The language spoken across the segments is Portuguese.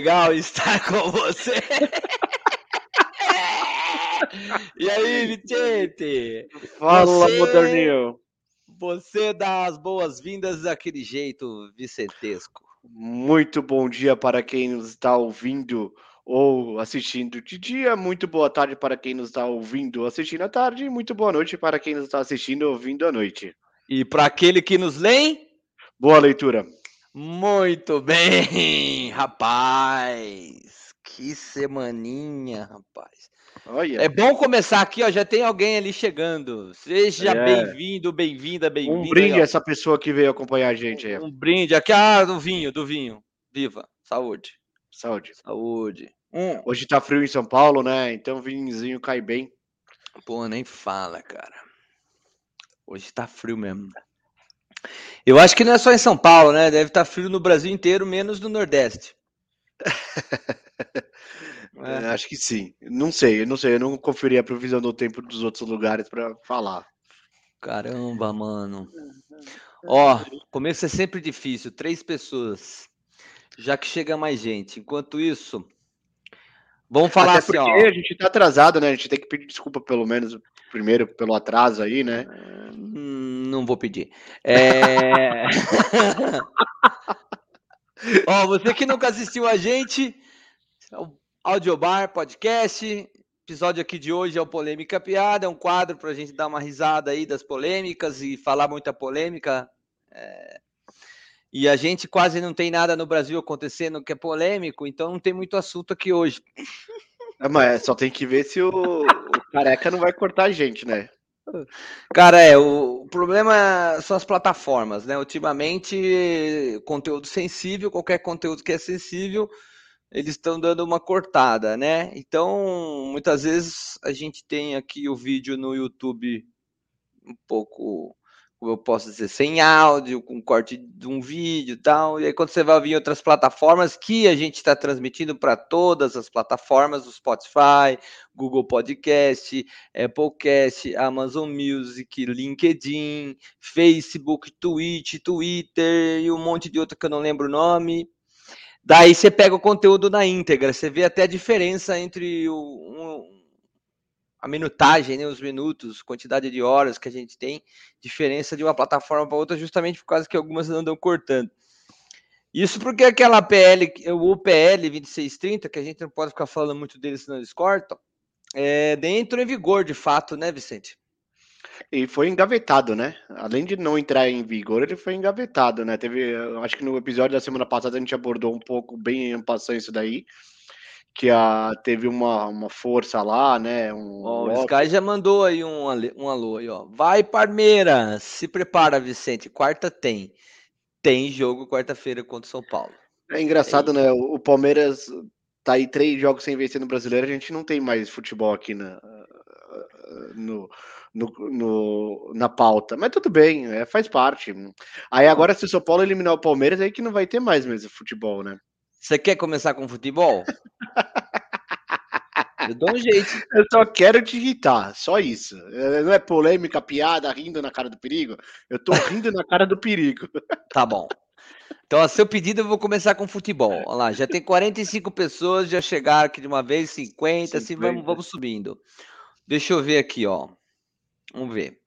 legal estar com você. e aí, Vicente? Fala, você... moderninho. Você dá as boas-vindas daquele jeito vicentesco. Muito bom dia para quem nos está ouvindo ou assistindo de dia. Muito boa tarde para quem nos está ouvindo ou assistindo à tarde. E muito boa noite para quem nos está assistindo ou ouvindo à noite. E para aquele que nos lê, boa leitura. Muito bem, rapaz. Que semaninha, rapaz. Olha. É bom começar aqui, ó. Já tem alguém ali chegando. Seja é. bem-vindo, bem-vinda, bem-vinda. Um brinde a essa pessoa que veio acompanhar a gente aí. Um brinde aqui, ah, do vinho, do vinho. Viva, saúde. Saúde. Saúde. Hum. Hoje tá frio em São Paulo, né? Então o vinhozinho cai bem. Pô, nem fala, cara. Hoje tá frio mesmo. Eu acho que não é só em São Paulo, né? Deve estar frio no Brasil inteiro, menos no Nordeste. é. Acho que sim. Não sei, não sei. Eu não conferi a previsão do tempo dos outros lugares para falar. Caramba, mano. Ó, começo é sempre difícil. Três pessoas. Já que chega mais gente. Enquanto isso, vamos falar Até assim, ó. a gente tá atrasado, né? A gente tem que pedir desculpa pelo menos primeiro pelo atraso aí, né? Hum, não vou pedir. É... Ó, você que nunca assistiu a gente, é Audiobar Podcast, episódio aqui de hoje é o Polêmica Piada, é um quadro para a gente dar uma risada aí das polêmicas e falar muita polêmica. É... E a gente quase não tem nada no Brasil acontecendo que é polêmico, então não tem muito assunto aqui hoje. É, mas só tem que ver se o, o careca não vai cortar a gente, né? Cara, é, o, problema são as plataformas, né? Ultimamente, conteúdo sensível, qualquer conteúdo que é sensível, eles estão dando uma cortada, né? Então, muitas vezes a gente tem aqui o vídeo no YouTube um pouco eu posso dizer, sem áudio, com corte de um vídeo e tal. E aí, quando você vai ouvir outras plataformas, que a gente está transmitindo para todas as plataformas, o Spotify, Google Podcast, Applecast, Amazon Music, LinkedIn, Facebook, Twitch, Twitter e um monte de outro que eu não lembro o nome. Daí você pega o conteúdo na íntegra, você vê até a diferença entre o, um, a minutagem, né, os minutos, quantidade de horas que a gente tem, diferença de uma plataforma para outra, justamente por causa que algumas andam cortando. Isso porque aquela PL, o UPL 2630, que a gente não pode ficar falando muito dele, senão eles cortam, é, dentro em vigor, de fato, né, Vicente? E foi engavetado, né? Além de não entrar em vigor, ele foi engavetado, né? Teve, acho que no episódio da semana passada a gente abordou um pouco bem em passando isso daí que a, teve uma, uma força lá, né? Um, oh, o Sky já mandou aí um, um alô aí, ó. Vai, Parmeira! Se prepara, Vicente. Quarta tem. Tem jogo quarta-feira contra o São Paulo. É engraçado, tem. né? O, o, Palmeiras tá aí três jogos sem vencer no brasileiro, a gente não tem mais futebol aqui na, no, no, no, na pauta. Mas tudo bem, é, faz parte. Aí agora, se o São Paulo eliminar o Palmeiras, aí que não vai ter mais mesmo futebol, né? Você quer começar com futebol? Eu dou um jeito. Eu só quero te irritar, só isso. É, não é polêmica, piada, rindo na cara do perigo. Eu tô rindo na cara do perigo. Tá bom. Então, a seu pedido, eu vou começar com futebol. Olha lá, já tem 45 pessoas, já chegaram aqui de uma vez, 50, 50. assim, vamos, vamos subindo. Deixa eu ver aqui, ó. Vamos ver.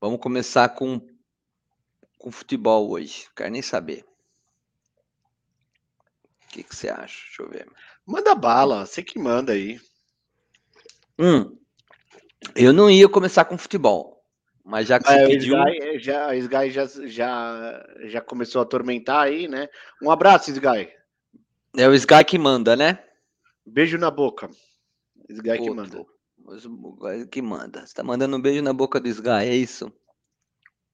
Vamos começar com, com futebol hoje. Quero nem saber. O que, que você acha? Deixa eu ver. Manda bala, você que manda aí. Hum, eu não ia começar com futebol, mas já que você é, pediu... O Sky, já, Sky já, já, já começou a atormentar aí, né? Um abraço, Sky. É o Sky que manda, né? Beijo na boca. Sky Outro. que manda. O que manda. Você tá mandando um beijo na boca do Sky, é isso?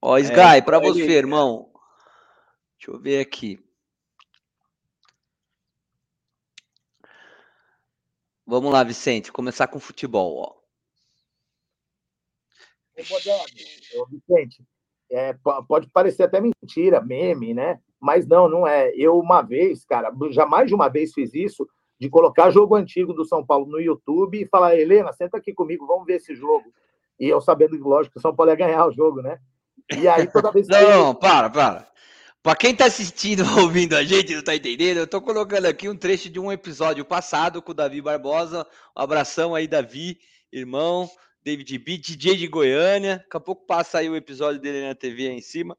Ó, Sky, é, pra você, ele... irmão. Deixa eu ver aqui. Vamos lá, Vicente, começar com futebol, ó. Ô, Vicente, é, pode parecer até mentira, meme, né? Mas não, não é. Eu, uma vez, cara, já mais de uma vez fiz isso, de colocar jogo antigo do São Paulo no YouTube e falar, Helena, senta aqui comigo, vamos ver esse jogo. E eu sabendo, lógico, que o São Paulo ia ganhar o jogo, né? E aí toda vez que. Não, não, para, para. Para quem está assistindo ou ouvindo a gente não está entendendo, eu estou colocando aqui um trecho de um episódio passado com o Davi Barbosa. Um abração aí, Davi, irmão, David B, DJ de Goiânia. Daqui a pouco passa aí o episódio dele na TV aí em cima.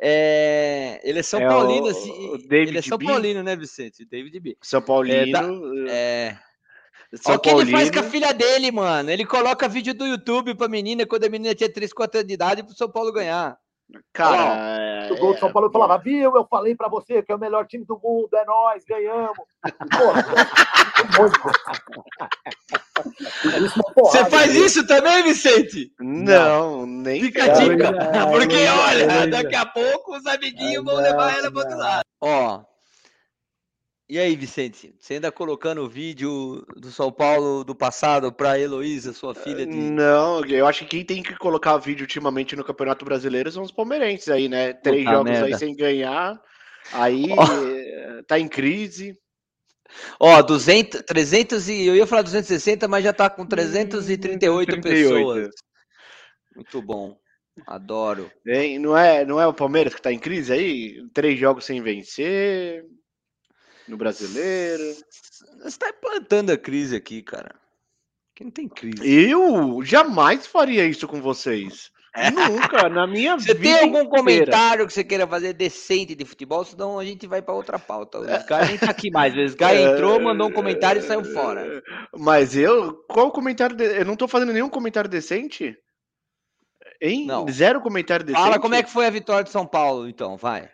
É, ele é São é Paulino, o, assim, o ele é São B? Paulino, né, Vicente? David B. São Paulino. É, da, é... São o que Paulino. ele faz com a filha dele, mano. Ele coloca vídeo do YouTube pra menina quando a menina tinha 3, 4 anos de idade pro São Paulo ganhar. Cara, o gol de São Paulo falava, viu? Eu falei para você que é o melhor time do mundo, é nós, ganhamos. você faz isso também, Vicente? Não, nem Fica a dica. Porque, olha, daqui a pouco os amiguinhos vão levar ela para outro lado. Ó, e aí, Vicente, você ainda colocando o vídeo do São Paulo do passado para Heloísa, sua filha? De... Não, eu acho que quem tem que colocar vídeo ultimamente no Campeonato Brasileiro são os palmeirenses aí, né? Três Puta jogos merda. aí sem ganhar, aí oh. tá em crise. Ó, 200, 300 e eu ia falar 260, mas já tá com 338 38. pessoas. Muito bom. Adoro. Bem, não é, não é o Palmeiras que tá em crise aí? Três jogos sem vencer no brasileiro. Você está implantando a crise aqui, cara. Que não tem crise. Eu jamais faria isso com vocês. Nunca, na minha você vida. Você tem algum inteira. comentário que você queira fazer decente de futebol? Senão a gente vai para outra pauta. O Sky nem tá aqui mais. O Sky entrou, mandou um comentário e saiu fora. Mas eu. Qual comentário? De... Eu não tô fazendo nenhum comentário decente? Hein? Não. Zero comentário decente. Fala como é que foi a vitória de São Paulo, então, vai.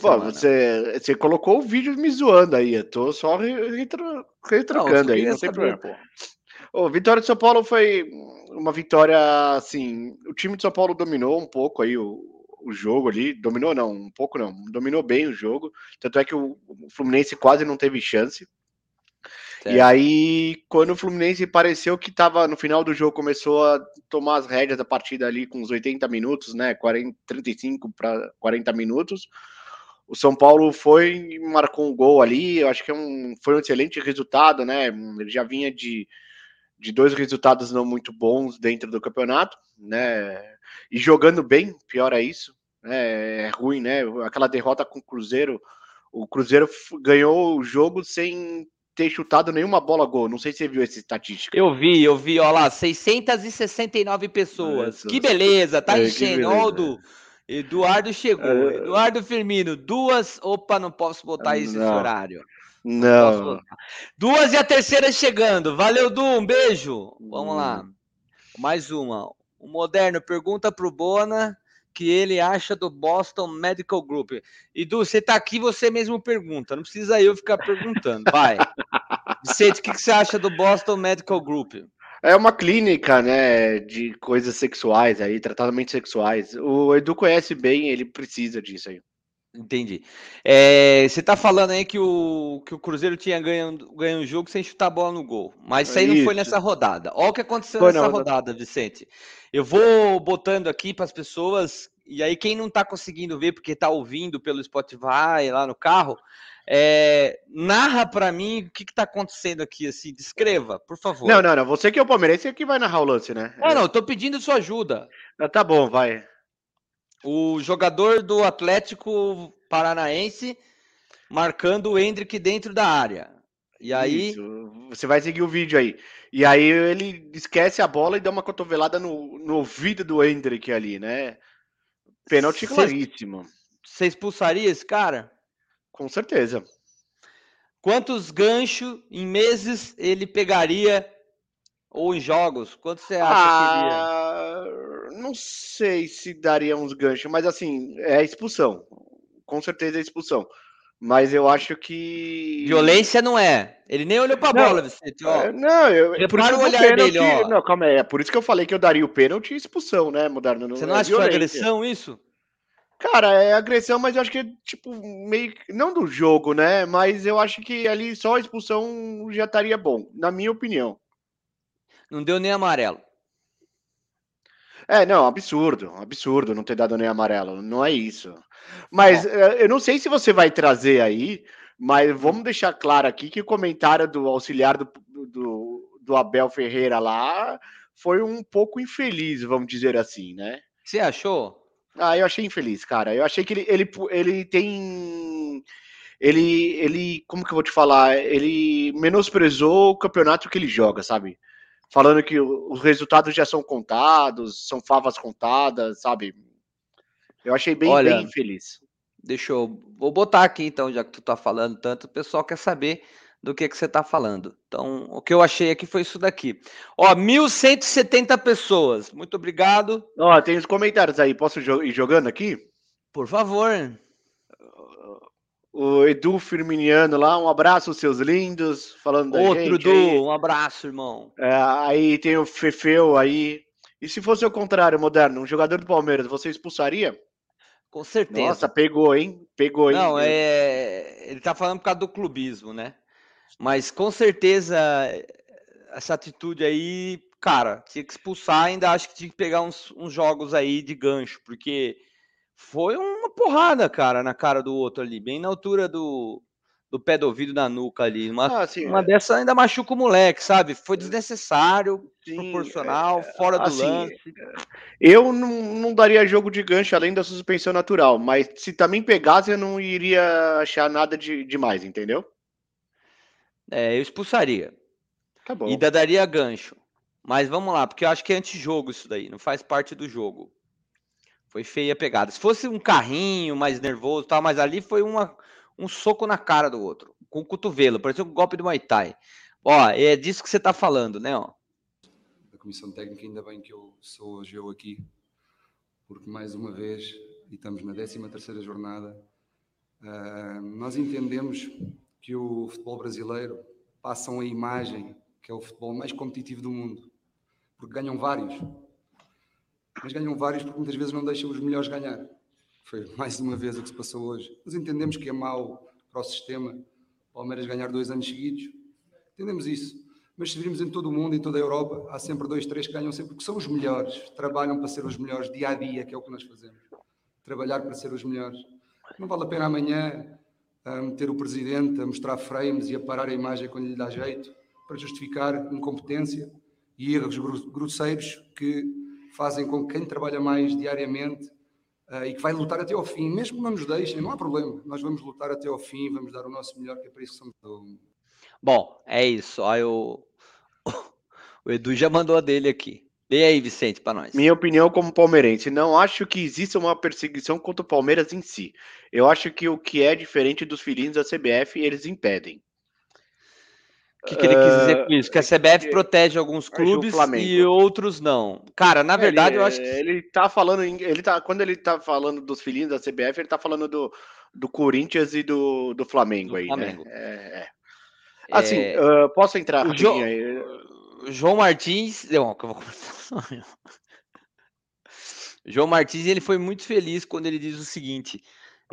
Pô, você, você colocou o vídeo me zoando aí. Eu tô só retro, retrocando aí, não tem problema. Pô. O Vitória de São Paulo foi uma vitória assim. O time de São Paulo dominou um pouco aí o, o jogo ali. Dominou, não, um pouco não. Dominou bem o jogo. Tanto é que o, o Fluminense quase não teve chance. Certo. E aí, quando o Fluminense pareceu que estava no final do jogo, começou a tomar as rédeas da partida ali com os 80 minutos, né? 40, 35 para 40 minutos. O São Paulo foi e marcou um gol ali. Eu acho que é um, foi um excelente resultado, né? Ele já vinha de, de dois resultados não muito bons dentro do campeonato, né? E jogando bem, pior é isso. Né? É ruim, né? Aquela derrota com o Cruzeiro. O Cruzeiro ganhou o jogo sem ter chutado nenhuma bola gol. Não sei se você viu essa estatística. Eu vi, eu vi, ó lá, 669 pessoas. que beleza, tá é, enchendo. Eduardo chegou. É... Eduardo Firmino, duas. Opa, não posso botar isso nesse horário. Não. não duas e a terceira chegando. Valeu, Du, um beijo. Vamos hum. lá. Mais uma. O Moderno pergunta pro Bona que ele acha do Boston Medical Group. E Du, você está aqui, você mesmo pergunta, não precisa eu ficar perguntando. Vai. Vicente, o que, que você acha do Boston Medical Group? É uma clínica, né, de coisas sexuais aí, tratamentos sexuais. O Edu conhece bem, ele precisa disso aí. Entendi. É, você tá falando aí que o, que o Cruzeiro tinha ganho, ganho um jogo sem chutar a bola no gol. Mas isso aí não foi nessa rodada. Olha o que aconteceu foi nessa não, rodada, Vicente. Eu vou botando aqui para as pessoas, e aí quem não está conseguindo ver porque está ouvindo pelo Spotify lá no carro, é, narra para mim o que está acontecendo aqui, assim, descreva, por favor. Não, não, não. Você que é o palmeirense é que vai narrar o lance, né? Não, não, eu tô pedindo sua ajuda. Ah, tá bom, vai. O jogador do Atlético Paranaense marcando o Hendrick dentro da área. E aí. Isso. Você vai seguir o vídeo aí. E aí ele esquece a bola e dá uma cotovelada no, no ouvido do Hendrick ali, né? Pênalti claríssimo. Você expulsaria esse cara? Com certeza. Quantos ganchos em meses ele pegaria ou em jogos? Quanto você acha ah, que iria? Não sei se daria uns ganchos, mas assim, é expulsão. Com certeza é expulsão. Mas eu acho que. Violência não é. Ele nem olhou pra não, bola, Vicente. Ó. É, não, eu. É por isso o olhar pênalti, dele, ó. Não, calma aí. É por isso que eu falei que eu daria o pênalti e expulsão, né? Mudar no. Você não é acha que foi agressão isso? Cara, é agressão, mas eu acho que é tipo meio. Não do jogo, né? Mas eu acho que ali só a expulsão já estaria bom, na minha opinião. Não deu nem amarelo. É, não, absurdo, absurdo não ter dado nem amarelo, não é isso. Mas Bom. Eh, eu não sei se você vai trazer aí, mas vamos deixar claro aqui que o comentário do auxiliar do, do, do Abel Ferreira lá foi um pouco infeliz, vamos dizer assim, né? Você achou? Ah, eu achei infeliz, cara. Eu achei que ele, ele, ele tem. Ele, ele. Como que eu vou te falar? Ele menosprezou o campeonato que ele joga, sabe? Falando que os resultados já são contados, são favas contadas, sabe? Eu achei bem, Olha, bem infeliz. Deixa eu. Vou botar aqui então, já que tu tá falando tanto, o pessoal quer saber do que, que você está falando. Então, o que eu achei aqui foi isso daqui. Ó, 1.170 pessoas. Muito obrigado. Ó, tem os comentários aí. Posso ir jogando aqui? Por favor. O Edu Firminiano lá, um abraço, seus lindos, falando da Outro gente. Edu, aí. um abraço, irmão. É, aí tem o Fefeu aí. E se fosse o contrário, Moderno, um jogador do Palmeiras, você expulsaria? Com certeza. Nossa, pegou, hein? Pegou, hein? Não, é... ele tá falando por causa do clubismo, né? Mas com certeza essa atitude aí, cara, tinha que expulsar, ainda acho que tinha que pegar uns, uns jogos aí de gancho, porque foi uma porrada, cara, na cara do outro ali, bem na altura do, do pé do ouvido na nuca ali. Uma, ah, sim, uma é. dessa ainda machuca o moleque, sabe? Foi desnecessário, sim, proporcional, é, fora do assim, lance. Eu não, não daria jogo de gancho além da suspensão natural, mas se também pegasse, eu não iria achar nada de demais, entendeu? É, eu expulsaria. Tá bom. E ainda daria gancho. Mas vamos lá, porque eu acho que é antijogo isso daí, não faz parte do jogo. Foi feia a pegada. Se fosse um carrinho mais nervoso tal, mas ali foi uma, um soco na cara do outro, com o cotovelo, parecia um golpe do Muay Thai. Ó, é disso que você tá falando, né, ó. Da comissão técnica, ainda bem que eu sou hoje eu aqui, porque mais uma vez, e estamos na 13 terceira jornada, uh, nós entendemos que o futebol brasileiro passam a imagem que é o futebol mais competitivo do mundo, porque ganham vários. Mas ganham vários porque muitas vezes não deixam os melhores ganhar. Foi mais uma vez o que se passou hoje. Nós entendemos que é mau para o sistema Palmeiras ganhar dois anos seguidos. Entendemos isso. Mas se virmos em todo o mundo, em toda a Europa, há sempre dois, três que ganham sempre, porque são os melhores. Trabalham para ser os melhores dia a dia, que é o que nós fazemos. Trabalhar para ser os melhores. Não vale a pena amanhã a meter o presidente a mostrar frames e a parar a imagem quando lhe dá jeito, para justificar incompetência e erros grosseiros que fazem com que quem trabalha mais diariamente uh, e que vai lutar até ao fim, mesmo que não nos deixem, não há problema, nós vamos lutar até ao fim, vamos dar o nosso melhor, que é para isso que somos. Bom, é isso. Aí o, o Edu já mandou a dele aqui. Lê aí, Vicente, para nós. Minha opinião como palmeirense, não acho que exista uma perseguição contra o Palmeiras em si. Eu acho que o que é diferente dos filhinhos da CBF, eles impedem. O que, que, ele quis dizer com isso? Que a CBF uh, protege alguns clubes e outros não. Cara, na verdade, ele, eu acho que. Ele tá falando. Ele tá, quando ele tá falando dos filhinhos da CBF, ele tá falando do, do Corinthians e do, do Flamengo do aí, né? Flamengo. né? É, é. Assim, é... Uh, posso entrar rapidinho aí? João Martins. Não, que eu vou João Martins ele foi muito feliz quando ele diz o seguinte: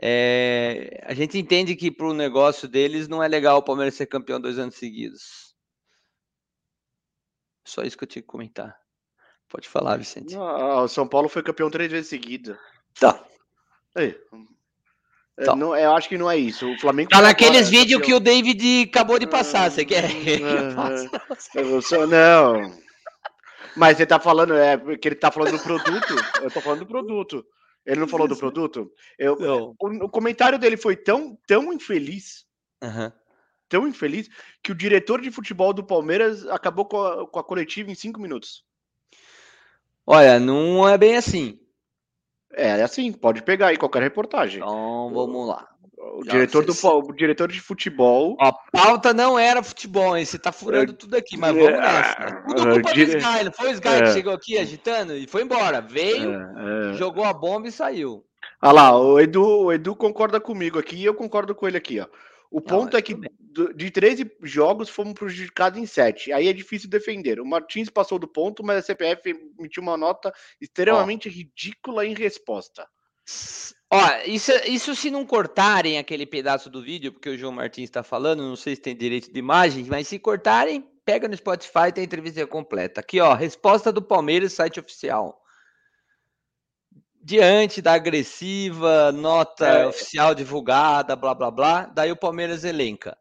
é, a gente entende que para o negócio deles não é legal o Palmeiras ser campeão dois anos seguidos. Só isso que eu tinha que comentar. Pode falar, Vicente. Não, o São Paulo foi campeão três vezes seguida. Tá. Aí. Tá. Não, eu acho que não é isso. O Flamengo tá naqueles vídeos que o David acabou de passar. Você quer? eu sou, não. Mas ele tá falando, é, que ele tá falando do produto. Eu tô falando do produto. Ele não falou do produto? Eu, não. O, o, comentário dele foi tão, tão infeliz. Uhum. Tão infeliz que o diretor de futebol do Palmeiras acabou com a, com a coletiva em cinco minutos. Olha, não é bem assim. É, é assim, pode pegar aí qualquer reportagem. Então, vamos lá. O diretor, do, o diretor de futebol. A pauta não era futebol, hein? Você tá furando é, tudo aqui, mas vamos é, nessa. Tudo culpa dire... do Sky, não foi o Sky é. que chegou aqui agitando e foi embora. Veio, é, é. jogou a bomba e saiu. Olha lá, o Edu, o Edu concorda comigo aqui e eu concordo com ele aqui, ó. O ponto não, é que de 13 jogos fomos prejudicados em 7. Aí é difícil defender. O Martins passou do ponto, mas a CPF emitiu uma nota extremamente ó. ridícula em resposta. Ó, isso, isso se não cortarem aquele pedaço do vídeo, porque o João Martins está falando, não sei se tem direito de imagem, mas se cortarem, pega no Spotify, tem a entrevista completa. Aqui, ó, resposta do Palmeiras, site oficial. Diante da agressiva nota é. oficial divulgada, blá blá blá, daí o Palmeiras elenca.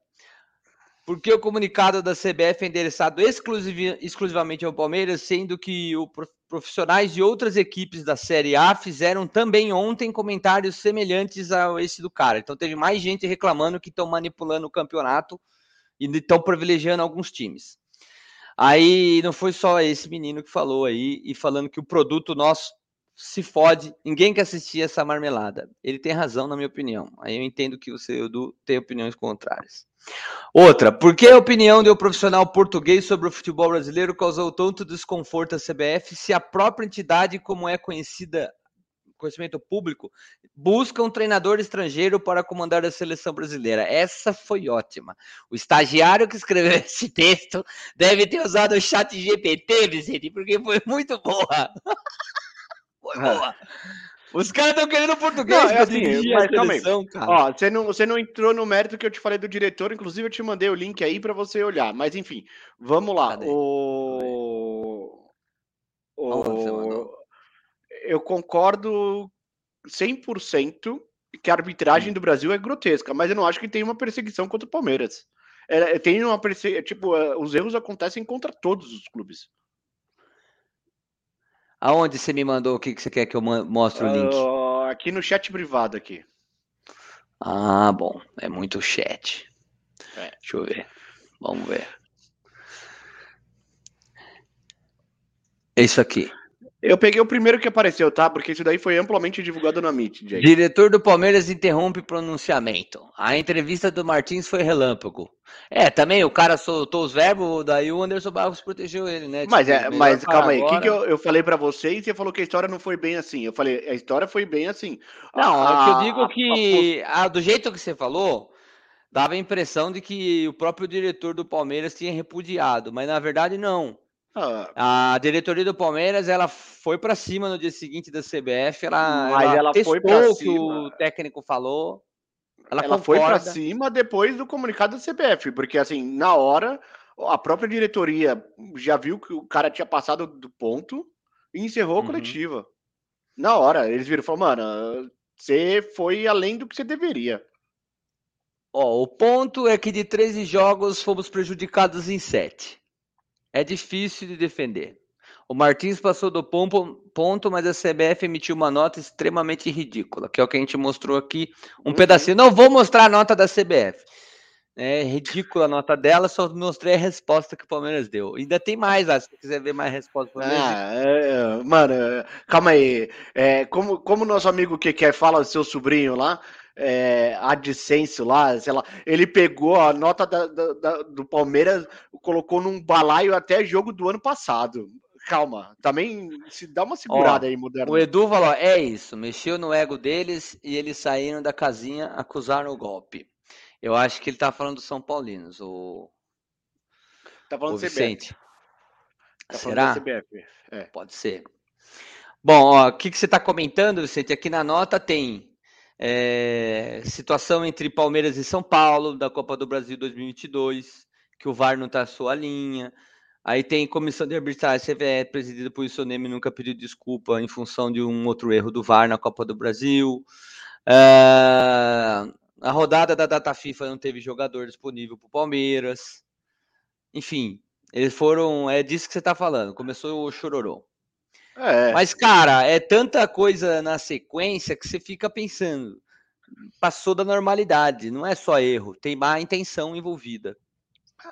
Porque o comunicado da CBF é endereçado exclusiv, exclusivamente ao Palmeiras, sendo que o profissionais de outras equipes da Série A fizeram também ontem comentários semelhantes a esse do cara. Então teve mais gente reclamando que estão manipulando o campeonato e estão privilegiando alguns times. Aí não foi só esse menino que falou aí e falando que o produto nosso se fode, ninguém quer assistir essa marmelada. Ele tem razão, na minha opinião. Aí eu entendo que você, Edu, tem opiniões contrárias. Outra, por que a opinião de um profissional português sobre o futebol brasileiro causou tanto desconforto à CBF se a própria entidade, como é conhecida, conhecimento público, busca um treinador estrangeiro para comandar a seleção brasileira? Essa foi ótima. O estagiário que escreveu esse texto deve ter usado o chat GPT, Vicente, porque foi muito boa. Foi boa. Os caras estão querendo português não, é assim, mas, seleção, cara. Ó, você não, você não entrou no mérito que eu te falei do diretor, inclusive eu te mandei o link aí para você olhar. Mas enfim, vamos lá. Cadê? O... o... Eu concordo 100% que a arbitragem hum. do Brasil é grotesca, mas eu não acho que tem uma perseguição contra o Palmeiras. É, tem uma perseguição, tipo, é, os erros acontecem contra todos os clubes. Aonde você me mandou o que, que você quer que eu mostre o link? Uh, aqui no chat privado aqui. Ah, bom. É muito chat. É. Deixa eu ver. Vamos ver. É isso aqui. Eu peguei o primeiro que apareceu, tá? Porque isso daí foi amplamente divulgado na MIT, Jay. Diretor do Palmeiras interrompe pronunciamento. A entrevista do Martins foi relâmpago. É, também o cara soltou os verbos, daí o Anderson Barros protegeu ele, né? Mas, tipo, é, mas calma aí, o que, que eu, eu falei para vocês e você falou que a história não foi bem assim. Eu falei, a história foi bem assim. Não, a, é eu digo que a, a, do jeito que você falou, dava a impressão de que o próprio diretor do Palmeiras tinha repudiado, mas na verdade não. Ah. A diretoria do Palmeiras, ela foi para cima no dia seguinte da CBF, ela, mas ela, ela foi para cima. que o técnico falou. Ela, ela foi para cima depois do comunicado da CBF, porque assim, na hora, a própria diretoria já viu que o cara tinha passado do ponto e encerrou a uhum. coletiva. Na hora, eles viram e falaram, mano, você foi além do que você deveria. Ó, o ponto é que de 13 jogos fomos prejudicados em 7 é difícil de defender. O Martins passou do ponto, mas a CBF emitiu uma nota extremamente ridícula, que é o que a gente mostrou aqui, um uhum. pedacinho. Não vou mostrar a nota da CBF. É ridícula a nota dela, só mostrei a resposta que o Palmeiras deu. Ainda tem mais lá, se você quiser ver mais respostas. Ah, é, mano, calma aí. É, como, como nosso amigo que quer fala, seu sobrinho lá, é, AdSense lá, sei lá, ele pegou a nota da, da, da, do Palmeiras, colocou num balaio até jogo do ano passado. Calma, também se dá uma segurada ó, aí, moderno. O Edu falou: é isso, mexeu no ego deles e eles saíram da casinha, acusaram o golpe. Eu acho que ele tá falando do São Paulinos, o. Tá falando o Vicente. Tá Será? É. Pode ser. Bom, o que, que você está comentando, Vicente? Aqui na nota tem é, situação entre Palmeiras e São Paulo, da Copa do Brasil 2022, que o VAR não está à sua linha. Aí tem comissão de arbitragem CVE, presidida por Isonemi, nunca pediu desculpa em função de um outro erro do VAR na Copa do Brasil. É, a rodada da data FIFA não teve jogador disponível para o Palmeiras. Enfim, eles foram. É disso que você está falando. Começou o chororô. É. Mas, cara, é tanta coisa na sequência que você fica pensando. Passou da normalidade, não é só erro, tem má intenção envolvida.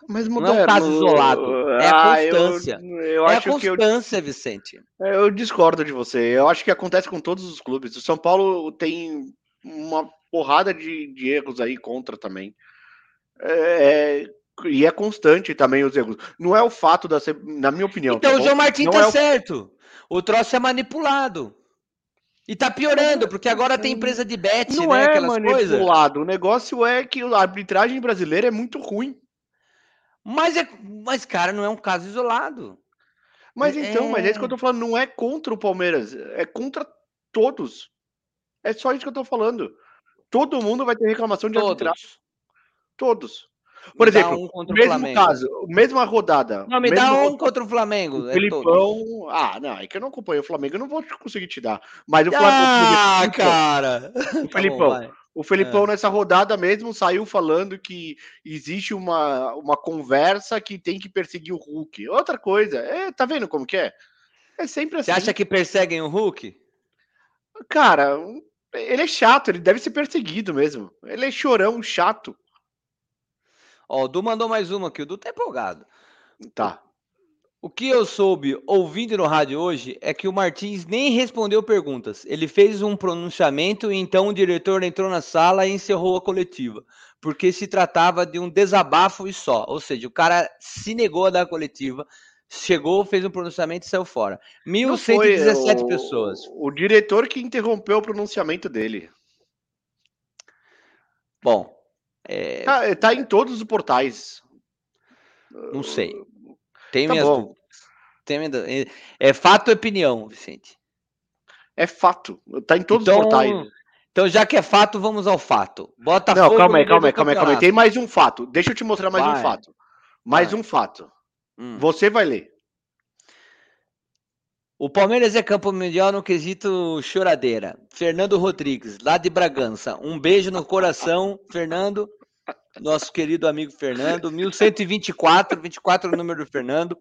Mas moderno, não é um caso isolado, é a ah, constância. Eu, eu é a constância, eu, Vicente. É, eu discordo de você. Eu acho que acontece com todos os clubes. O São Paulo tem uma porrada de, de erros aí contra também. É, e é constante também os erros. Não é o fato da, na minha opinião. Então tá o João Martins tá é certo. O troço é manipulado. E tá piorando, porque agora tem empresa de bet, não né? É manipulado. Coisas. O negócio é que a arbitragem brasileira é muito ruim. Mas, é, mas cara, não é um caso isolado. Mas é... então, mas é isso que eu tô falando. Não é contra o Palmeiras, é contra todos. É só isso que eu tô falando. Todo mundo vai ter reclamação de todos. arbitragem. Todos. Por exemplo, um mesmo caso, mesma rodada. Não, me dá um rodada, contra o Flamengo. O é Felipão. ah, não, é que eu não acompanho o Flamengo, eu não vou conseguir te dar. Mas o Flamengo. Ah, cara! O Felipão. Tá bom, o Felipão, é. nessa rodada mesmo, saiu falando que existe uma, uma conversa que tem que perseguir o Hulk. Outra coisa, é, tá vendo como que é? É sempre assim. Você acha que perseguem o Hulk? Cara, ele é chato, ele deve ser perseguido mesmo. Ele é chorão, chato. Ó, o Du mandou mais uma aqui. O Du tá empolgado. Tá. O que eu soube ouvindo no rádio hoje é que o Martins nem respondeu perguntas. Ele fez um pronunciamento e então o diretor entrou na sala e encerrou a coletiva, porque se tratava de um desabafo e só. Ou seja, o cara se negou a dar a coletiva, chegou, fez um pronunciamento e saiu fora. Não foi 1.117 o- pessoas. O diretor que interrompeu o pronunciamento dele. Bom, é, Tá, tá em todos os portais. não sei. Tenho Tá minhas bom. dúvidas. Tenho minhas dúvidas. É fato ou opinião, Vicente? É fato. Tá em todos Então, os portais. Então, já que é fato, vamos ao fato. Botafogo Não, calma aí, calma aí, calma aí, calma aí. Tem mais um fato. Deixa eu te mostrar mais um Vai. fato. Mais Vai. um fato. Hum. Você vai ler. O Palmeiras é campo mundial no quesito choradeira. Fernando Rodrigues, lá de Bragança. Um beijo no coração, Fernando. Nosso querido amigo Fernando. 1124, 24 é o número do Fernando.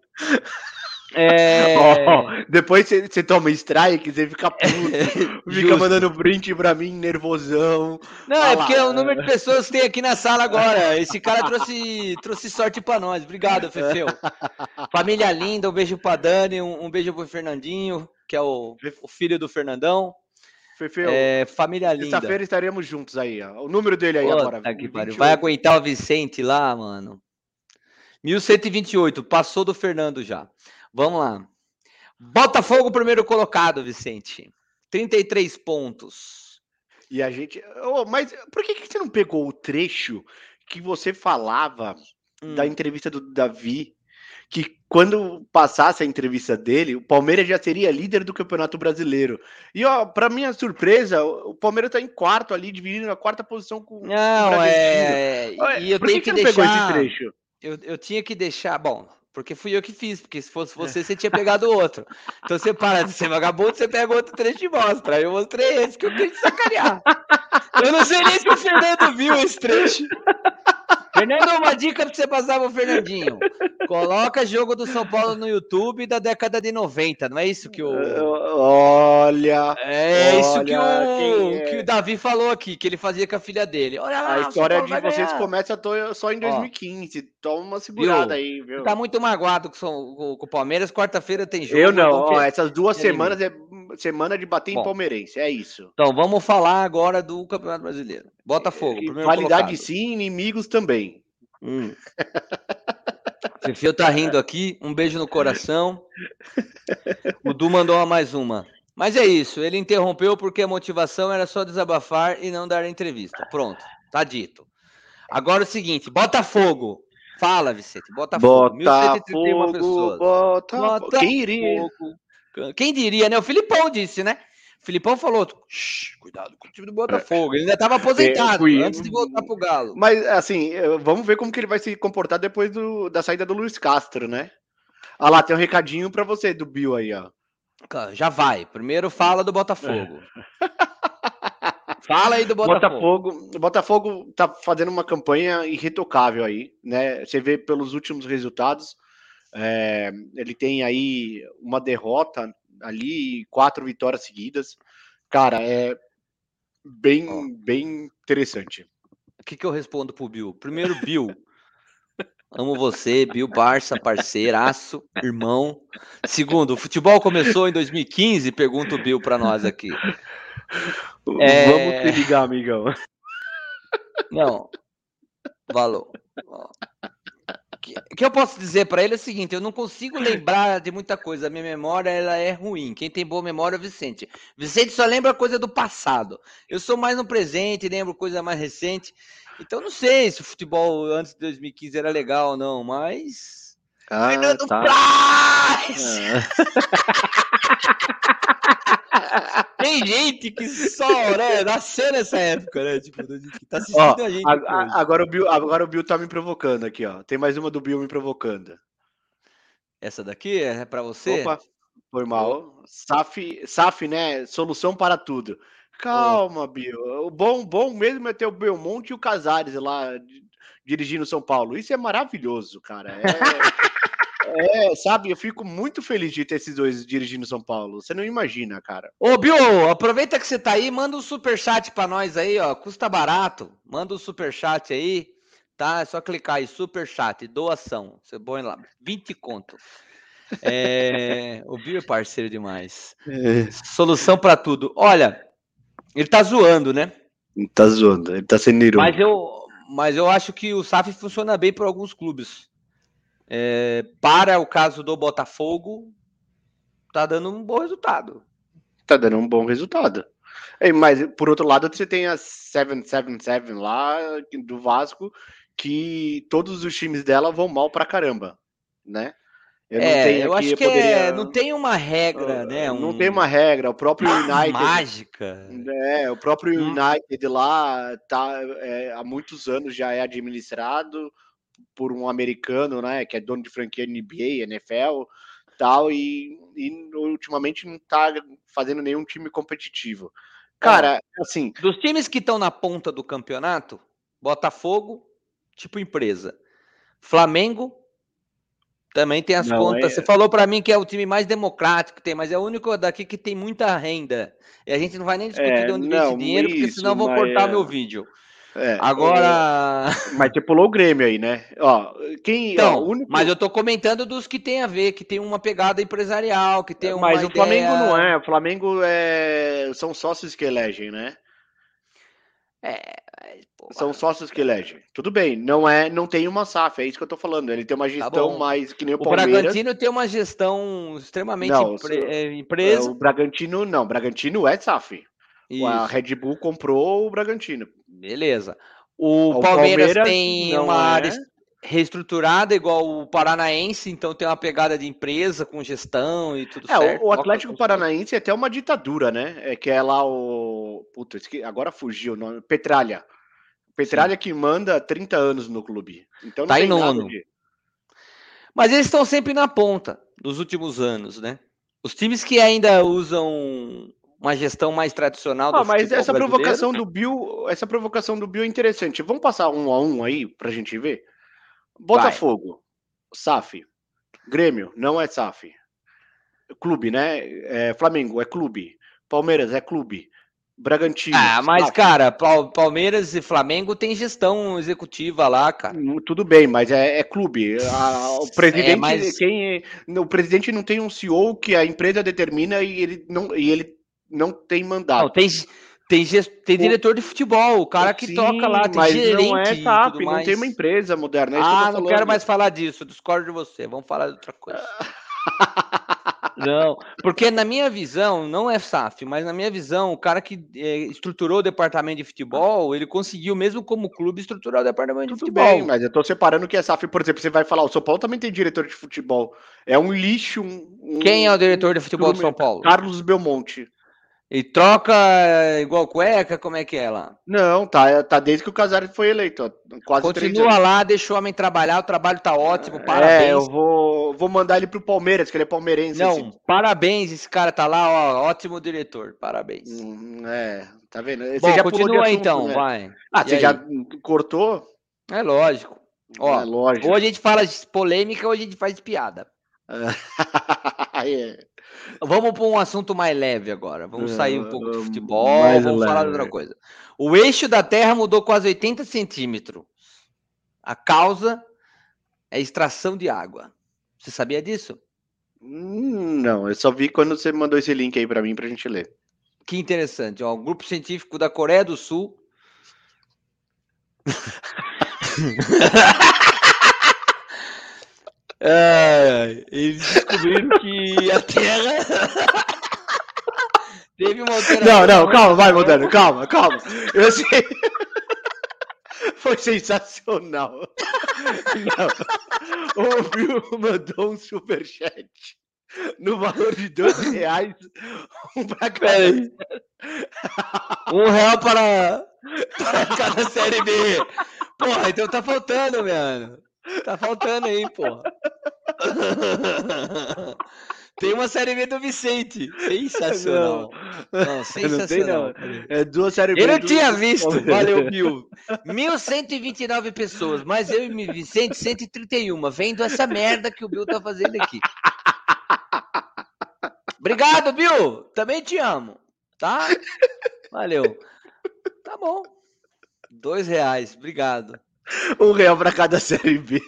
É... Ó, depois você toma strike, você fica puto, fica mandando print pra mim, nervosão. Não, é lá. porque é o número de pessoas que tem aqui na sala agora. Esse cara trouxe, trouxe sorte pra nós. Obrigado, Fefeu. Família linda, um beijo pra Dani, um, um beijo pro Fernandinho, que é o, o filho do Fernandão. Fefeu, É, família linda. sexta-feira estaremos juntos aí, ó. O número dele aí Puta agora. pariu. 28. Vai aguentar o Vicente lá, mano. 1128, passou do Fernando já. Vamos lá. Botafogo, primeiro colocado, Vicente. 33 pontos. E a gente. Ô, mas por que, que você não pegou o trecho que você falava Hum. da entrevista do Davi? Que quando passasse a entrevista dele, o Palmeiras já seria líder do Campeonato Brasileiro. E, ó, pra minha surpresa, o Palmeiras tá em quarto ali, dividindo a quarta posição com o Não, é. E eu por tenho que, que, que não pegou esse deixar. trecho? Eu, eu tinha que deixar. Bom, porque fui eu que fiz, porque se fosse você, você tinha pegado outro. Então você para de ser vagabundo, você pega outro trecho e mostra. Aí eu mostrei esse que eu queria te sacanear. Eu não sei nem se o Fernando viu esse trecho. Fernando, uma dica pra você passar pro Fernandinho. Coloca jogo do São Paulo no YouTube da década de 90, não é isso que o. Olha. É isso que o, é. que o Davi falou aqui, que ele fazia com a filha dele. Olha lá, A história de vocês ganhar. começa só em 2015. Toma uma segurada aí, viu? Tá muito magoado com, o Palmeiras. Quarta-feira tem jogo. Eu não, ó, essas duas é semanas é semana de bater Bom. em palmeirense, é isso. Então vamos falar agora do Campeonato Brasileiro. Botafogo, E primeiro Qualidade colocado. sim, inimigos também. Hum. Fefio tá rindo aqui. Um beijo no coração. O Du mandou mais uma. Mas é isso. Ele interrompeu porque a motivação era só desabafar e não dar entrevista. Pronto, tá dito. Agora é o seguinte: Botafogo. Fala, Vicente. Botafogo. 1131 pessoas. Botafogo. Quem iria? Botafogo. Quem diria, né? O Filipão disse, né? O Filipão falou: "Shh, cuidado com o time do Botafogo. Ele ainda estava aposentado fui- antes de voltar pro Galo. Mas, assim, vamos ver como que ele vai se comportar depois do- da saída do Luiz Castro, né? Ah lá, tem um recadinho pra você do Bill aí, ó. Já vai. Primeiro fala do Botafogo. Fala aí do Botafogo. Botafogo, o Botafogo tá fazendo uma campanha irretocável aí, né? Você vê pelos últimos resultados, é, ele tem aí uma derrota ali e quatro vitórias seguidas. Cara, é bem, Ó. bem interessante. O que, que eu respondo pro Bill? Primeiro, Bill. Amo você, Bill Barça, parceiraço, irmão. Segundo, o futebol começou em 2015? Pergunta o Bill pra nós aqui. É. Vamos te ligar, amigão. Não. Valor. Que, que eu posso dizer pra ele é o seguinte: eu não consigo lembrar de muita coisa. A minha memória ela é ruim. Quem tem boa memória é o Vicente. Vicente só lembra coisa do passado. Eu sou mais no presente, lembro coisa mais recente. Então não sei se o futebol antes de 2015 era legal ou não, mas. Ah, Fernando tá. Praz! Ah. Tem gente que só, né, nasceu nessa época, né? Tipo, que tá assistindo Ó, a gente. a- agora, o Bill, agora o Bill tá me provocando aqui, ó. Tem mais uma do Bill me provocando. Essa daqui é pra você? Opa, foi mal. SAF, SAF, né? Solução para tudo. Calma, Bill. O bom, bom mesmo é ter o Belmonte e o Casares lá di- dirigindo São Paulo. Isso é maravilhoso, cara. É, É, sabe, eu fico muito feliz de ter esses dois dirigindo São Paulo. Você não imagina, cara. Ô, Bill, aproveita que você tá aí, manda um superchat pra nós aí, ó. Custa barato. Manda um superchat aí, tá? É só clicar aí, superchat, doação. Você põe lá, 20 conto. É... o Bill é parceiro demais. É. Solução para tudo. Olha, ele tá zoando, né? Ele tá zoando, ele tá sendo irônico. Mas eu, mas eu acho que o SAF funciona bem para alguns clubes. É, para o caso do Botafogo, tá dando um bom resultado. Tá dando um bom resultado. Mas, por outro lado, você tem a 777 lá do Vasco, que todos os times dela vão mal pra caramba, né? Eu é, eu acho que é, poderia... é, não tem uma regra, uh, né? Um... Não tem uma regra. O próprio ah, United. Mágica. É, o próprio hum. United lá tá, é, há muitos anos já é administrado por um americano, né? Que é dono de franquia NBA, NFL, tal, e, e ultimamente não tá fazendo nenhum time competitivo. Cara, é, assim. Dos times que estão na ponta do campeonato, Botafogo, tipo empresa. Flamengo, também tem as não, contas. É... Você falou para mim que é o time mais democrático que tem, mas é o único daqui que tem muita renda. E a gente não vai nem discutir é, de onde vem esse dinheiro, isso, porque senão eu vou cortar é... meu vídeo. É, Agora. Mas você pulou o Grêmio aí, né? Ó, quem. Então, ó, único... Mas eu tô comentando dos que tem a ver, que tem uma pegada empresarial, que tem uma. Mas o ideia... Flamengo não é. O Flamengo é. São sócios que elegem, né? É, são sócios que elegem. Tudo bem, não é, não tem uma SAF, é isso que eu tô falando. Ele tem uma tá gestão tá mais que nem o, o Palmeiras. O Bragantino tem uma gestão extremamente não, é, empresa. O Bragantino não, o Bragantino é SAF. Isso. A Red Bull comprou o Bragantino. Beleza. O, o Palmeiras, Palmeiras, tem uma é... área reestruturada igual o Paranaense, então tem uma pegada de empresa com gestão e tudo é, certo. O Atlético Paranaense é até uma ditadura, né? É que é lá o. Puta, agora fugiu o nome. Petralha. Petralha Sim. que manda 30 anos no clube. Então não tá tem em nono. De... Mas eles estão sempre na ponta nos últimos anos, né? Os times que ainda usam uma gestão mais tradicional ah, mas essa provocação do Bill, essa provocação do Bill é interessante. Vamos passar um a um aí pra gente ver? Botafogo, Vai. SAF. Grêmio, não é SAF. Clube, né? É, Flamengo é clube. Palmeiras é clube. Bragantino. Ah, mas, SAF. cara, Palmeiras e Flamengo tem gestão executiva lá, cara. Hum, tudo bem, mas é, é clube. A, o presidente, é, mas... quem, o presidente não tem um CEO que a empresa determina e ele não, e ele não tem mandato. Não, tem, tem, tem diretor de futebol, o cara que Sim, toca lá, tem mas gerente. Não é SAP, não tem uma empresa moderna. É ah, não quero mais falar disso, discordo de você. Vamos falar de outra coisa. Não, porque na minha visão, não é SAF, mas na minha visão, o cara que é, estruturou o departamento de futebol, ele conseguiu, mesmo como clube, estruturar o departamento Tudo de futebol. Bem, mas eu tô separando que é SAF, por exemplo, você vai falar, o São Paulo também tem diretor de futebol. É um lixo. Um, Quem é o diretor de futebol do São Paulo? Carlos Belmonte. E troca eh, igual cueca, como é que é lá? Não, tá, tá desde que o Casares foi eleito, ó, quase Continua lá, deixa o homem trabalhar, o trabalho tá ótimo, é, parabéns. É, eu vou, vou mandar ele pro Palmeiras, que ele é palmeirense. Não, esse... parabéns, esse cara tá lá, ó, ótimo diretor, parabéns. Hum, é, tá vendo? Você Bom, já continua assunto, então, né? vai. Ah, e você aí? já cortou? É lógico. Ó, é lógico. Ou a gente fala de polêmica ou a gente faz piada. é. Vamos para um assunto mais leve agora. Vamos sair um pouco de futebol, vamos leve. falar de outra coisa. O eixo da Terra mudou quase 80 centímetros. A causa é extração de água. Você sabia disso? Hum, não, eu só vi quando você mandou esse link aí para mim para a gente ler. Que interessante. Ó, um grupo científico da Coreia do Sul. É, eles descobriram que a Terra teve uma alteração. Não, não, calma, vai, Moderno, calma, calma. Eu sei. Foi sensacional. Não. Ouviu, mandou um superchat no valor de dois reais. Um para cada. Um real para, para cada série B. Porra, então tá faltando, mano. Tá faltando aí, porra. Tem uma série B do Vicente. Sensacional. Não, não sensacional. Não tem, não. É duas séries B. Eu não tinha visto. Valeu, Bill. 1.129 pessoas, mas eu e Vicente, 131. Vendo essa merda que o Bill tá fazendo aqui. Obrigado, Bill. Também te amo. Tá? Valeu. Tá bom. Dois reais. Obrigado. Um real para cada série B.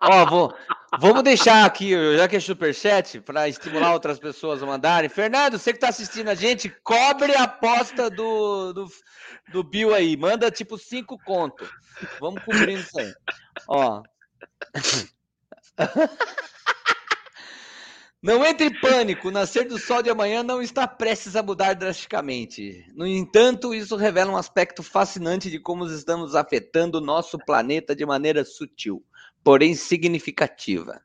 Ó, vou, vamos deixar aqui, já que é superchat, para estimular outras pessoas a mandarem. Fernando, você que está assistindo a gente, cobre a aposta do, do, do Bill aí. Manda tipo cinco conto. Vamos cobrindo isso aí. Ó. Não entre em pânico, o nascer do sol de amanhã não está prestes a mudar drasticamente. No entanto, isso revela um aspecto fascinante de como estamos afetando o nosso planeta de maneira sutil porém significativa.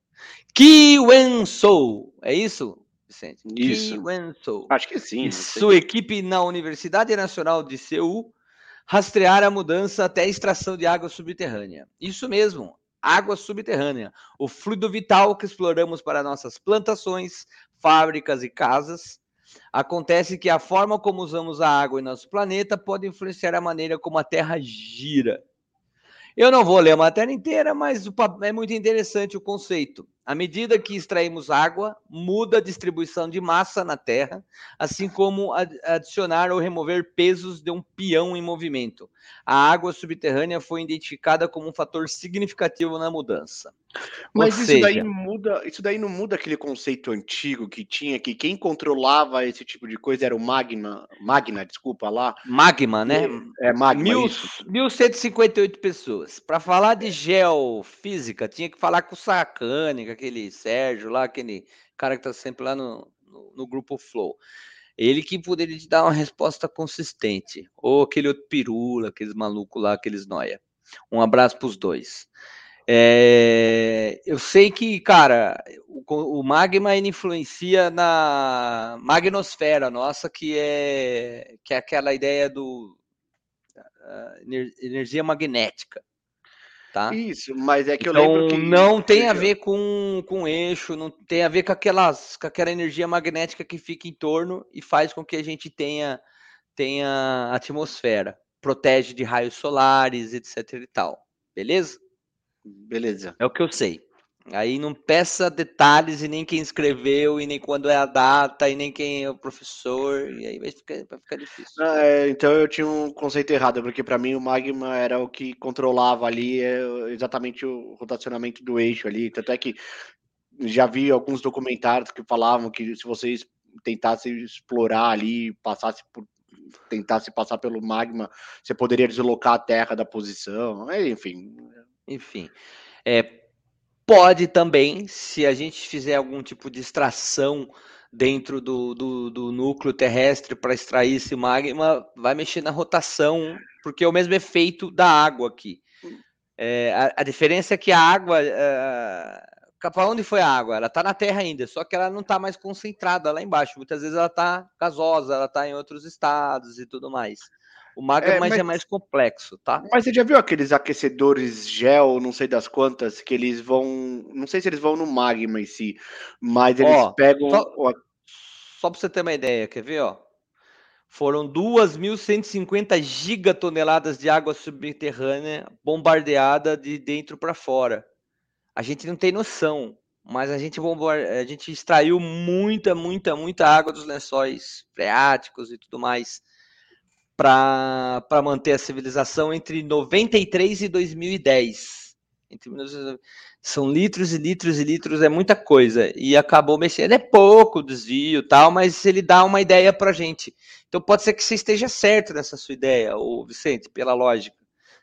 Ki Wen-sou, é isso, Vicente? Isso. Wen-sou. Acho que sim. Sua equipe na Universidade Nacional de Seul rastrear a mudança até a extração de água subterrânea. Isso mesmo, água subterrânea, o fluido vital que exploramos para nossas plantações, fábricas e casas. Acontece que a forma como usamos a água em nosso planeta pode influenciar a maneira como a Terra gira. Eu não vou ler a matéria inteira, mas é muito interessante o conceito. À medida que extraímos água, muda a distribuição de massa na Terra, assim como adicionar ou remover pesos de um peão em movimento. A água subterrânea foi identificada como um fator significativo na mudança. Mas isso seja, daí muda, isso daí não muda aquele conceito antigo que tinha que quem controlava esse tipo de coisa era o magma, magna, desculpa lá. Magma, né? É, é magma. Mil, 1158 pessoas. Para falar de geofísica, tinha que falar com o Sacani, com aquele Sérgio lá, aquele cara que tá sempre lá no, no, no grupo Flow. Ele que poderia te dar uma resposta consistente. Ou aquele outro pirula, aqueles malucos lá, aqueles noia. Um abraço para os dois. É, eu sei que, cara, o, o, magma ele influencia na magnosfera nossa, que é, que é aquela ideia do energia magnética. Tá? Isso, mas é que então, eu lembro que. Não tem a ver com, com eixo, não tem a ver com, aquelas, com aquela energia magnética que fica em torno e faz com que a gente tenha, tenha atmosfera. Protege de raios solares, etc e tal. Beleza? Beleza. É o que eu sei. Aí não peça detalhes e nem quem escreveu, e nem quando é a data, e nem quem é o professor, e aí vai ficar, vai ficar difícil. Ah, é, então eu tinha um conceito errado, porque para mim o magma era o que controlava ali é, exatamente o rotacionamento do eixo ali. Tanto é que já vi alguns documentários que falavam que se vocês tentassem explorar ali, passasse por tentasse passar pelo magma, você poderia deslocar a Terra da posição, enfim. Enfim, é, pode também, se a gente fizer algum tipo de extração dentro do, do, do núcleo terrestre para extrair esse magma, vai mexer na rotação, porque é o mesmo efeito da água aqui. É, a, a, diferença é que a água. É, para onde foi a água? Ela está na Terra ainda, só que ela não está mais concentrada lá embaixo. Muitas vezes ela está gasosa, ela está em outros estados e tudo mais. O magma é, mas, é mais complexo, tá? Mas você já viu aqueles aquecedores gel, não sei das quantas, que eles vão. Não sei se eles vão no magma em si, mas eles ó, pegam. Só, só para você ter uma ideia, quer ver, ó? Foram 2.150 gigatoneladas de água subterrânea bombardeada de dentro para fora. A gente não tem noção, mas a gente, bombard... a gente extraiu muita, muita, muita água dos lençóis freáticos e tudo mais para manter a civilização entre 93 e 2010. Entre, são litros e litros e litros, é muita coisa. E acabou mexendo, é pouco desvio tal, mas ele dá uma ideia para gente. Então pode ser que você esteja certo nessa sua ideia, ou Vicente, pela lógica.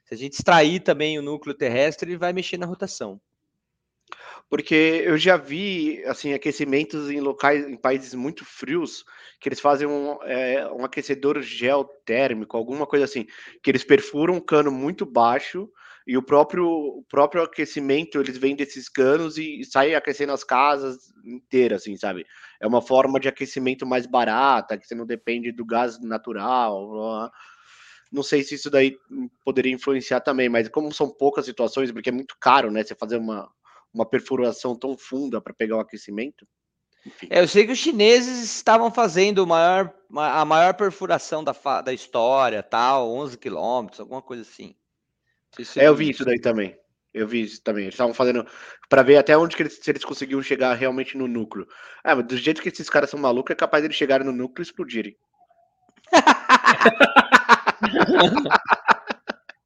Se a gente extrair também o núcleo terrestre, ele vai mexer na rotação. Porque eu já vi assim aquecimentos em locais, em países muito frios, que eles fazem um, é, um aquecedor geotérmico, alguma coisa assim, que eles perfuram um cano muito baixo e o próprio, o próprio aquecimento eles vêm desses canos e, e saem aquecendo as casas inteiras, assim, sabe? É uma forma de aquecimento mais barata, que você não depende do gás natural. Não sei se isso daí poderia influenciar também, mas como são poucas situações, porque é muito caro, né? Você fazer uma, uma perfuração tão funda para pegar o aquecimento. É, eu sei que os chineses estavam fazendo maior, a maior perfuração da, da história, tal, 11 quilômetros, alguma coisa assim. é, eu vi isso daí também. Eu vi isso também. Eles estavam fazendo para ver até onde que eles, se eles conseguiam chegar realmente no núcleo. Ah, mas do jeito que esses caras são malucos, é capaz de eles chegarem no núcleo e explodirem.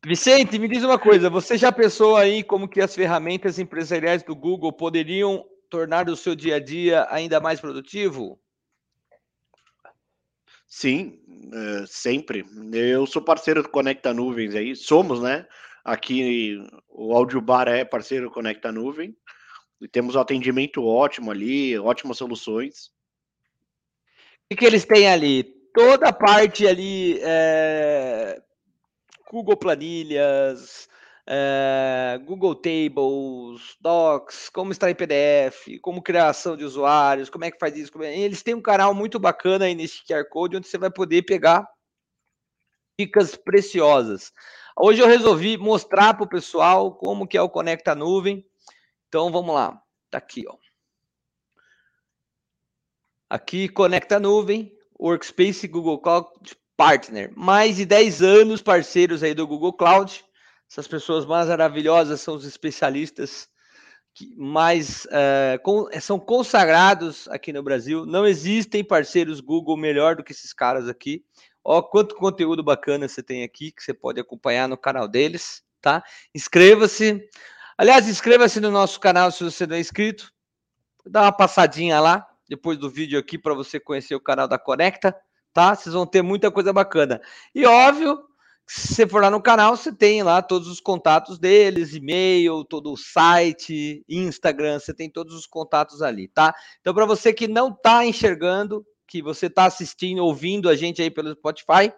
Vicente, me diz uma coisa, você já pensou aí como que as ferramentas empresariais do Google poderiam tornar o seu dia a dia ainda mais produtivo? Sim, é, sempre. Eu sou parceiro do Conecta Nuvens aí, somos, né? Aqui o Audiobar é parceiro do Conecta Nuvem. E temos um atendimento ótimo ali, ótimas soluções. O que, que eles têm ali? Toda a parte ali é, Google Planilhas, é, Google Tables, Docs, como extrair PDF, como criação de usuários, como é que faz isso. É... Eles têm um canal muito bacana aí nesse QR Code, onde você vai poder pegar dicas preciosas. Hoje eu resolvi mostrar para o pessoal como que é o Conecta Nuvem. Então vamos lá, tá aqui, ó. Aqui Conecta Nuvem, Workspace Google Cloud Partner. Mais de 10 anos parceiros aí do Google Cloud. Essas pessoas mais maravilhosas são os especialistas que mais uh, com, são consagrados aqui no Brasil. Não existem parceiros Google melhor do que esses caras aqui. Ó, quanto conteúdo bacana você tem aqui que você pode acompanhar no canal deles, tá? Inscreva-se. Aliás, inscreva-se no nosso canal se você não é inscrito. Dá uma passadinha lá depois do vídeo aqui para você conhecer o canal da Conecta tá? Vocês vão ter muita coisa bacana. E óbvio, se você for lá no canal, você tem lá todos os contatos deles, e-mail, todo o site, Instagram, você tem todos os contatos ali, tá? Então, para você que não está enxergando, que você está assistindo, ouvindo a gente aí pelo Spotify,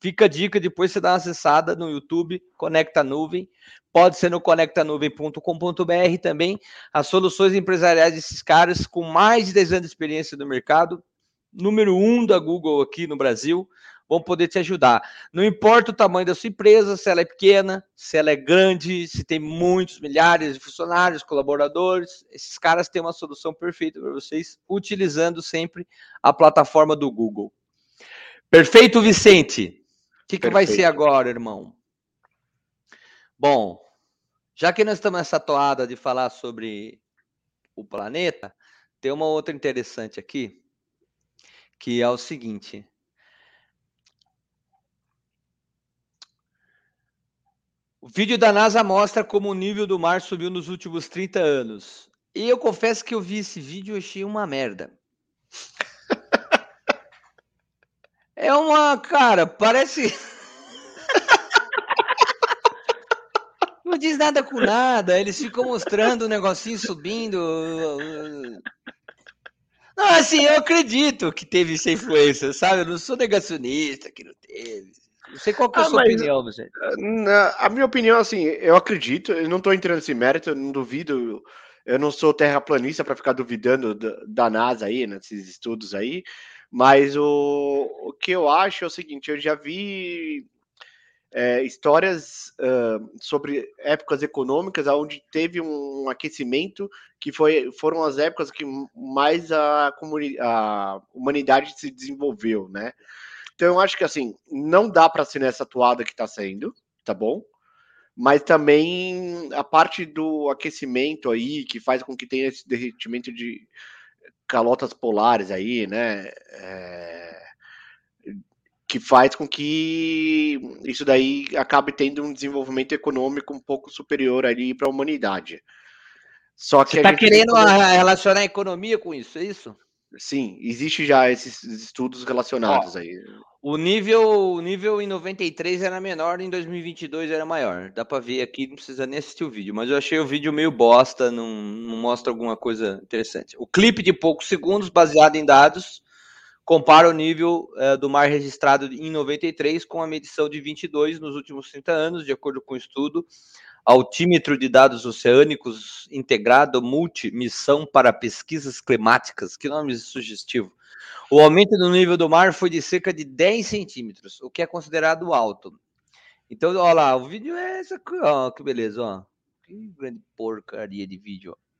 fica a dica, depois você dá uma acessada no YouTube, Conecta Nuvem, pode ser no conectanuvem.com.br também, as soluções empresariais desses caras com mais de 10 anos de experiência no mercado, número um da Google aqui no Brasil, vão poder te ajudar. Não importa o tamanho da sua empresa, se ela é pequena, se ela é grande, se tem muitos milhares de funcionários, colaboradores, esses caras têm uma solução perfeita para vocês, utilizando sempre a plataforma do Google. Perfeito, Vicente? O que, que vai ser agora, irmão? Bom, já que nós estamos nessa toada de falar sobre o planeta, tem uma outra interessante aqui que é o seguinte. O vídeo da NASA mostra como o nível do mar subiu nos últimos 30 anos. E eu confesso que eu vi esse vídeo e achei uma merda. É uma, cara, parece. Não diz nada com nada, eles ficam mostrando o negocinho subindo. Assim, eu acredito que teve essa influência, sabe? Eu não sou negacionista que não teve. Não sei qual que é a ah, sua mas, opinião, você. A minha opinião, assim, eu acredito, eu não estou entrando nesse mérito, eu não duvido, eu não sou terraplanista para ficar duvidando da NASA aí, nesses estudos aí, mas o, o que eu acho é o seguinte, eu já vi é, histórias uh, sobre épocas econômicas onde teve um aquecimento que foi, foram as épocas que mais a, a humanidade se desenvolveu, né? Então eu acho que assim não dá para ser nessa toada que está sendo, tá bom? Mas também a parte do aquecimento aí que faz com que tenha esse derretimento de calotas polares aí, né? É que faz com que isso daí acabe tendo um desenvolvimento econômico um pouco superior ali para a humanidade. Só que Você está querendo relacionar a economia com isso, é isso? Sim, existe já esses estudos relacionados Ó, aí. O nível, o nível em 93 era menor, em 2022 era maior. Dá para ver aqui, não precisa nem assistir o vídeo, mas eu achei o vídeo meio bosta, não, não mostra alguma coisa interessante. O clipe de poucos segundos, baseado em dados, compara o nível uh, do mar registrado em 93 com a medição de 22 nos últimos 30 anos, de acordo com o estudo Altímetro de Dados Oceânicos Integrado Multimissão para Pesquisas Climáticas, que nome sugestivo. O aumento do nível do mar foi de cerca de 10 centímetros, o que é considerado alto. Então, olha lá, o vídeo é essa aqui, ó, que beleza, ó. Que grande porcaria de vídeo, ó.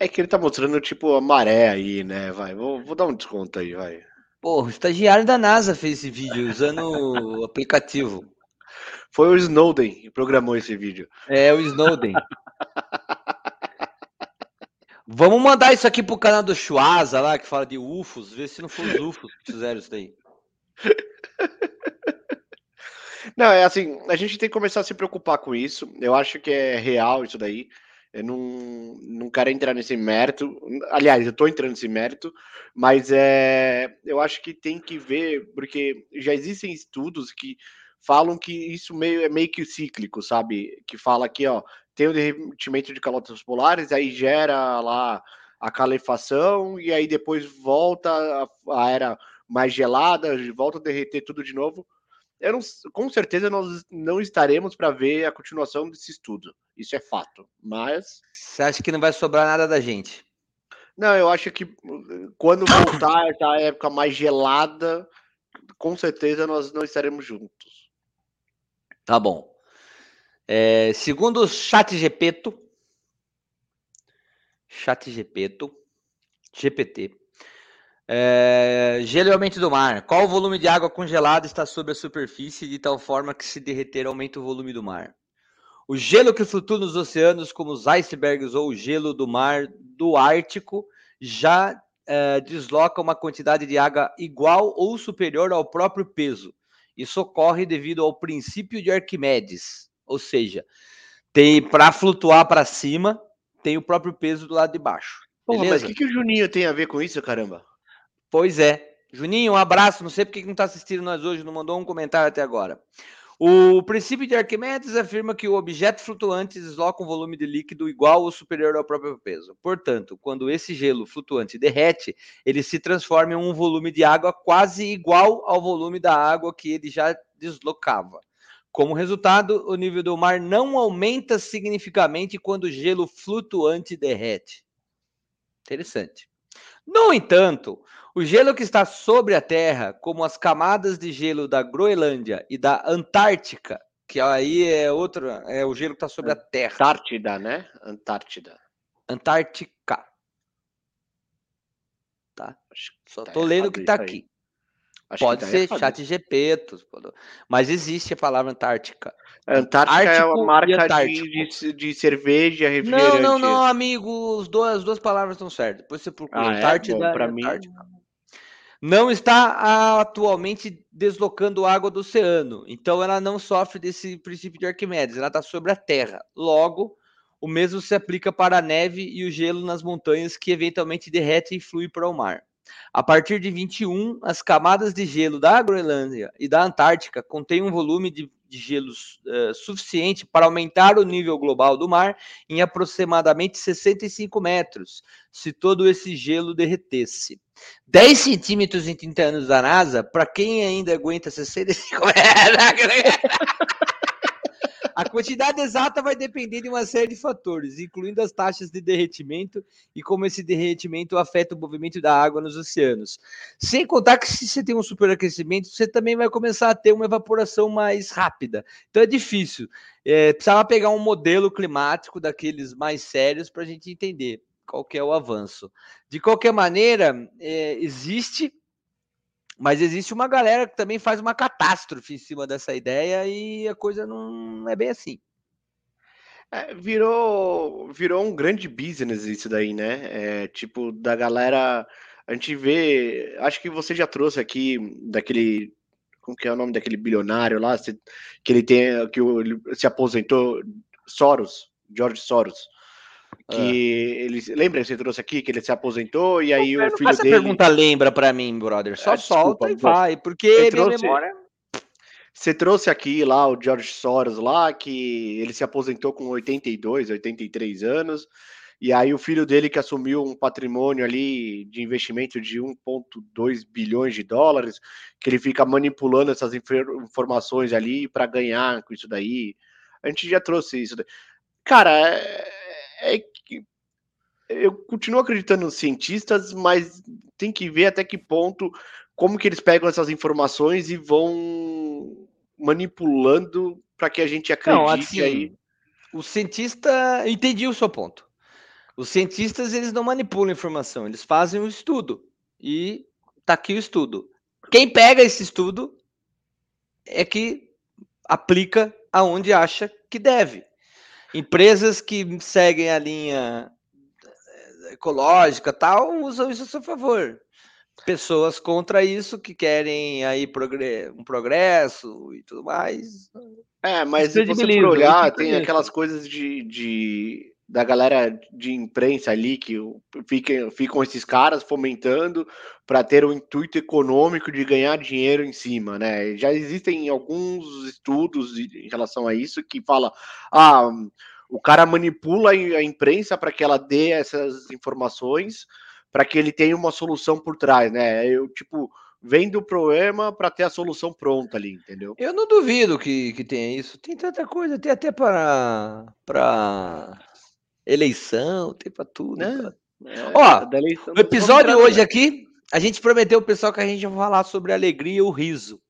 É que ele tá mostrando, tipo, a maré aí, né? Vai, vou, vou dar um desconto aí, vai. Pô, o estagiário da NASA fez esse vídeo usando o aplicativo. Foi o Snowden que programou esse vídeo. É, o Snowden. Vamos mandar isso aqui pro canal do Chuasa lá, que fala de UFOs, ver se não foi os UFOs que fizeram isso daí. Não, é assim, a gente tem que começar a se preocupar com isso. Eu acho que é real isso daí. Eu não, não quero entrar nesse mérito. Aliás, eu estou entrando nesse mérito, mas é, eu acho que tem que ver, porque já existem estudos que falam que isso meio, é meio que cíclico, sabe? Que fala que, ó, tem o derretimento de calotas polares, aí gera lá a calefação, e aí depois volta a, a era mais gelada, volta a derreter tudo de novo eu não, com certeza nós não estaremos para ver a continuação desse estudo. Isso é fato. Mas. Você acha que não vai sobrar nada da gente? Não, eu acho que quando voltar essa época mais gelada, com certeza nós não estaremos juntos. Tá bom. É, segundo o Chat Gepeto, Chat Gepeto, GPT, é, gelo e aumento do mar. Qual o volume de água congelada está sobre a superfície de tal forma que se derreter aumenta o volume do mar? O gelo que flutua nos oceanos, como os icebergs ou o gelo do mar do Ártico, já é, desloca uma quantidade de água igual ou superior ao próprio peso. Isso ocorre devido ao princípio de Arquimedes, ou seja, tem para flutuar para cima, tem o próprio peso do lado de baixo. Porra, mas o que, que o Juninho tem a ver com isso, caramba? Pois é. Juninho, um abraço. Não sei porque não está assistindo nós hoje, não mandou um comentário até agora. O princípio de Arquimedes afirma que o objeto flutuante desloca um volume de líquido igual ou superior ao próprio peso. Portanto, quando esse gelo flutuante derrete, ele se transforma em um volume de água quase igual ao volume da água que ele já deslocava. Como resultado, o nível do mar não aumenta significativamente quando o gelo flutuante derrete. Interessante. No entanto, o gelo que está sobre a Terra, como as camadas de gelo da Groenlândia e da Antártica, que aí é outro, é o gelo que está sobre a Terra. Antártida, né? Antártida. Antártica. Tá? Só tá tô lendo o que está aqui. Acho Pode tá ser chat GP, mas existe a palavra Antártica. Antártica Ártico é uma marca de, de, de, cerveja, refrigerante. Não, não, não, amigo, os dois, as duas palavras estão certas. Depois você procura ah, Antártida. É? Para mim, não está atualmente deslocando água do oceano, então ela não sofre desse princípio de Arquimedes, ela está sobre a Terra. Logo, o mesmo se aplica para a neve e o gelo nas montanhas que eventualmente derrete e flui para o mar. A partir de 21, as camadas de gelo da Groenlândia e da Antártica contêm um volume de, de gelos uh, suficiente para aumentar o nível global do mar em aproximadamente 65 metros, se todo esse gelo derretesse. 10 centímetros em 30 anos da NASA, para quem ainda aguenta 65 metros. A quantidade exata vai depender de uma série de fatores, incluindo as taxas de derretimento e como esse derretimento afeta o movimento da água nos oceanos. Sem contar que se você tem um superaquecimento, você também vai começar a ter uma evaporação mais rápida. Então é difícil. É, precisava pegar um modelo climático daqueles mais sérios para a gente entender qual que é o avanço. De qualquer maneira, é, existe mas existe uma galera que também faz uma catástrofe em cima dessa ideia e a coisa não é bem assim. É, virou, virou um grande business isso daí, né? É, tipo, da galera. A gente vê. Acho que você já trouxe aqui daquele. Como que é o nome daquele bilionário lá? Que ele tem. Que ele se aposentou. Soros, George Soros que ah. ele lembra que você trouxe aqui que ele se aposentou e aí não, o filho essa dele. Essa pergunta lembra para mim, brother. Só ah, solta e vai, porque trouxe... memória. Você trouxe aqui lá o George Soros lá que ele se aposentou com 82, 83 anos. E aí o filho dele que assumiu um patrimônio ali de investimento de 1.2 bilhões de dólares, que ele fica manipulando essas informações ali para ganhar com isso daí. A gente já trouxe isso. Cara, é é que eu continuo acreditando nos cientistas, mas tem que ver até que ponto, como que eles pegam essas informações e vão manipulando para que a gente acredite Não, assim, aí. O cientista entendi o seu ponto. Os cientistas, eles não manipulam informação, eles fazem um estudo. E tá aqui o estudo. Quem pega esse estudo é que aplica aonde acha que deve. Empresas que seguem a linha eh, ecológica tal usam isso a seu favor. Pessoas contra isso que querem aí um progresso e tudo mais. É, mas se você for olhar, tem aquelas coisas de, de da galera de imprensa ali que ficam, ficam esses caras fomentando para ter o intuito econômico de ganhar dinheiro em cima, né? Já existem alguns estudos em relação a isso que fala, ah, o cara manipula a imprensa para que ela dê essas informações para que ele tenha uma solução por trás, né? Eu tipo vem do problema para ter a solução pronta ali, entendeu? Eu não duvido que, que tenha isso. Tem tanta coisa, tem até para para eleição, tem para tudo. É, é, Ó, o episódio hoje aqui, a gente prometeu o pessoal que a gente vai falar sobre a alegria e o riso.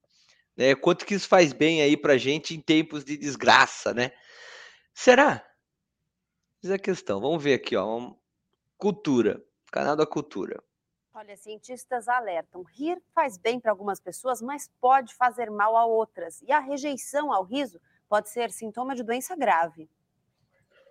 Né? Quanto que isso faz bem aí pra gente em tempos de desgraça, né? Será? Essa é a questão. Vamos ver aqui, ó. Cultura. Canal da Cultura. Olha, cientistas alertam: rir faz bem para algumas pessoas, mas pode fazer mal a outras. E a rejeição ao riso pode ser sintoma de doença grave.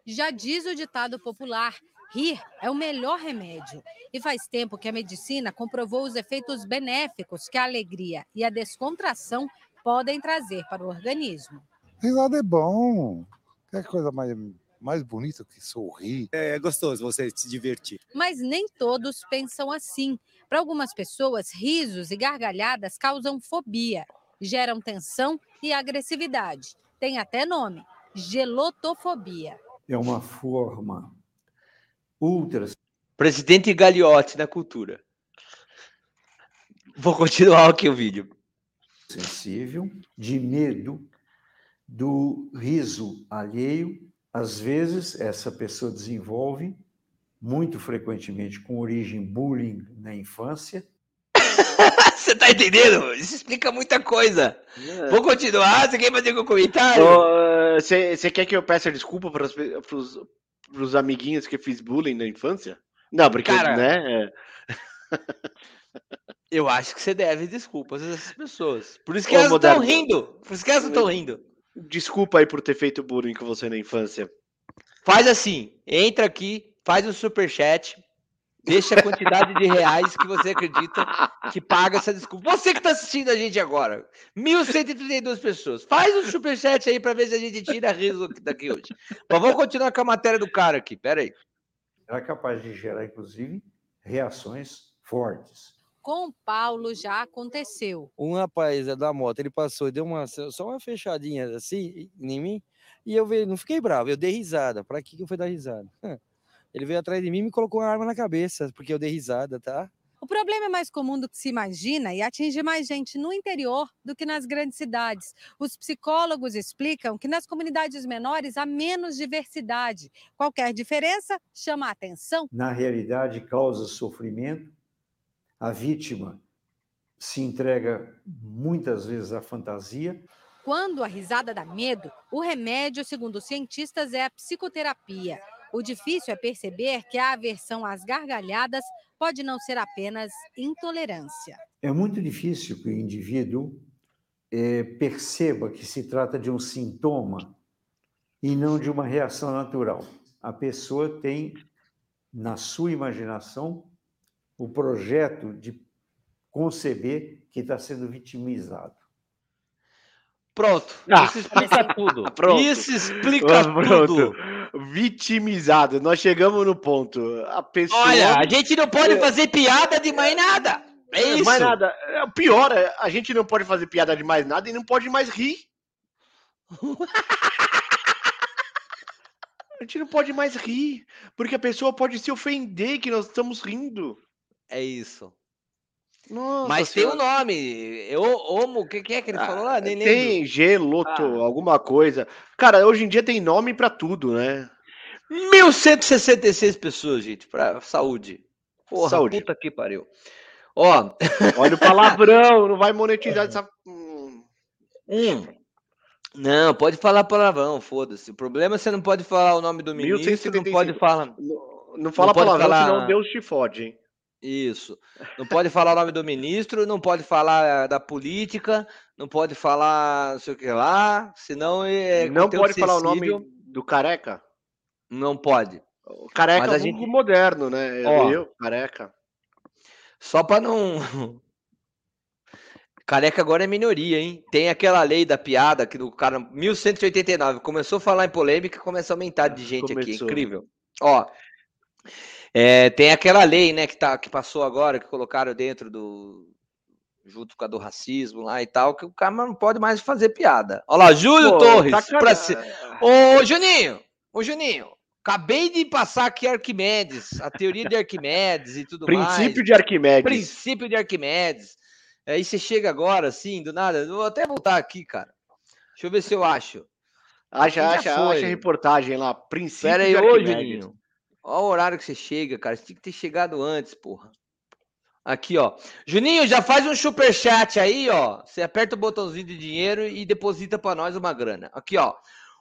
Já diz o ditado popular: rir é o melhor remédio. E faz tempo que a medicina comprovou os efeitos benéficos que a alegria e a descontração podem trazer para o organismo. Risada é bom. Que coisa mais, mais bonita que sorrir. É gostoso você se divertir. Mas nem todos pensam assim. Para algumas pessoas, risos e gargalhadas causam fobia, geram tensão e agressividade. Tem até nome: gelotofobia é uma forma ultra. Presidente Gagliotti na cultura. Vou continuar aqui o vídeo. Sensível, de medo do riso alheio. Às vezes, essa pessoa desenvolve, muito frequentemente com origem bullying na infância. Você tá entendendo? Isso explica muita coisa. É. Vou continuar. Você quer fazer algum comentário? Você quer que eu peça desculpa para os pros amiguinhos que fiz bullying na infância? Não, porque, Cara, né? É... eu acho que você deve desculpas a essas pessoas. Por isso que Ô, elas estão rindo. Por isso que elas estão rindo. Desculpa aí por ter feito bullying com você na infância. Faz assim, entra aqui, faz um super chat, Deixa a quantidade de reais que você acredita que paga essa desculpa. Você que está assistindo a gente agora, 1.132 pessoas. Faz um superchat aí para ver se a gente tira riso daqui hoje. Mas vamos continuar com a matéria do cara aqui. Pera aí. Era capaz de gerar, inclusive, reações fortes. Com o Paulo já aconteceu. Um rapaz é da moto, ele passou e deu uma, só uma fechadinha assim em mim, e eu não fiquei bravo, eu dei risada. Para que eu fui dar risada? Ele veio atrás de mim e me colocou uma arma na cabeça, porque eu dei risada, tá? O problema é mais comum do que se imagina e atinge mais gente no interior do que nas grandes cidades. Os psicólogos explicam que nas comunidades menores há menos diversidade. Qualquer diferença chama a atenção. Na realidade, causa sofrimento. A vítima se entrega muitas vezes à fantasia. Quando a risada dá medo, o remédio, segundo os cientistas, é a psicoterapia. O difícil é perceber que a aversão às gargalhadas pode não ser apenas intolerância. É muito difícil que o indivíduo é, perceba que se trata de um sintoma e não de uma reação natural. A pessoa tem, na sua imaginação, o projeto de conceber que está sendo vitimizado. Pronto. Ah, isso explica tudo. Pronto. Isso explica Pronto. tudo. Vitimizado. Nós chegamos no ponto. A pessoa. Olha, a gente não pode é. fazer piada de mais nada. É, é isso. Mais nada. É, o pior a gente não pode fazer piada de mais nada e não pode mais rir. a gente não pode mais rir, porque a pessoa pode se ofender que nós estamos rindo. É isso. Nossa Mas senhora. tem um nome. Eu, homo, o que, que, é que ele ah, falou lá? Nem tem geloto, ah. alguma coisa. Cara, hoje em dia tem nome para tudo, né? 1166 pessoas, gente, para saúde. Porra, saúde. puta que pariu. Ó, olha o palavrão, não vai monetizar essa. Hum. Não, pode falar palavrão, foda-se. O problema é que você não pode falar o nome do ministro, não pode falar. não fala pode palavrão, falar- senão Deus te fode, hein? Isso. Não pode falar o nome do ministro, não pode falar da política, não pode falar não sei o que lá, senão é não pode falar o nome do careca? Não pode. O careca Mas é um gente- moderno, né? Ó. Eu, careca. Só para não. Careca agora é minoria, hein? Tem aquela lei da piada que do cara 1189 começou a falar em polêmica, começa a aumentar de gente aqui, Começou. incrível. Ó, é, tem aquela lei, né, que tá que passou agora, que colocaram dentro do junto com a do racismo lá e tal, que o cara não pode mais fazer piada. Olha lá, Júlio Pô, Torres, pra ci- Ô, Juninho, ô Juninho, acabei de passar aqui Arquimedes, a teoria de Arquimedes e tudo mais. Princípio de Arquimedes. Princípio de Arquimedes. Aí você chega agora, assim, do nada. eu Vou até voltar aqui, cara. Deixa eu ver se eu acho. Acha, acha, acha a reportagem lá. Princípio Pera aí, de ô, Arquimedes. Juninho. Olha o horário que você chega, cara. Você tinha que ter chegado antes, porra. Aqui, ó. Juninho, já faz um superchat aí, ó. Você aperta o botãozinho de dinheiro e deposita pra nós uma grana. Aqui, ó.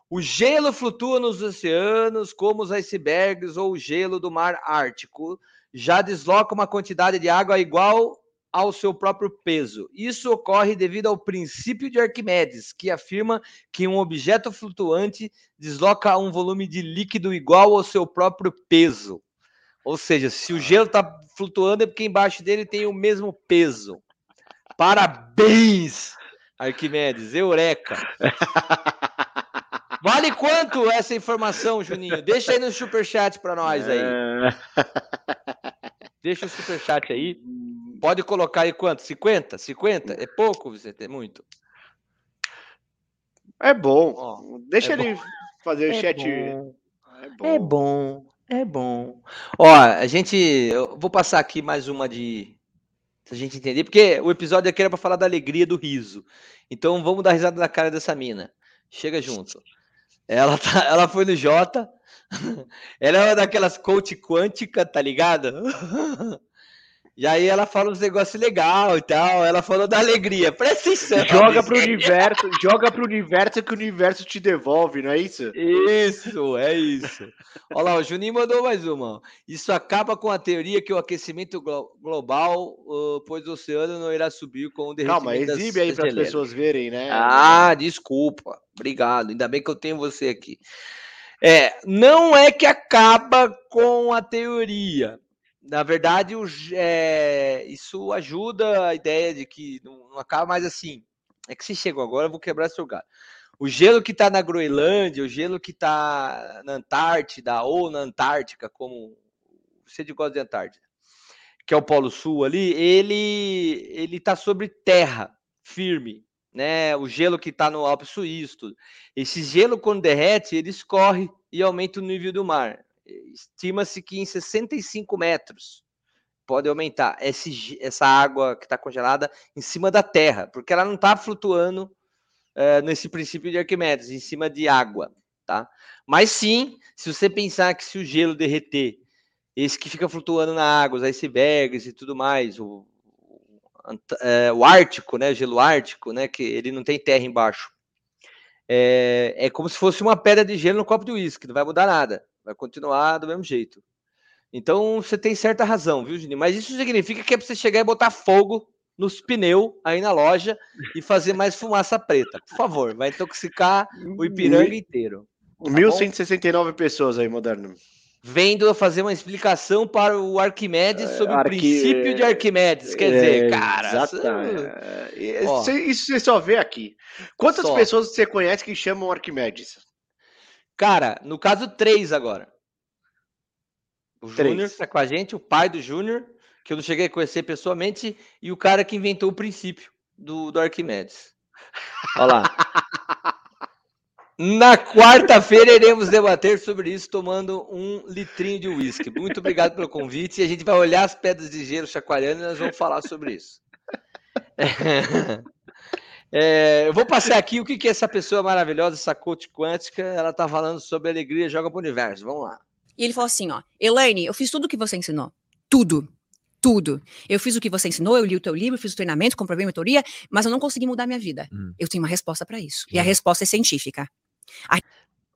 O gelo flutua nos oceanos como os icebergs ou o gelo do mar Ártico. Já desloca uma quantidade de água igual ao seu próprio peso. Isso ocorre devido ao princípio de Arquimedes, que afirma que um objeto flutuante desloca um volume de líquido igual ao seu próprio peso. Ou seja, se o gelo está flutuando é porque embaixo dele tem o mesmo peso. Parabéns, Arquimedes, eureka. Vale quanto essa informação, Juninho? Deixa aí no superchat para nós aí. Deixa o superchat aí. Pode colocar aí quanto? 50? 50? É pouco, Vicente? É muito. É bom. Ó, Deixa é ele fazer o É chat. bom. É bom. É bom, é bom. Ó, a gente. Eu vou passar aqui mais uma de. Pra gente entender, porque o episódio aqui era pra falar da alegria do riso. Então vamos dar risada na cara dessa mina. Chega junto. Ela, tá, ela foi no Jota. Ela é uma daquelas coach quântica, tá ligado? E aí ela fala uns negócios legais e tal. Ela falou da alegria. Presta atenção. Joga pro universo, joga pro universo que o universo te devolve, não é isso? Isso, é isso. Olha lá, o Juninho mandou mais uma. Isso acaba com a teoria que o aquecimento glo- global, uh, pois o oceano não irá subir com o derretimento Calma, exibe aí para as pessoas verem, né? Ah, desculpa. Obrigado. Ainda bem que eu tenho você aqui. É, não é que acaba com a teoria. Na verdade, o é, isso ajuda a ideia de que não, não acaba mais assim. É que se chegou agora, eu vou quebrar seu galho. O gelo que está na Groenlândia, o gelo que está na Antártida ou na Antártica, como você gosta de Antártida, que é o Polo Sul ali, ele ele está sobre terra firme, né? O gelo que está no Alpe Suíço, tudo. Esse gelo quando derrete, ele escorre e aumenta o nível do mar. Estima-se que em 65 metros pode aumentar esse, essa água que está congelada em cima da terra, porque ela não está flutuando eh, nesse princípio de Arquimedes, em cima de água, tá? Mas sim, se você pensar que se o gelo derreter, esse que fica flutuando na água, os icebergs e tudo mais, o, eh, o Ártico, né, o gelo Ártico, né, que ele não tem terra embaixo, é, é como se fosse uma pedra de gelo no copo de uísque, não vai mudar nada, vai continuar do mesmo jeito. Então você tem certa razão, viu, Juninho? Mas isso significa que é para você chegar e botar fogo nos pneus aí na loja e fazer mais fumaça preta. Por favor, vai intoxicar o Ipiranga inteiro. Tá bom? 1169 pessoas aí, moderno. Vendo eu fazer uma explicação para o Arquimedes sobre o Arqui- princípio de Arquimedes. Quer dizer, cara. Exata, isso- é, isso- isso você só vê aqui. Quantas Só. pessoas você conhece que chamam Arquimedes? Cara, no caso, três agora. O. Júnior tá com a gente, o pai do Júnior, que eu não cheguei a conhecer pessoalmente, e o cara que inventou o princípio do, do Arquimedes. Olha lá. Na quarta-feira iremos debater sobre isso tomando um litrinho de uísque. Muito obrigado pelo convite. E a gente vai olhar as pedras de gelo chacoalhando e nós vamos falar sobre isso. É, eu vou passar aqui o que, que essa pessoa maravilhosa, essa coach quântica, ela tá falando sobre alegria joga pro universo. Vamos lá. E ele falou assim, ó, Elaine, eu fiz tudo o que você ensinou. Tudo. Tudo. Eu fiz o que você ensinou, eu li o teu livro, fiz o treinamento, comprovei minha teoria, mas eu não consegui mudar minha vida. Eu tenho uma resposta para isso. E a resposta é científica.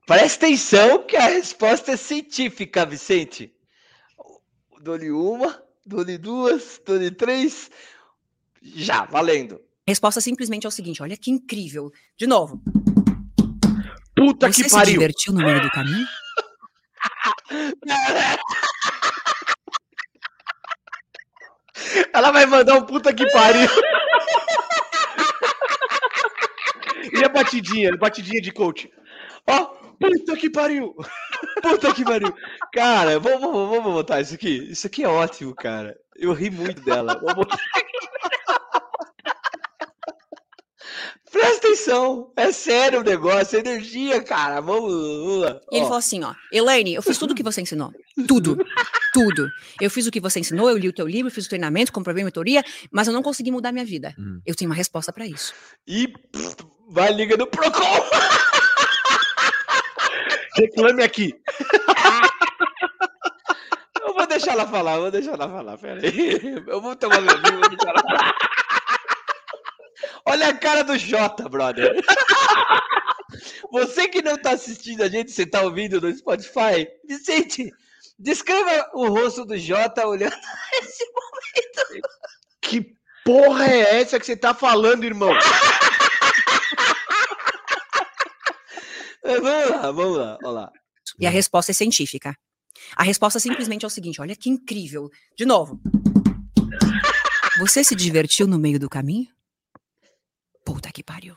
Presta atenção que a resposta é científica, Vicente. dou-lhe uma, dou-lhe duas, dou-lhe três. Já, valendo. A resposta simplesmente é o seguinte: olha que incrível. De novo. Puta Você que se pariu! divertiu no meio do caminho? Ela vai mandar um puta que pariu. E a batidinha, batidinha de coach. Ó, puta que pariu. Puta que pariu. Cara, vamos, vamos, vamos botar isso aqui. Isso aqui é ótimo, cara. Eu ri muito dela. Vamos botar É sério o negócio, é energia, cara. Vamos, vamos lá. E ele Ó, falou assim, ó, Elaine, eu fiz tudo o que você ensinou. Tudo. Tudo. Eu fiz o que você ensinou, eu li o teu livro, fiz o treinamento, comprovei a mentoria, mas eu não consegui mudar minha vida. Eu tenho uma resposta pra isso. E pff, vai liga do Procon. Reclame aqui. Eu vou deixar ela falar, eu vou deixar ela falar. Pera aí. Eu vou tomar meu vinho, vou deixar ela falar. Olha a cara do Jota, brother. Você que não tá assistindo a gente, você tá ouvindo no Spotify, Vicente, descreva o rosto do Jota olhando esse momento. Que porra é essa que você tá falando, irmão? Vamos lá, vamos lá, olha lá. E a resposta é científica. A resposta simplesmente é o seguinte: olha que incrível. De novo. Você se divertiu no meio do caminho? Puta que pariu.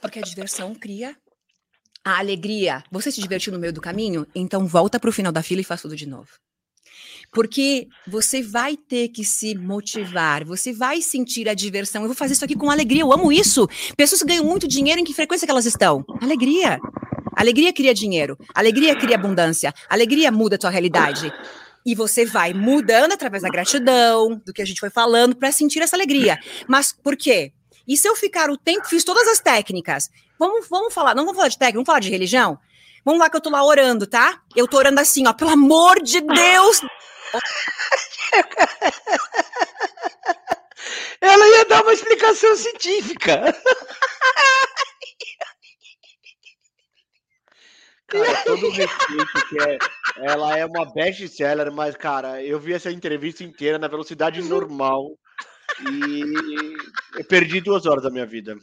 Porque a diversão cria a alegria. Você se divertiu no meio do caminho? Então volta pro final da fila e faz tudo de novo. Porque você vai ter que se motivar, você vai sentir a diversão. Eu vou fazer isso aqui com alegria, eu amo isso. Pessoas que ganham muito dinheiro, em que frequência que elas estão? Alegria. Alegria cria dinheiro, alegria cria abundância, alegria muda a tua realidade. E você vai mudando através da gratidão, do que a gente foi falando, para sentir essa alegria. Mas por quê? E se eu ficar o tempo, fiz todas as técnicas. Vamos, vamos falar, não vamos falar de técnica, vamos falar de religião? Vamos lá que eu tô lá orando, tá? Eu tô orando assim, ó, pelo amor de Deus. Ela ia dar uma explicação científica. Cara, todo respeito que é. Ela é uma best-seller, mas, cara, eu vi essa entrevista inteira na velocidade normal e eu perdi duas horas da minha vida.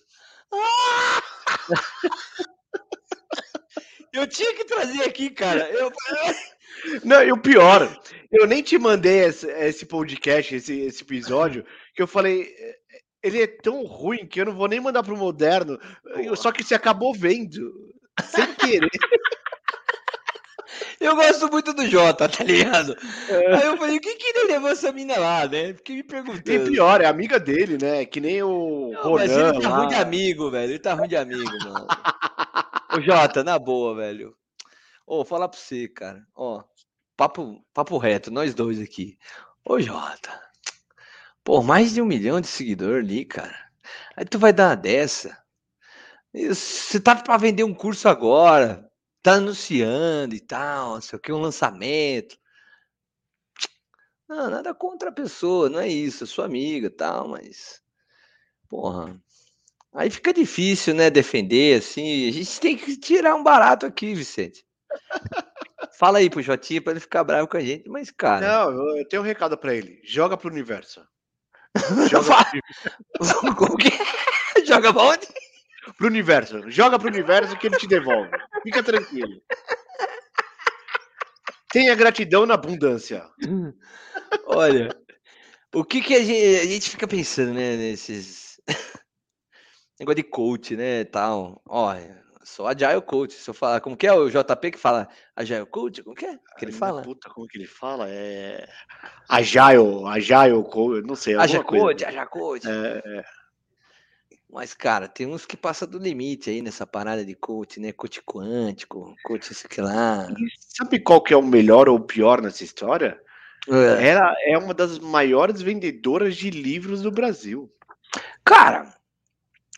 Eu tinha que trazer aqui, cara. Eu... Não, e o pior, eu nem te mandei esse, esse podcast, esse, esse episódio, que eu falei. "É, Ele é tão ruim que eu não vou nem mandar pro moderno. Só que você acabou vendo. Sem querer. Eu gosto muito do Jota, tá ligado? Aí eu falei, o que que ele levou essa mina lá, né? Fiquei me perguntando. E pior, é amiga dele, né? Que nem o Não, mas Ronan ele tá lá. ruim de amigo, velho. Ele tá ruim de amigo, mano. Ô, Jota, na boa, velho. Ô, falar pra você, cara. Ó, papo, papo reto, nós dois aqui. Ô, Jota. Pô, mais de um milhão de seguidor ali, cara. Aí tu vai dar uma dessa. Você tá pra vender um curso agora. Tá anunciando e tal, não sei o que, um lançamento. Não, nada contra a pessoa, não é isso, é sua amiga e tal, mas. Porra. Aí fica difícil, né, defender, assim. A gente tem que tirar um barato aqui, Vicente. Fala aí pro Jotinha pra ele ficar bravo com a gente, mas, cara. Não, eu- tenho um recado pra ele. Joga pro universo. Joga Como que é? Joga pra onde? Pro universo. Joga pro universo que ele te devolve. Fica tranquilo. Tenha gratidão na abundância. Olha, o que que a gente, a gente fica pensando, né, nesses negócio de coach, né, tal. Olha, sou agile coach. Se eu falar, como que é o JP que fala agile coach? Como que é que ele Ai, fala? Puta, como que ele fala? É. Agile, Agile, co- não sei. Agile coach, agile coach. É, é. Mas, cara, tem uns que passam do limite aí nessa parada de coach, né? Coach quântico, coach isso que lá. Sabe qual que é o melhor ou o pior nessa história? É. Ela é uma das maiores vendedoras de livros do Brasil. Cara,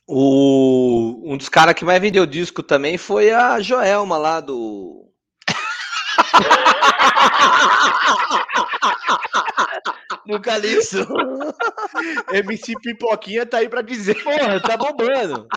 o, um dos caras que mais vendeu disco também foi a Joelma lá do. do Calypso. MC Pipoquinha tá aí pra dizer. Porra, tá bombando.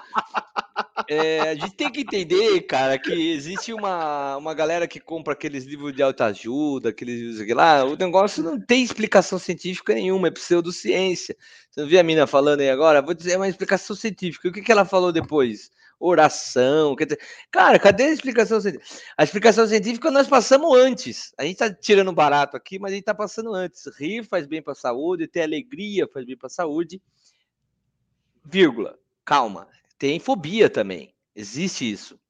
É, a gente tem que entender, cara, que existe uma, uma galera que compra aqueles livros de autoajuda, aqueles livros aqui lá. O negócio não tem explicação científica nenhuma, é pseudociência. Você não viu a mina falando aí agora? Vou dizer é uma explicação científica. O que, que ela falou depois? Oração. Quer dizer, cara, cadê a explicação científica? A explicação científica nós passamos antes. A gente tá tirando barato aqui, mas a gente tá passando antes. Rir faz bem para a saúde, ter alegria faz bem para a saúde. Vírgula. Calma tem fobia também. Existe isso.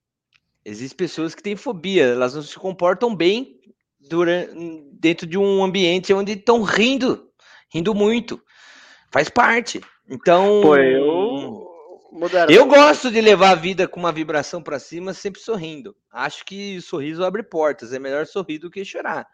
Existem pessoas que têm fobia, elas não se comportam bem durante, dentro de um ambiente onde estão rindo, rindo muito. Faz parte. Então. Pô, eu. Eu gosto de levar a vida com uma vibração para cima, sempre sorrindo. Acho que o sorriso abre portas. É melhor sorrir do que chorar.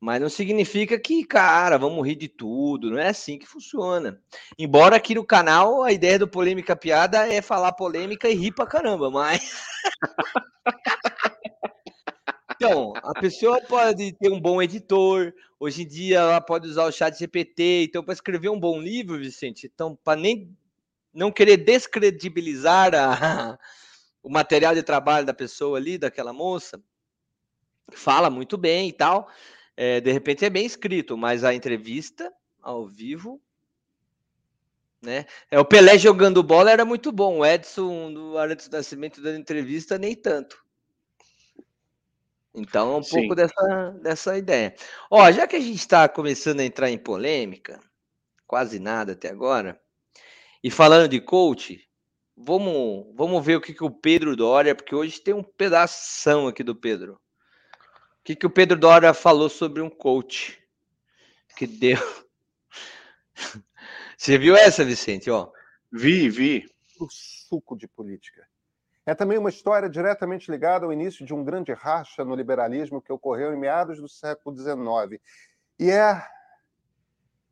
Mas não significa que, cara, vamos rir de tudo. Não é assim que funciona. Embora aqui no canal a ideia do Polêmica Piada é falar polêmica e rir pra caramba, mas. então, a pessoa pode ter um bom editor. Hoje em dia ela pode usar o chat GPT. Então, para escrever um bom livro, Vicente, então, para nem não querer descredibilizar a, o material de trabalho da pessoa ali, daquela moça, fala muito bem e tal é, de repente é bem escrito, mas a entrevista ao vivo, né? É o Pelé jogando bola era muito bom. O Edson do Arantes Nascimento dando entrevista nem tanto. Então, é um Sim. pouco dessa, dessa ideia. Ó, já que a gente está começando a entrar em polêmica, quase nada até agora, e falando de coach, vamos, vamos ver o que, que o Pedro Dória, porque hoje tem um pedaço aqui do Pedro que, que o Pedro Dora falou sobre um coach que deu. Você viu essa, Vicente? Ó. Vi, vi. O suco de política. É também uma história diretamente ligada ao início de um grande racha no liberalismo que ocorreu em meados do século XIX. E é,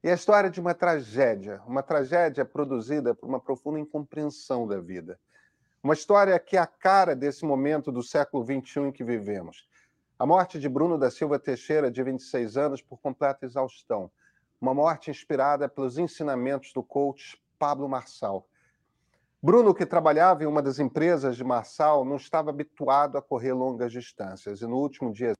e a história de uma tragédia, uma tragédia produzida por uma profunda incompreensão da vida. Uma história que é a cara desse momento do século XXI em que vivemos. A morte de Bruno da Silva Teixeira, de 26 anos, por completa exaustão. Uma morte inspirada pelos ensinamentos do coach Pablo Marçal. Bruno, que trabalhava em uma das empresas de Marçal, não estava habituado a correr longas distâncias. E no último dia.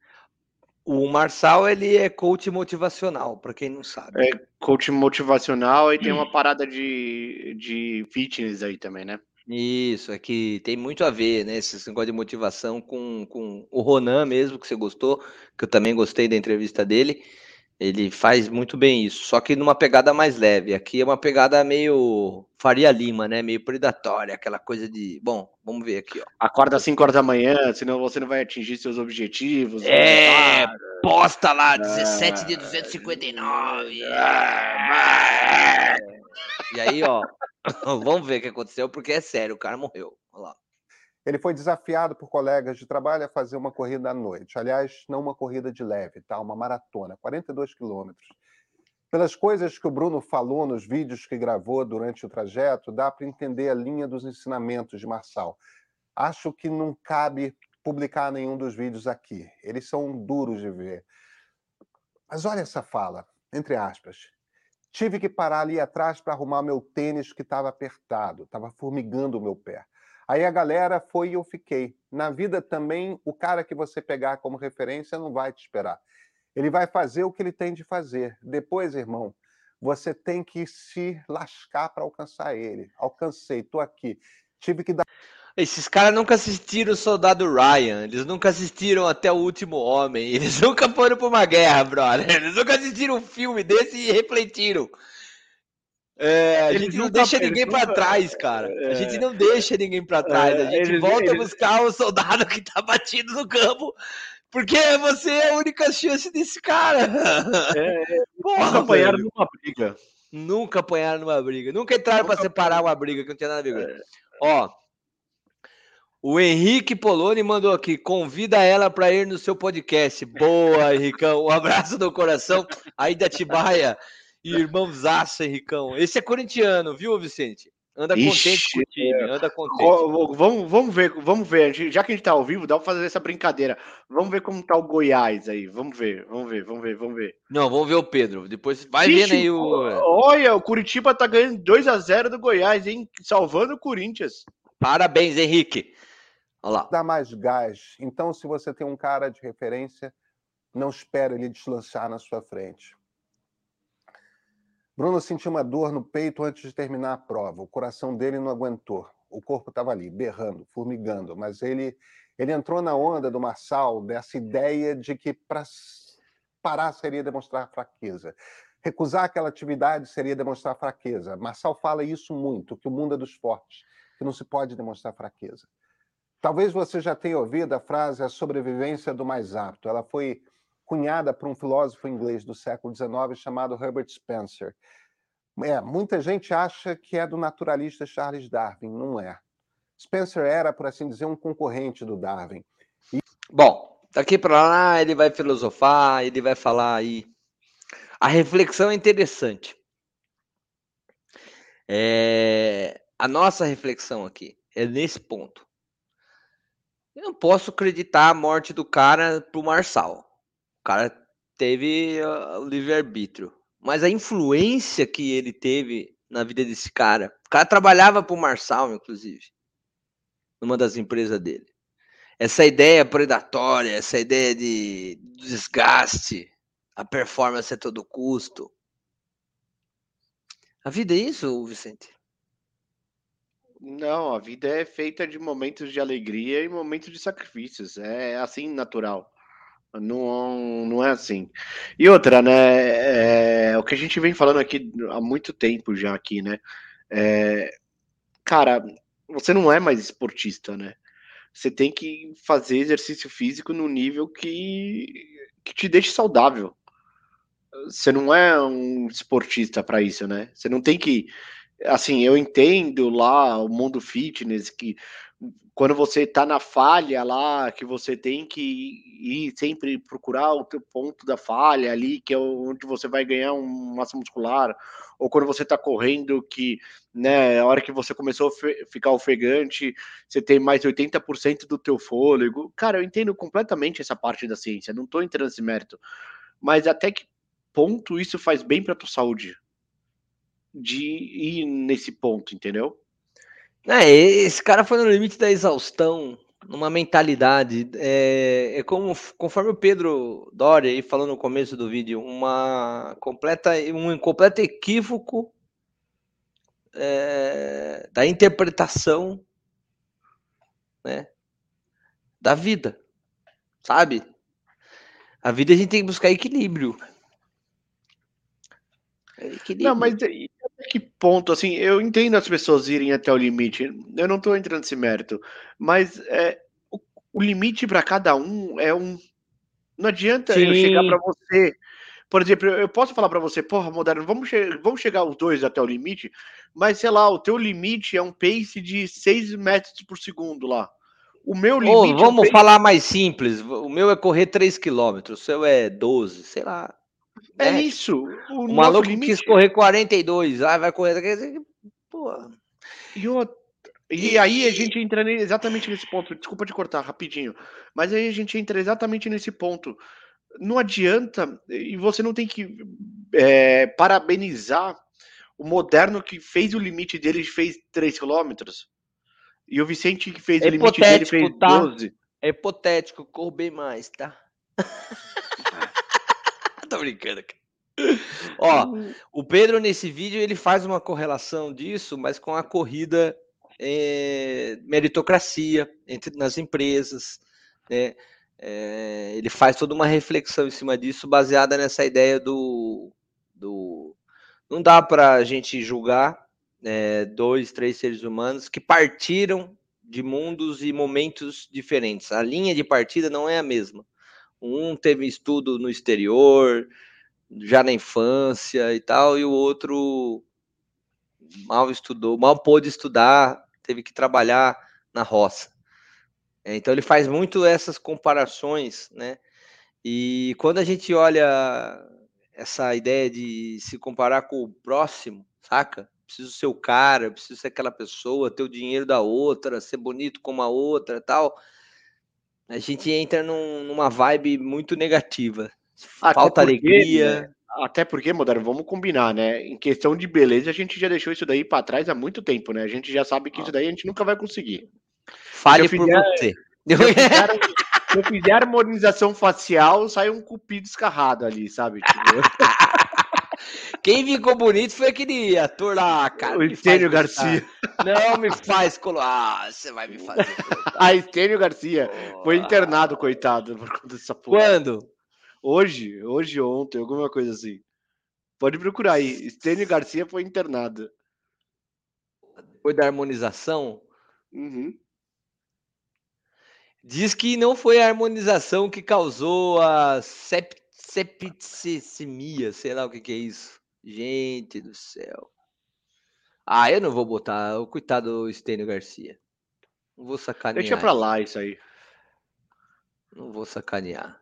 O Marçal, ele é coach motivacional, para quem não sabe. É coach motivacional e tem uma parada de, de fitness aí também, né? Isso, é que tem muito a ver, né? Esse negócio de motivação com, com o Ronan mesmo, que você gostou, que eu também gostei da entrevista dele. Ele faz muito bem isso, só que numa pegada mais leve. Aqui é uma pegada meio Faria Lima, né? Meio predatória, aquela coisa de. Bom, vamos ver aqui, ó. Acorda às 5 horas da manhã, senão você não vai atingir seus objetivos. É, posta lá, 17 de 259. É, e aí, ó, Vamos ver o que aconteceu, porque é sério, o cara morreu. Olha lá. Ele foi desafiado por colegas de trabalho a fazer uma corrida à noite. Aliás, não uma corrida de leve, tá? Uma maratona, 42 quilômetros. Pelas coisas que o Bruno falou nos vídeos que gravou durante o trajeto, dá para entender a linha dos ensinamentos de Marçal. Acho que não cabe publicar nenhum dos vídeos aqui. Eles são duros de ver. Mas olha essa fala, entre aspas. Tive que parar ali atrás para arrumar meu tênis que estava apertado, estava formigando o meu pé. Aí a galera foi e eu fiquei. Na vida também, o cara que você pegar como referência não vai te esperar. Ele vai fazer o que ele tem de fazer. Depois, irmão, você tem que se lascar para alcançar ele. Alcancei, tô aqui. Tive que dar. Esses caras nunca assistiram o Soldado Ryan, eles nunca assistiram até o Último Homem, eles nunca foram para uma guerra, brother. Eles nunca assistiram um filme desse e refletiram. É, a gente não deixa ninguém para trás, cara. A gente não deixa ninguém para trás. A gente volta a buscar o soldado que tá batido no campo, porque você é a única chance desse cara. É, Porra, nunca apanharam numa briga. Nunca apanharam numa briga. Nunca entraram para separar uma briga que não tinha nada a ver. É. Ó, o Henrique Poloni mandou aqui, convida ela para ir no seu podcast. Boa, Henricão. Um abraço no coração aí da Tibaia. Irmãozaço, Henricão. Esse é corintiano, viu, Vicente? Anda Ixi, contente com o time, anda contente. Vamos, vamos ver, vamos ver. Já que a gente tá ao vivo, dá pra fazer essa brincadeira. Vamos ver como tá o Goiás aí. Vamos ver, vamos ver, vamos ver, vamos ver. Não, vamos ver o Pedro. Depois vai Ixi, vendo aí o. Olha, o Curitiba tá ganhando 2 a 0 do Goiás, hein? Salvando o Corinthians. Parabéns, Henrique. Olha lá. Dá mais gás. Então, se você tem um cara de referência, não espere ele deslanchar na sua frente. Bruno sentiu uma dor no peito antes de terminar a prova. O coração dele não aguentou. O corpo estava ali, berrando, formigando, mas ele ele entrou na onda do Marçal dessa ideia de que para parar seria demonstrar fraqueza. Recusar aquela atividade seria demonstrar fraqueza. Marçal fala isso muito, que o mundo é dos fortes, que não se pode demonstrar fraqueza. Talvez você já tenha ouvido a frase a sobrevivência do mais apto. Ela foi cunhada por um filósofo inglês do século XIX chamado Herbert Spencer. É, muita gente acha que é do naturalista Charles Darwin, não é. Spencer era, por assim dizer, um concorrente do Darwin. E... Bom, daqui para lá ele vai filosofar, ele vai falar aí. A reflexão é interessante. É... A nossa reflexão aqui é nesse ponto. Eu não posso acreditar a morte do cara pro Marçal. O cara teve uh, o livre-arbítrio. Mas a influência que ele teve na vida desse cara. O cara trabalhava pro Marçal, inclusive numa das empresas dele. Essa ideia predatória, essa ideia de desgaste, a performance a todo custo. A vida é isso, Vicente? Não, a vida é feita de momentos de alegria e momentos de sacrifícios. É assim natural. Não, não é assim. E outra, né? É, o que a gente vem falando aqui há muito tempo já aqui, né? É, cara, você não é mais esportista, né? Você tem que fazer exercício físico no nível que, que te deixe saudável. Você não é um esportista para isso, né? Você não tem que. Assim, eu entendo lá o mundo fitness que quando você está na falha lá, que você tem que ir sempre procurar o teu ponto da falha ali, que é onde você vai ganhar um massa muscular, ou quando você está correndo, que né, a hora que você começou a ficar ofegante, você tem mais 80% do teu fôlego. Cara, eu entendo completamente essa parte da ciência, não estou entrando nesse mérito, mas até que ponto isso faz bem para tua saúde? De ir nesse ponto, entendeu? É, esse cara foi no limite da exaustão, numa mentalidade. É, é como conforme o Pedro Doria aí falou no começo do vídeo, uma completa, um completo equívoco é, da interpretação né, da vida, sabe? A vida a gente tem que buscar equilíbrio. equilíbrio. Não, mas que ponto, assim, eu entendo as pessoas irem até o limite, eu não estou entrando nesse mérito, mas é, o, o limite para cada um é um. Não adianta Sim. eu chegar para você. Por exemplo, eu posso falar para você, porra, moderno, vamos, che vamos chegar os dois até o limite, mas sei lá, o teu limite é um pace de 6 metros por segundo lá. O meu limite. Oh, vamos é um falar mais simples. O meu é correr 3 km, o seu é 12, sei lá. É né? isso. O, o maluco limite... quis correr 42, ah, vai correr. Pô. E, o... e aí a gente entra exatamente nesse ponto. Desculpa te cortar rapidinho, mas aí a gente entra exatamente nesse ponto. Não adianta, e você não tem que é, parabenizar o moderno que fez o limite dele fez 3 km. E o Vicente que fez é o limite dele fez tá? 12. É hipotético, corro bem mais, tá? Tô brincando, cara. Ó, o Pedro nesse vídeo ele faz uma correlação disso, mas com a corrida é, meritocracia entre nas empresas, né? É, ele faz toda uma reflexão em cima disso, baseada nessa ideia do, do não dá para a gente julgar é, dois, três seres humanos que partiram de mundos e momentos diferentes. A linha de partida não é a mesma. Um teve estudo no exterior, já na infância e tal, e o outro mal estudou, mal pôde estudar, teve que trabalhar na roça. Então ele faz muito essas comparações, né? E quando a gente olha essa ideia de se comparar com o próximo, saca? Preciso ser o cara, preciso ser aquela pessoa, ter o dinheiro da outra, ser bonito como a outra, tal a gente entra num, numa vibe muito negativa. Falta porque, alegria. Né, Até porque, Moderno, vamos combinar, né? Em questão de beleza, a gente já deixou isso daí pra trás há muito tempo, né? A gente já sabe que isso daí a gente nunca vai conseguir. Fale por fizer- você. Se eu fizer, se eu fizer harmonização facial, sai um cupido escarrado ali, sabe? Tipo, Quem ficou bonito foi aquele ator lá, cara. O Estênio. Garcia. Não me faz colocar. Ah, você vai me fazer. a Estênio Garcia foi internado, coitado, por conta dessa porra. Quando? Hoje, hoje, ontem, alguma coisa assim. Pode procurar aí. Estênio Garcia foi internado. Foi da harmonização? Uhum. Diz que não foi a harmonização que causou a sep septicemia, sei lá o que, que é isso. Gente do céu. Ah, eu não vou botar o coitado do Estênio Garcia. Não vou sacanear. Deixa pra lá isso aí. Não vou sacanear.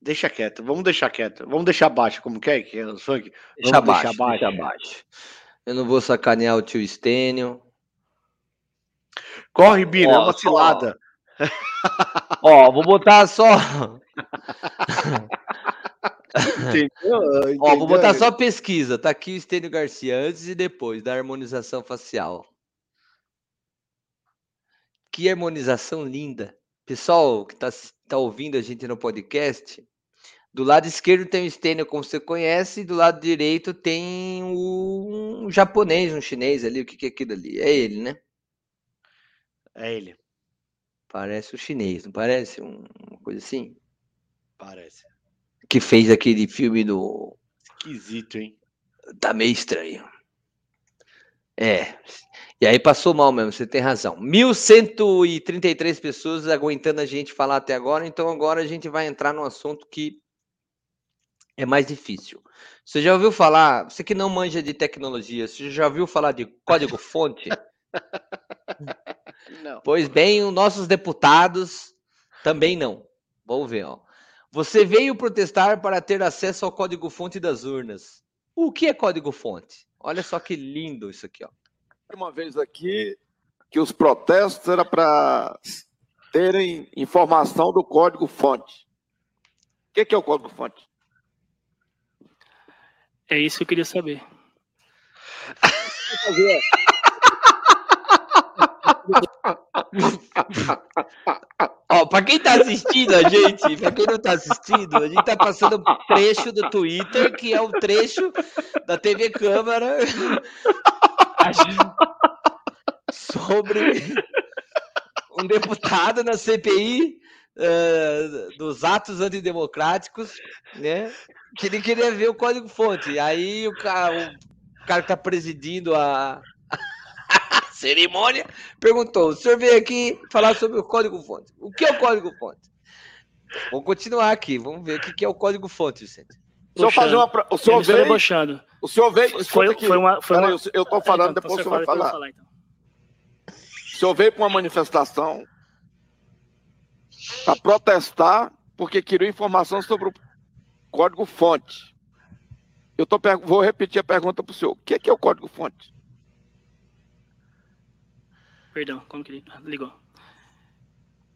Deixa quieto, vamos deixar quieto. Vamos deixar baixo, como que é que é o funk? Deixa abaixo, deixar deixa abaixo. Eu não vou sacanear o tio Estênio. Corre, Bina, é uma cilada. Ó, vou botar só. Entendeu? Ó, vou botar só pesquisa. Tá aqui o Estênio Garcia, antes e depois da harmonização facial. Que harmonização linda. Pessoal que tá, assis- tá ouvindo a gente no podcast, do lado esquerdo tem o Estênio, como você conhece, e do lado direito tem o, um japonês, um chinês ali. O que, que é aquilo ali? É ele, né? É ele, Parece o chinês, não parece? Um- uma coisa assim? parece. Que fez aquele filme do. Esquisito, hein? Tá meio estranho. É. E aí passou mal mesmo, você tem razão. 1.133 pessoas aguentando a gente falar até agora, então agora a gente vai entrar num assunto que é mais difícil. Você já ouviu falar, você que não manja de tecnologia, você já ouviu falar de código-fonte? Não. Pois bem, os nossos deputados também não. Vamos ver, ó. Você veio protestar para ter acesso ao código-fonte das urnas. O que é código-fonte? Olha só que lindo isso aqui, ó. uma vez aqui que os protestos era para terem informação do código-fonte. O que, que é o código-fonte? É isso que eu queria saber. Ó, para quem tá assistindo a gente, para quem não tá assistindo, a gente tá passando um trecho do Twitter, que é um trecho da TV Câmara sobre um deputado na CPI eh, dos atos antidemocráticos, né? Que ele queria ver o código-fonte. Aí o cara, o cara que tá presidindo a, cerimônia, perguntou: o senhor veio aqui falar sobre o código-fonte. O que é o código-fonte? Vamos continuar aqui, vamos ver o que é o código-fonte, Vicente. O senhor, fazer uma, o senhor veio, debochando. o senhor veio, Foi- foi uma- foi Peraí, uma- eu estou falando, Então, depois o você senhor vai eu falar. vou então. O senhor veio para uma manifestação para protestar porque queria informação sobre o código-fonte. Eu tô, vou repetir a pergunta para o senhor. O que é, que é o código-fonte? Perdão, como que ele ligou?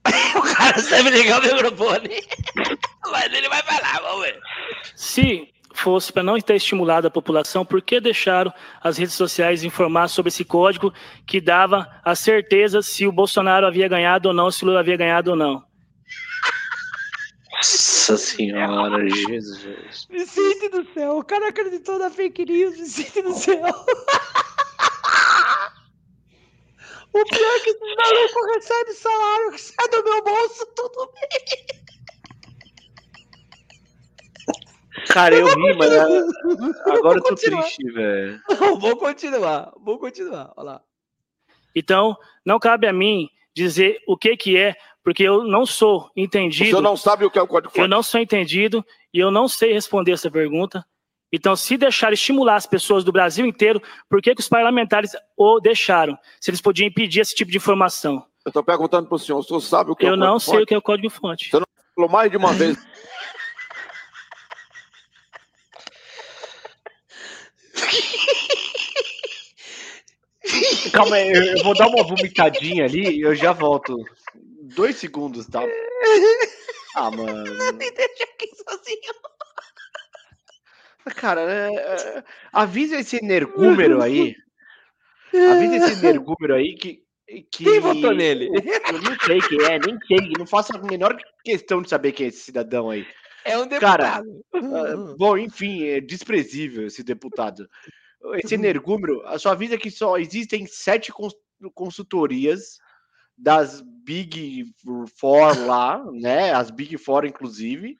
O cara sabe ligar o microfone. Mas ele vai falar, vamos ver. Se fosse para não ter estimulado a população, por que deixaram as redes sociais informar sobre esse código que dava a certeza se o Bolsonaro havia ganhado ou não, se o Lula havia ganhado ou não? Nossa senhora, Jesus. Vicente do céu, o cara acreditou na fake news, Vicente do céu. O pior é que esses malucos recebem salário que sai do meu bolso, tudo bem. Cara, eu ri, mas agora eu tô continuar. triste, velho. Vou continuar, vou continuar, olha lá. Então, não cabe a mim dizer o que que é, porque eu não sou O entendido. senhor não sabe o que é o código-fonte? Eu não sou entendido e eu não sei responder essa pergunta. Então, se deixar estimular as pessoas do Brasil inteiro, por que, que os parlamentares o deixaram? Se eles podiam impedir esse tipo de informação. Eu estou perguntando para o senhor. O senhor sabe o que é Eu o não sei código-fonte? o que é o código-fonte. Senhor não falou mais de uma vez. Calma aí, eu eu vou dar uma vomitadinha ali e eu já volto. Dois segundos, tá? Ah, mano. Me deixa aqui sozinho. Cara, é, é, avisa esse energúmero aí. Avisa esse energúmero aí que. que Quem votou nele? Eu não sei quem é, nem sei. Não faço a menor questão de saber quem é esse cidadão aí. É um Cara, deputado. ah, bom, enfim, é desprezível esse deputado. Esse energúmero, a sua vida é que só existem sete cons- consultorias das Big Four lá, né? As Big Four, inclusive,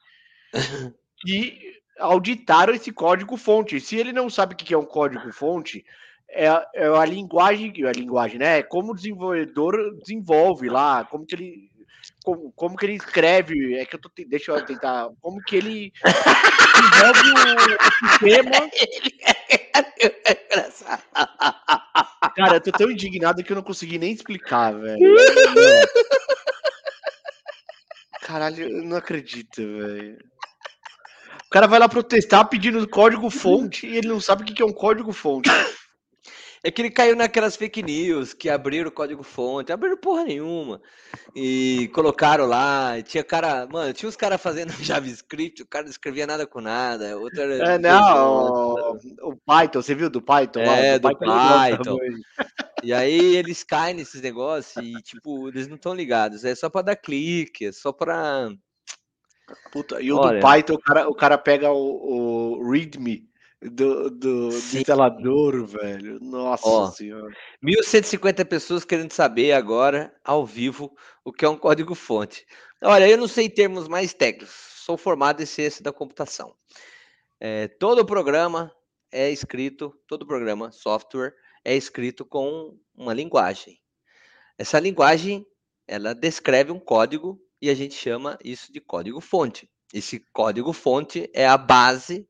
que auditaram esse código-fonte. Se ele não sabe o que é um código-fonte, é, a- é a linguagem, a linguagem, né? É como o desenvolvedor desenvolve lá, como que ele, como, como que ele escreve. É que eu tô, deixa eu tentar, como que ele desenvolve o, o sistema. Cara, eu tô tão indignado que eu não consegui nem explicar, velho. Caralho, eu não acredito, velho. O cara vai lá protestar pedindo código fonte e ele não sabe o que é um código fonte. É que ele caiu naquelas fake news que abriram o código fonte, abriram porra nenhuma. E colocaram lá, e tinha cara, mano, tinha uns caras fazendo JavaScript, o cara não escrevia nada com nada, outro era É, não, o, o Python, você viu do Python? É, O do é legal Python. E aí eles caem nesses negócios e, tipo, eles não estão ligados. É só pra dar clique, é só pra. Puta, e o Olha. do Python, o cara, o cara pega o, o README do, do, instalador, velho. Nossa Ó, senhora. 1.150 pessoas querendo saber agora, ao vivo, o que é um código-fonte. Olha, eu não sei termos mais técnicos, sou formado em ciência da computação. É, todo programa é escrito, todo programa, software, é escrito com uma linguagem. Essa linguagem, ela descreve um código e a gente chama isso de código-fonte. Esse código-fonte é a base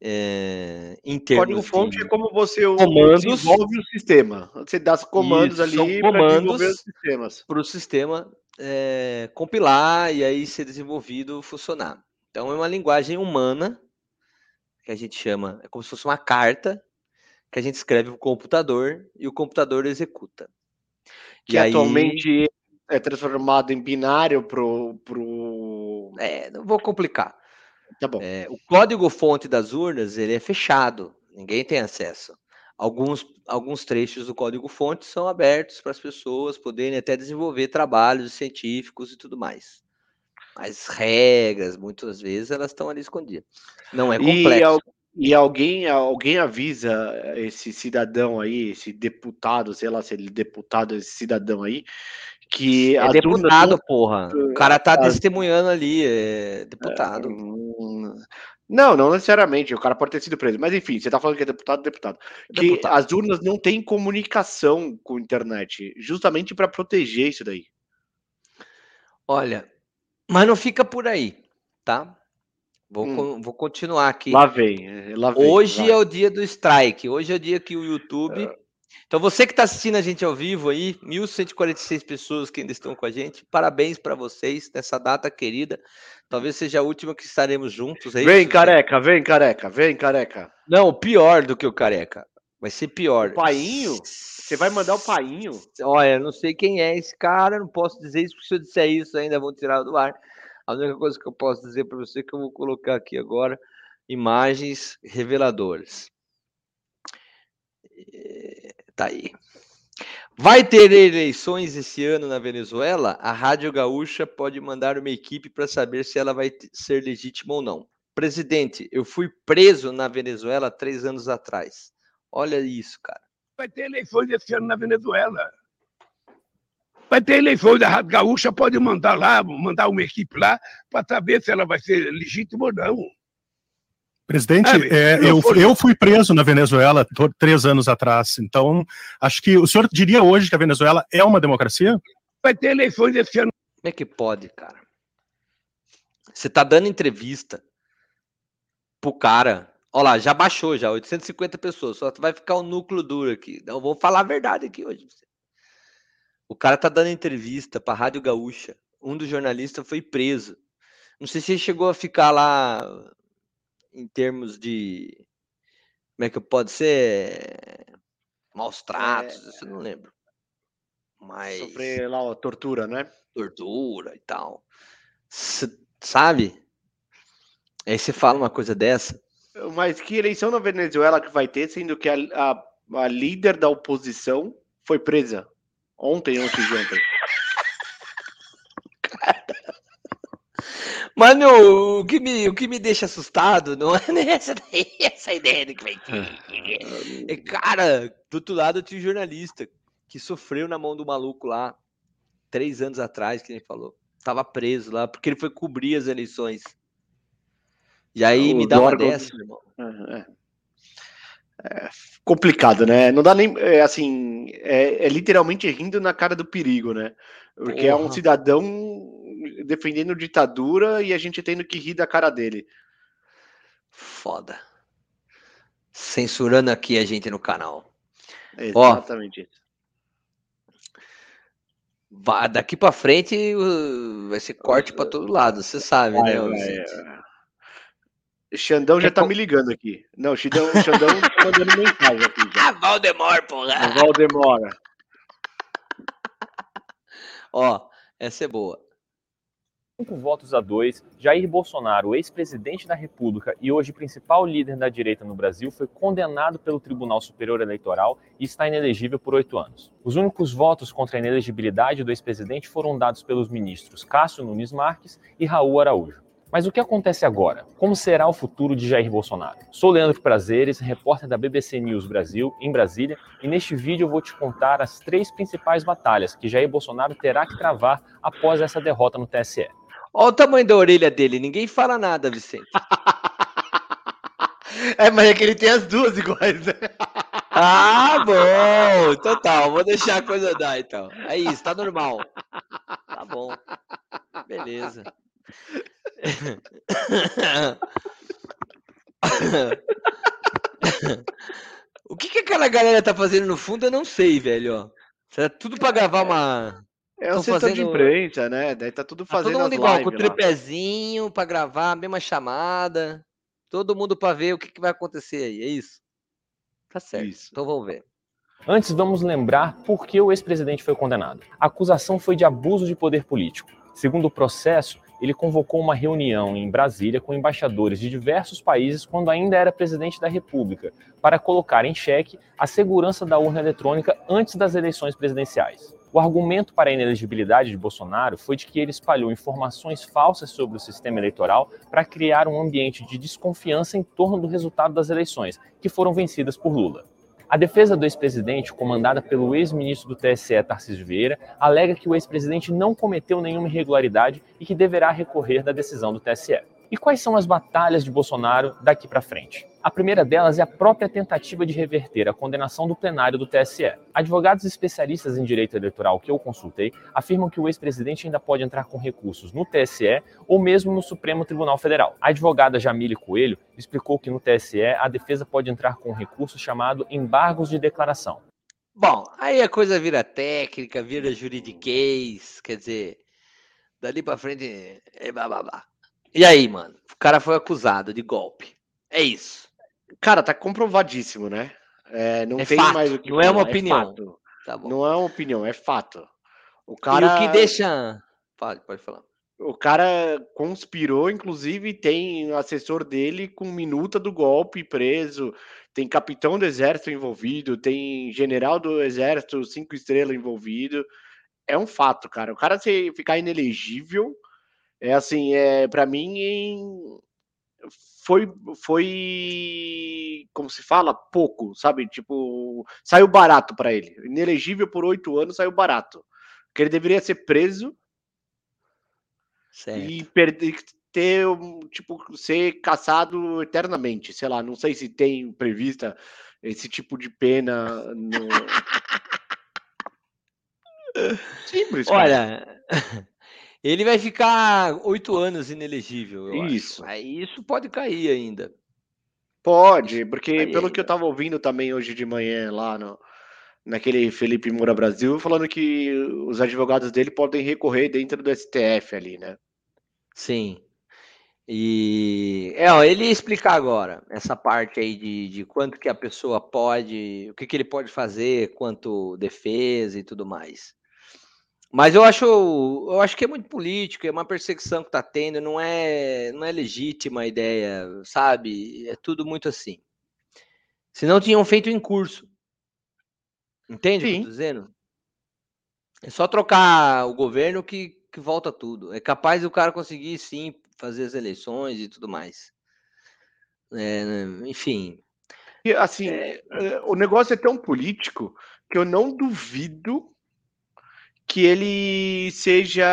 é, em termos Código-fonte é como você comandos. desenvolve o sistema. Você dá os comandos Isso, ali para desenvolver os sistemas. para o sistema eh, compilar e aí ser desenvolvido funcionar. Então é uma linguagem humana que a gente chama, é como se fosse uma carta que a gente escreve para o computador e o computador executa. Que E aí- atualmente é transformado em binário pro. pro... É, não vou complicar. Tá bom. É, o código-fonte das urnas ele é fechado, ninguém tem acesso. Alguns, alguns trechos do código-fonte são abertos para as pessoas poderem até desenvolver trabalhos científicos e tudo mais. Mas regras, muitas vezes, elas estão ali escondidas. Não é E, complexo. al- e alguém, alguém avisa esse cidadão aí, esse deputado, sei lá se ele é deputado, esse cidadão aí, que É deputado, porra. O cara tá as- testemunhando ali, é deputado. Não, não necessariamente. O cara pode ter sido preso. Mas enfim, você tá falando que é deputado, deputado. Que Deputado. as urnas não têm comunicação com a internet, justamente para proteger isso daí. Olha, mas não fica por aí, tá? Vou, Hum. vou continuar aqui. Lá vem, eh, lá vem. Hoje vai. é o dia do strike. Hoje é o dia que o YouTube. Então, você que está assistindo a gente ao vivo aí, 1.146 pessoas que ainda estão com a gente, parabéns para vocês nessa data querida. Talvez seja a última que estaremos juntos aí. Vem, careca, vem, careca, vem, careca. Não, pior do que o careca. Vai ser pior. O painho? Você vai mandar o painho? Olha, não sei quem é esse cara, não posso dizer isso, porque se eu disser isso ainda vão tirar do ar. A única coisa que eu posso dizer para você é que eu vou colocar aqui agora imagens reveladoras. Eh, Tá aí. Vai ter eleições esse ano na Venezuela? A Rádio Gaúcha pode mandar uma equipe para saber se ela vai ser legítima ou não. Presidente, eu fui preso na Venezuela três anos atrás. Olha isso, cara. Vai ter eleições esse ano na Venezuela. Vai ter eleições, a Rádio Gaúcha pode mandar lá, mandar uma equipe lá, para saber se ela vai ser legítima ou não. Presidente, é, não eu, eu fui preso na Venezuela três anos atrás. Então, acho que o senhor diria hoje que a Venezuela é uma democracia? Vai ter eleições esse ano. Como é que pode, cara? Você tá dando entrevista pro cara. Olha lá, já baixou já, 850 pessoas. Só vai ficar o núcleo duro aqui. Não, vou falar a verdade aqui hoje. O cara tá dando entrevista pra Rádio Gaúcha. Um dos jornalistas foi preso. Não sei se ele chegou a ficar lá em termos de. Como é que pode ser? Maus tratos, isso eu não lembro. Mas. Sofrer lá, ó, tortura, né? tortura e tal. S- sabe? Aí você fala uma coisa dessa. Mas que eleição na Venezuela que vai ter, sendo que a, a, a líder da oposição foi presa ontem, ontem de ontem. Mano, o que, me, o que me deixa assustado não é nem essa, daí, essa ideia do que vai ter. É, cara, do outro lado tinha um jornalista que sofreu na mão do maluco lá, três anos atrás, que ele falou. Tava preso lá, porque ele foi cobrir as eleições. E aí O me dá uma dessa, meu irmão. É, é complicado, né? Não dá nem. É, assim, é, é literalmente rindo na cara do perigo, né? Porque é um Porra. cidadão defendendo ditadura e a gente tendo que rir da cara dele. Foda. Censurando aqui a gente no canal. Ó, Exatamente isso. daqui pra frente vai ser corte pra todo lado, você sabe, Vai, né? vai, é. Xandão já tá me ligando aqui. Não, Xandão, Xandão tá mandando mensagem aqui já. Ah, Valdemar, porra! O Valdemora. Ó, essa é boa. Cinco votos a dois, Jair Bolsonaro, ex-presidente da República e hoje principal líder da direita no Brasil, foi condenado pelo Tribunal Superior Eleitoral e está inelegível por oito anos. Os únicos votos contra a inelegibilidade do ex-presidente foram dados pelos ministros Cássio Nunes Marques e Raul Araújo. Mas o que acontece agora? Como será o futuro de Jair Bolsonaro? Sou Leandro Prazeres, repórter da BBC News Brasil, em Brasília, e neste vídeo eu vou te contar as três principais batalhas que Jair Bolsonaro terá que travar após essa derrota no TSE. Olha o tamanho da orelha dele, ninguém fala nada, Vicente. É, mas é que ele tem as duas iguais, né? Ah, bom! Então tá, vou deixar a coisa dar então. É isso, tá normal. Tá bom. Beleza. O que, que aquela galera tá fazendo no fundo, eu não sei, velho. ó. Será tudo pra gravar uma. É o setor de fazendo- imprensa, né? Daí tá tudo Tá todo fazendo mundo as igual, com o tripézinho pra gravar a mesma chamada. Todo mundo pra ver o que, que vai acontecer aí, é isso? Tá certo. Então vamos ver. Antes, vamos lembrar por que o ex-presidente foi condenado. A acusação foi de abuso de poder político. Segundo o processo, ele convocou uma reunião em Brasília com embaixadores de diversos países quando ainda era presidente da República, para colocar em xeque a segurança da urna eletrônica antes das eleições presidenciais. O argumento para a inelegibilidade de Bolsonaro foi de que ele espalhou informações falsas sobre o sistema eleitoral para criar um ambiente de desconfiança em torno do resultado das eleições, que foram vencidas por Lula. A defesa do ex-presidente, comandada pelo ex-ministro do TSE, Tarcísio Vieira, alega que o ex-presidente não cometeu nenhuma irregularidade e que deverá recorrer da decisão do TSE. E quais são as batalhas de Bolsonaro daqui para frente? A primeira delas é a própria tentativa de reverter a condenação do plenário do TSE. Advogados especialistas em direito eleitoral que eu consultei afirmam que o ex-presidente ainda pode entrar com recursos no TSE ou mesmo no Supremo Tribunal Federal. A advogada Jamile Coelho explicou que no TSE a defesa pode entrar com um recurso chamado embargos de declaração. Bom, aí a coisa vira técnica, vira juridiquês, quer dizer, dali pra frente é blá blá blá. E aí, mano? O cara foi acusado de golpe. É isso. Cara, tá comprovadíssimo, né? É, não É tem fato, mais o que não é uma falar, opinião. fato. Tá. Não é uma opinião, é fato. O E cara, o que deixa. Pode, pode falar. o cara conspirou, inclusive tem assessor dele com minuta do golpe preso, tem capitão do exército envolvido, tem general do exército cinco estrelas envolvido. É um fato, cara. O cara se ficar inelegível é assim, é para mim foi foi como se fala pouco, sabe? Tipo saiu barato pra ele. Inelegível por oito anos saiu barato, porque ele deveria ser preso e perder ter tipo ser caçado eternamente, sei lá, não sei se tem prevista esse tipo de pena no Simples, cara. Ele vai ficar oito anos inelegível. eu acho. Isso. Aí isso pode cair ainda. Pode, porque pelo que eu tava ouvindo também hoje de manhã lá no, naquele Felipe Moura Brasil, falando que os advogados dele podem recorrer dentro do STF ali, né? Sim. E é, ó, ele ia explicar agora essa parte aí de, de quanto que a pessoa pode, o que, que ele pode fazer quanto defesa e tudo mais. Mas eu acho, eu acho que é muito político, é uma perseguição que tá tendo, não é, não é legítima a ideia, sabe? É tudo muito assim. Se não tinham feito em curso. Entende o que eu tô dizendo? É só trocar o governo que, que volta tudo. É capaz do cara conseguir sim fazer as eleições e tudo mais. É, enfim. E, assim, é, o negócio é tão político que eu não duvido que ele seja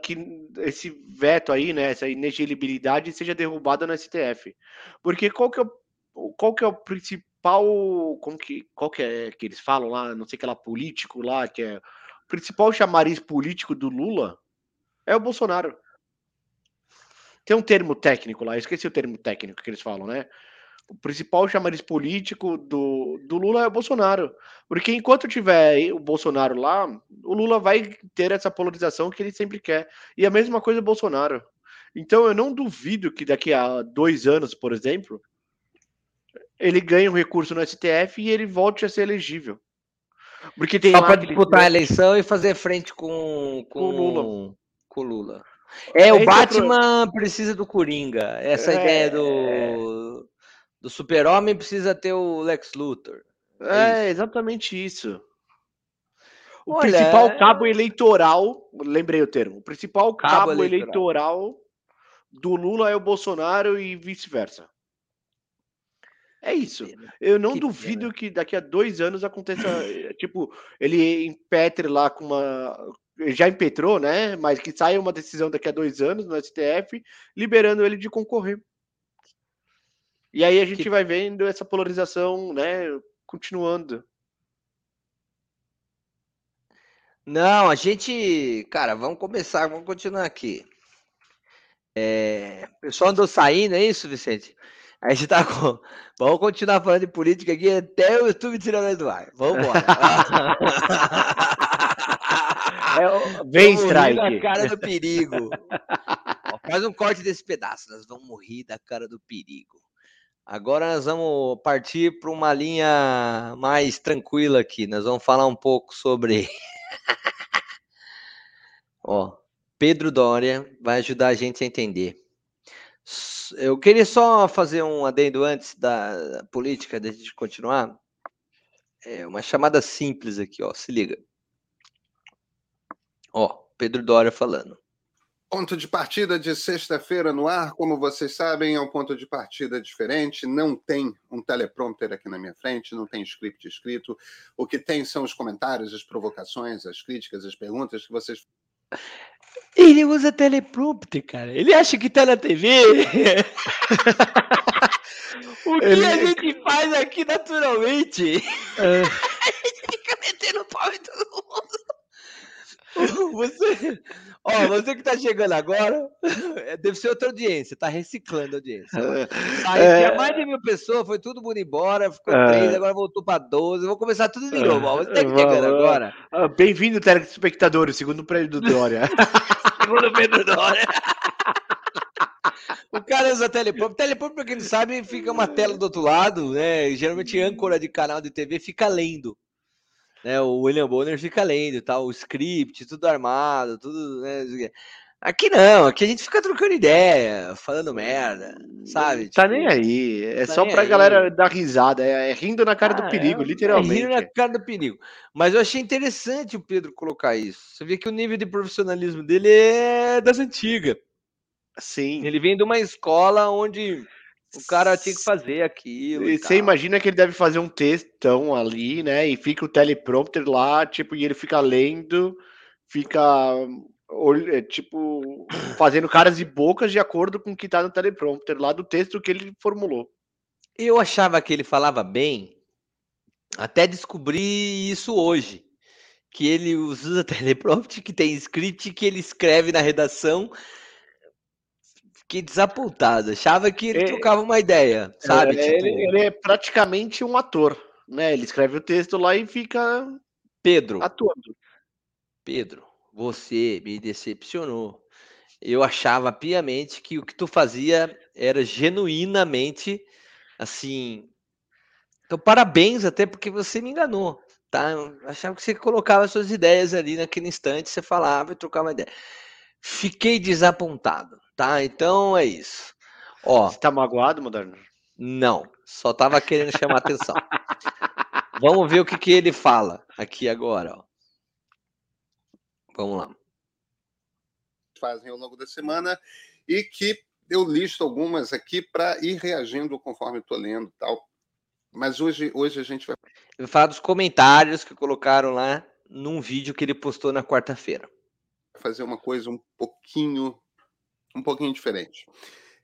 que esse veto aí, né, essa inelegibilidade seja derrubada no STF. Porque qual que é o, qual que é o principal como que qual que é que eles falam lá, não sei que lá político lá, que é o principal chamariz político do Lula é o Bolsonaro. Tem um termo técnico lá, esqueci o termo técnico que eles falam, né? O principal chamariz político do, do Lula é o Bolsonaro. Porque enquanto tiver o Bolsonaro lá, o Lula vai ter essa polarização que ele sempre quer. E a mesma coisa o Bolsonaro. Então eu não duvido que daqui a dois anos, por exemplo, ele ganhe um recurso no STF e ele volte a ser elegível. Porque tem Só para disputar a eleição e fazer frente com, com, Com o Lula. com Lula. É, é o Batman precisa do Coringa. Essa É. ideia do, do super-homem precisa ter o Lex Luthor. É, exatamente isso. O Olha, principal é- cabo eleitoral, lembrei o termo, o principal Cabo cabo, eleitoral. eleitoral. do Lula é o Bolsonaro e vice-versa. É isso. Eu não Que duvido que daqui a dois anos aconteça, eh, tipo, ele impetre lá com uma. Já impetrou, né? Mas que saia uma decisão daqui a dois anos no STF, liberando ele de concorrer. E aí a gente vai vendo essa polarização, né? Continuando. Não, a gente. Cara, vamos começar, vamos continuar aqui. É, o pessoal andou saindo, é isso, Vicente? A gente tá com. Vamos continuar falando de política aqui até o YouTube tirando nós do ar. Vamos embora. Vem, Vamos rir strike. da cara do perigo. Ó, faz um corte desse pedaço. Nós vamos morrer da cara do perigo. Agora nós vamos partir para uma linha mais tranquila aqui. Nós vamos falar um pouco sobre. Ó, Pedro Dória vai ajudar a gente a entender. Eu queria só fazer um adendo antes da política, da gente continuar. É uma chamada simples aqui, ó. Se liga. Ó, Pedro Dória falando. Ponto de partida de sexta-feira no ar, como vocês sabem, é um ponto de partida diferente. Não tem um teleprompter aqui na minha frente, não tem script escrito. O que tem são os comentários, as provocações, as críticas, as perguntas que vocês Ele usa teleprompter, cara. Ele acha que tá na TV. o que Ele- a gente faz aqui naturalmente? É. a gente fica metendo pau em todo mundo. Você, ó, você que tá chegando agora, é, deve ser outra audiência, tá reciclando a audiência. Aí É. tinha mais de mil pessoas, foi tudo mundo embora, ficou É. três, agora voltou pra 12. Vou começar tudo de novo. ó. Você tá chegando agora. Ah, Bem-vindo, telespectadores, segundo o prédio do Dória. Segundo Pedro Dória. O cara usa teleprompter. Teleprompter, pra quem não sabe, fica uma tela do outro lado, né? Geralmente âncora de canal de TV fica lendo. Né? O William Bonner fica lendo, tal, o script, tudo armado, tudo, né? Aqui não, aqui a gente fica trocando ideia, falando merda, sabe? Tá Tipo, nem aí. É tá só pra aí. galera dar risada. É, é rindo na cara Ah, do perigo, é, literalmente. É rir na cara do perigo. Mas eu achei interessante o Pedro colocar isso. Você vê que o nível de profissionalismo dele é das antigas. Sim. Ele vem de uma escola onde o cara tinha que fazer aquilo. E E você imagina que ele deve fazer um textão ali, né? E fica o teleprompter lá, tipo, e ele fica lendo, fica é, tipo fazendo caras e bocas de acordo com o que tá no teleprompter lá do texto que ele formulou. Eu achava que ele falava bem, até descobri isso hoje. Que ele usa teleprompter, que tem script que ele escreve na redação. Fiquei desapontado. Achava que ele É, trocava uma ideia, sabe? É, tipo, ele, ele é praticamente um ator, né? Ele escreve o texto lá e fica Pedro. atuando. Pedro, você me decepcionou. Eu achava piamente que o que tu fazia era genuinamente assim. Então, parabéns, até porque você me enganou. tá? Eu achava que você colocava suas ideias ali naquele instante, você falava e trocava ideia. Fiquei desapontado, tá? Então é isso. Ó, Você tá magoado, Moderno? não, só tava querendo chamar atenção. Vamos ver o que, que ele fala aqui agora, ó. Vamos lá. fazem ao longo da semana e que eu listo algumas aqui para ir reagindo conforme estou lendo e tal. Mas hoje, hoje a gente vai Ele vai falar dos comentários que colocaram lá num vídeo que ele postou na quarta-feira. fazer uma coisa um pouquinho, um pouquinho diferente.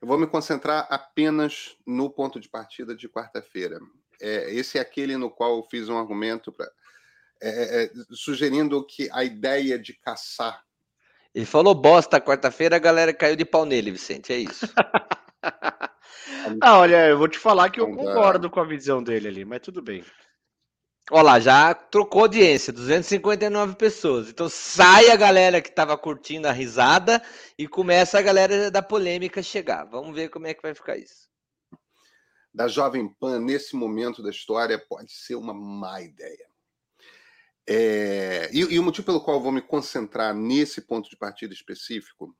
Eu vou me concentrar apenas no ponto de partida de quarta-feira. É, esse é aquele no qual eu fiz um argumento pra, é, é, sugerindo que a ideia de caçar Ele falou bosta quarta-feira, a galera caiu de pau nele, Vicente. É isso. Ah, olha, eu vou te falar que eu Então, concordo com a visão dele ali, mas tudo bem. Olha lá, já trocou audiência, 259 pessoas. Então sai a galera que tava curtindo a risada e começa a galera da polêmica chegar. Vamos ver como é que vai ficar isso. da Jovem Pan nesse momento da história pode ser uma má ideia. É, e, e o motivo pelo qual vou me concentrar nesse ponto de partida específico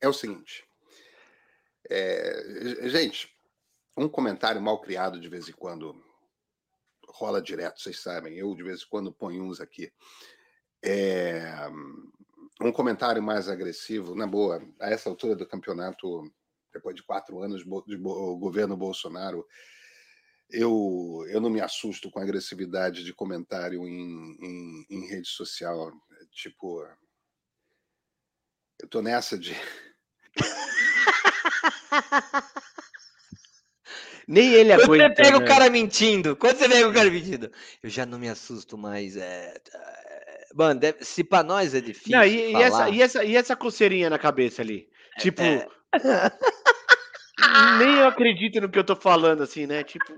é o seguinte. É, gente, um comentário mal criado de vez em quando rola direto, vocês sabem. Eu, de vez em quando, ponho uns aqui. É, um comentário mais agressivo, na boa, a essa altura do campeonato, depois de quatro anos de governo Bolsonaro, eu, eu não me assusto com a agressividade de comentário em, em, em rede social. Tipo, eu tô nessa de. Nem ele Quando aguenta. você pega né? o cara mentindo, quando você pega o cara mentindo, eu já não me assusto mais. É... é, Mano, deve- se pra nós é difícil. Não, e, e essa, e, essa, e essa coceirinha na cabeça ali? Tipo, é. nem eu acredito no que eu tô falando, assim, né? Tipo,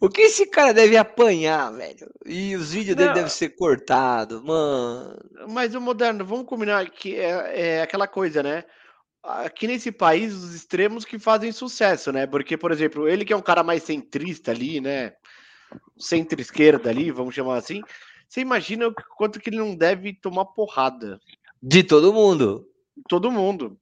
O que esse cara deve apanhar, velho? E os vídeos dele Não. devem ser cortados, mano. mas o moderno, vamos combinar que é, é aquela coisa, né? Aqui nesse país, os extremos que fazem sucesso, né? Porque, por exemplo, ele que é um cara mais centrista ali, né? Centro-esquerda ali, vamos chamar assim. Você imagina o quanto que ele não deve tomar porrada. De todo mundo. Todo mundo.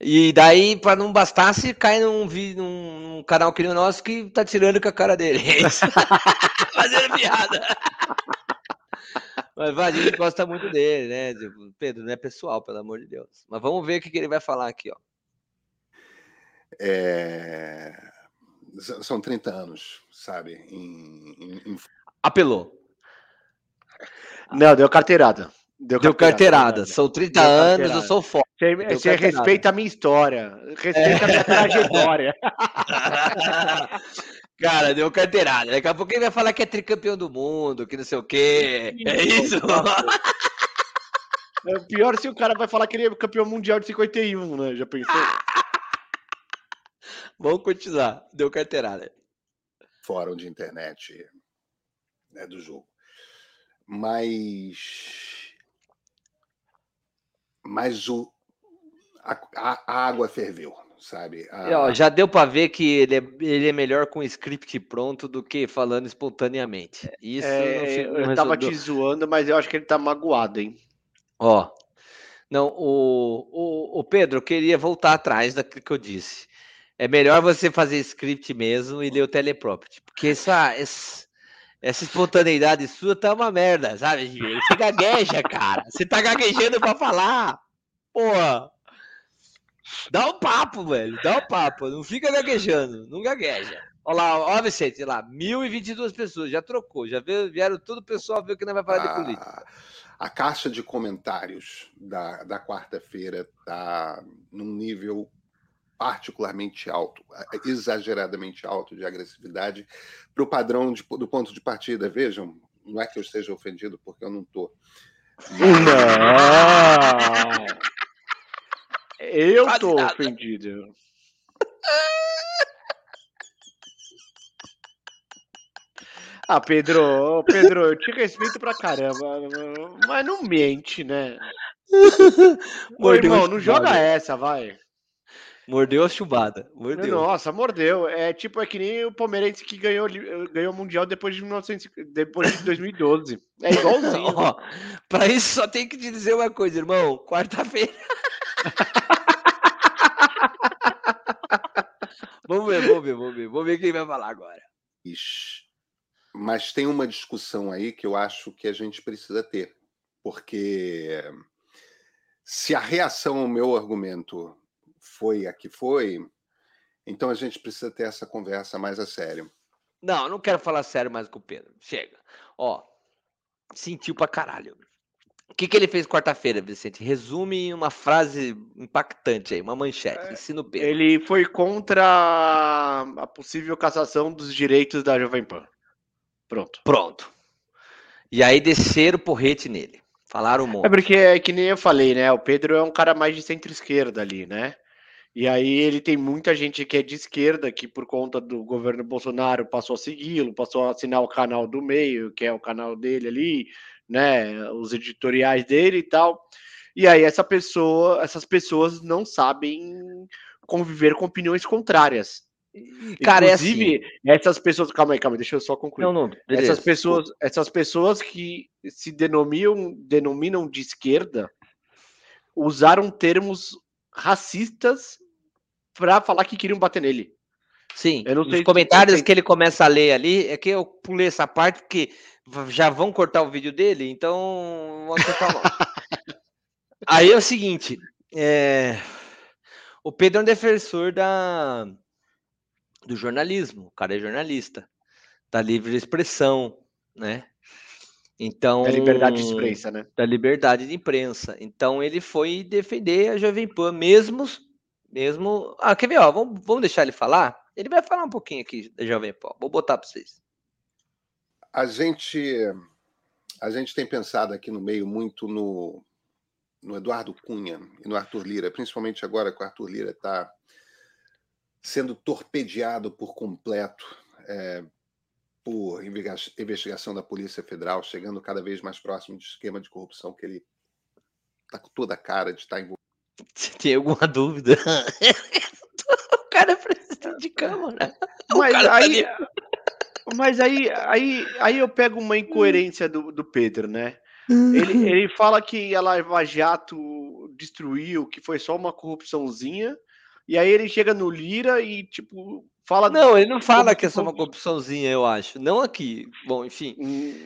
E daí, pra não bastasse, cai num, num, num canal que nem o nosso que tá tirando com a cara dele. Fazendo piada. Mas vai, a gente gosta muito dele, né? Tipo, Pedro, não é pessoal, pelo amor de Deus. Mas vamos ver o que, que ele vai falar aqui, ó. é, São 30 anos, sabe? Em, em- em Apelou. Não, deu carteirada. Deu, Deu carteirada. São 30 Deu anos, eu carteirada. sou forte. Você, você carteirada. respeita a minha história. Respeita a minha trajetória. Cara, deu carteirada. Daqui a pouco ele vai falar que é tricampeão do mundo, que não sei o quê. É isso? É pior se o cara vai falar que ele é campeão mundial de 51, né? Já pensou? Vamos continuar. Deu carteirada. fórum de internet né, do jogo. Mas. Mas o, a, a- a água ferveu, sabe? A- E, ó, já deu pra ver que ele é, ele é melhor com script pronto do que falando espontaneamente. Isso É, não fica- não eu tava te zoando, mas eu acho que ele tá magoado, hein? Ó, não, o, o, o Pedro, eu queria voltar atrás daquilo que eu disse. É melhor você fazer script mesmo e ler o teleprompter, porque essa, essa, essa espontaneidade sua tá uma merda, sabe? Você gagueja, cara. Você tá gaguejando pra falar. Porra. Dá um papo, velho. Dá um papo. Não fica gaguejando. Não gagueja. Olha lá, ó, Vicente, olha lá, 1.022 pessoas, já trocou, já veio- vieram todo o pessoal ver que não vai falar de política. a caixa de comentários da, da quarta-feira está num nível particularmente alto, exageradamente alto de agressividade para o padrão de- do ponto de partida. Vejam, não é que eu esteja ofendido, porque eu não estou. Não! Eu Quase tô nada. ofendido. Ah, Pedro, Pedro, eu te respeito pra caramba, mas não mente, né? Ô, irmão, não joga essa, vai. Mordeu a chubada. Mordeu. Nossa, mordeu. É tipo, é que nem o palmeirense que ganhou, ganhou o Mundial depois de, 1900, depois de 2012. É igualzinho. Ó, pra isso só tem que te dizer uma coisa, irmão. Quarta-feira. Vamos ver, vamos ver, vamos ver. Vamos ver quem vai falar agora. Ixi. Mas tem uma discussão aí que eu acho que a gente precisa ter. Porque se a reação ao meu argumento foi a que foi, então a gente precisa ter essa conversa mais a sério. Não, eu não quero falar sério mais com o Pedro. Chega. Ó, sentiu pra caralho. O que, que ele fez quarta-feira, Vicente? Resume em uma frase impactante aí, uma manchete. Ensina o Pedro. Ele foi contra a possível cassação dos direitos da Jovem Pan. Pronto. Pronto. E aí desceram o porrete nele. Falaram um monte. É porque, é que nem eu falei, né? O Pedro é um cara mais de centro-esquerda ali, né? E aí ele tem muita gente que é de esquerda, que por conta do governo Bolsonaro passou a segui-lo, passou a assinar o canal do meio, que é o canal dele ali, né? Os editoriais dele e tal. E aí essa pessoa, essas pessoas não sabem conviver com opiniões contrárias. cara, é Inclusive, essas pessoas. Calma aí, calma aí, deixa eu só concluir. Não, não, beleza. essas pessoas, essas pessoas que se denominam, denominam de esquerda usaram termos racistas para falar que queriam bater nele. Sim, Eu não os comentários que ele começa a ler ali, é que eu pulei essa parte porque já vão cortar o vídeo dele, então vamos cortar logo. Aí é o seguinte, é, o Pedro é um defensor da, do jornalismo, o cara é jornalista, da livre expressão, né? Então, Da liberdade de imprensa, né? Da liberdade de imprensa. Então ele foi defender a Jovem Pan, mesmo, mesmo. Ah, quer ver? Ó, vamos, vamos deixar ele falar. Ele vai falar um pouquinho aqui da Jovem Pan. Vou botar para vocês. A gente, a gente tem pensado aqui no meio muito no, no Eduardo Cunha e no Arthur Lira, principalmente agora que o Arthur Lira está sendo torpedeado por completo é, por investiga- investigação da Polícia Federal, chegando cada vez mais próximo de esquema de corrupção que ele está com toda a cara de estar envolvido. Se tem alguma dúvida. o cara é presidente de Câmara. O Mas tá aí, ali- mas aí, aí, aí eu pego uma incoerência do, do Pedro, né? Ele, ele fala que a Lava Jato destruiu, que foi só uma corrupçãozinha, e aí ele chega no Lira e, tipo, fala. Não, ele não fala que é só uma corrupçãozinha, eu acho. Não aqui. Bom, enfim.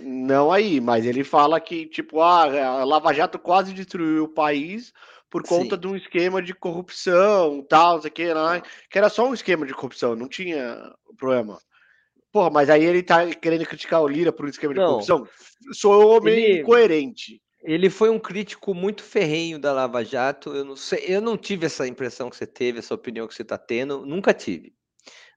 Não aí, mas ele fala que, tipo, ah, a Lava Jato quase destruiu o país por conta Sim. de um esquema de corrupção, tal, não sei o que, lá, que era só um esquema de corrupção, não tinha problema. Porra, mas aí ele tá querendo criticar o Lira por um esquema de Não. corrupção? Sou meio Ele- incoerente. Ele foi um crítico muito ferrenho da Lava Jato. Eu não sei, eu não tive essa impressão que você teve, essa opinião que você está tendo, nunca tive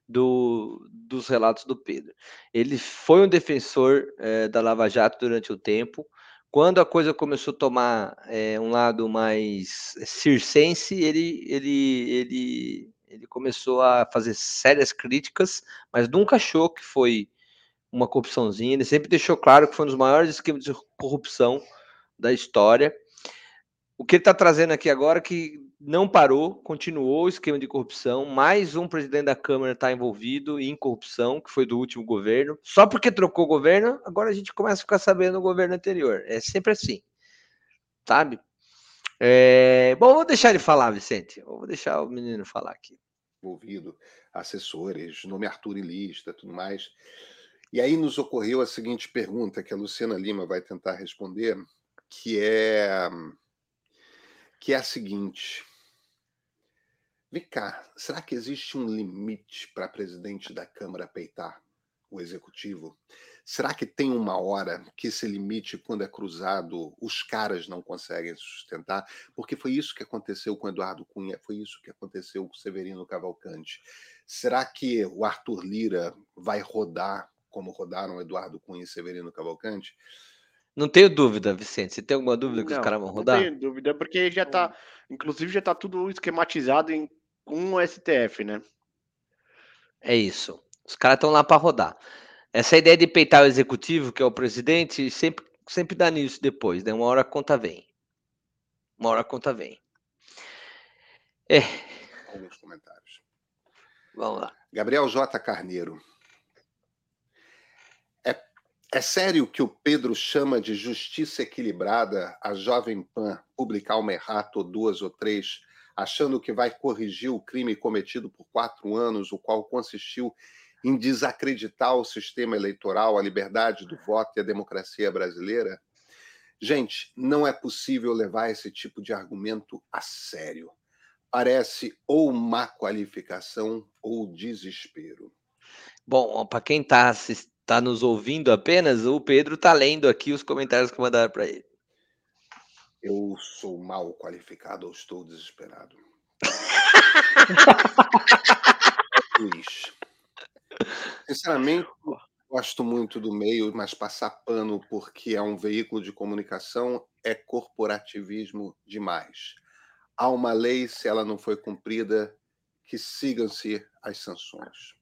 do, dos relatos do Pedro. Ele foi um defensor eh, da Lava Jato durante o tempo. Quando a coisa começou a tomar eh, um lado mais circense, ele, ele, ele, ele começou a fazer sérias críticas, mas nunca achou que foi uma corrupçãozinha. Ele sempre deixou claro que foi um dos maiores esquemas de corrupção da história. O que ele está trazendo aqui agora é que não parou, continuou o esquema de corrupção. Mais um presidente da Câmara está envolvido em corrupção, que foi do último governo. Só porque trocou o governo, agora a gente começa a ficar sabendo o governo anterior. É sempre assim, sabe? É, Bom, vou deixar ele falar, Vicente. Vou deixar o menino falar aqui. Envolvido, assessores, nome Arthur em lista, tudo mais. E aí nos ocorreu a seguinte pergunta que a Luciana Lima vai tentar responder, que é que é a seguinte: Vem cá, será que existe um limite para presidente da Câmara peitar o executivo? Será que tem uma hora que esse limite, quando é cruzado, os caras não conseguem sustentar? Porque foi isso que aconteceu com Eduardo Cunha, foi isso que aconteceu com Severino Cavalcante. Será que o Arthur Lira vai rodar como rodaram Eduardo Cunha e Severino Cavalcante? Não tenho dúvida, Vicente. Você tem alguma dúvida que os Não, caras vão não rodar? tenho dúvida, porque já tá, inclusive já tá tudo esquematizado em, com o STF, né? É isso. Os caras estão lá para rodar. Essa ideia de peitar o executivo, que é o presidente, sempre, sempre dá nisso depois, né? Uma hora a conta vem. Uma hora a conta vem. É. alguns comentários. Vamos lá. Gabriel J. Carneiro. É, é sério que o Pedro chama de justiça equilibrada a Jovem Pan publicar uma errata ou duas ou três, achando que vai corrigir o crime cometido por quatro anos, o qual consistiu em desacreditar o sistema eleitoral, a liberdade do voto e a democracia brasileira? Gente, não é possível levar esse tipo de argumento a sério. Parece ou má qualificação ou desespero. Bom, para quem está tá nos ouvindo apenas, o Pedro está lendo aqui os comentários que mandaram para ele. Eu sou mal qualificado ou estou desesperado? Luiz. Sinceramente, gosto muito do meio, mas passar pano porque é um veículo de comunicação é corporativismo demais. Há uma lei, se ela não foi cumprida, que sigam-se as sanções.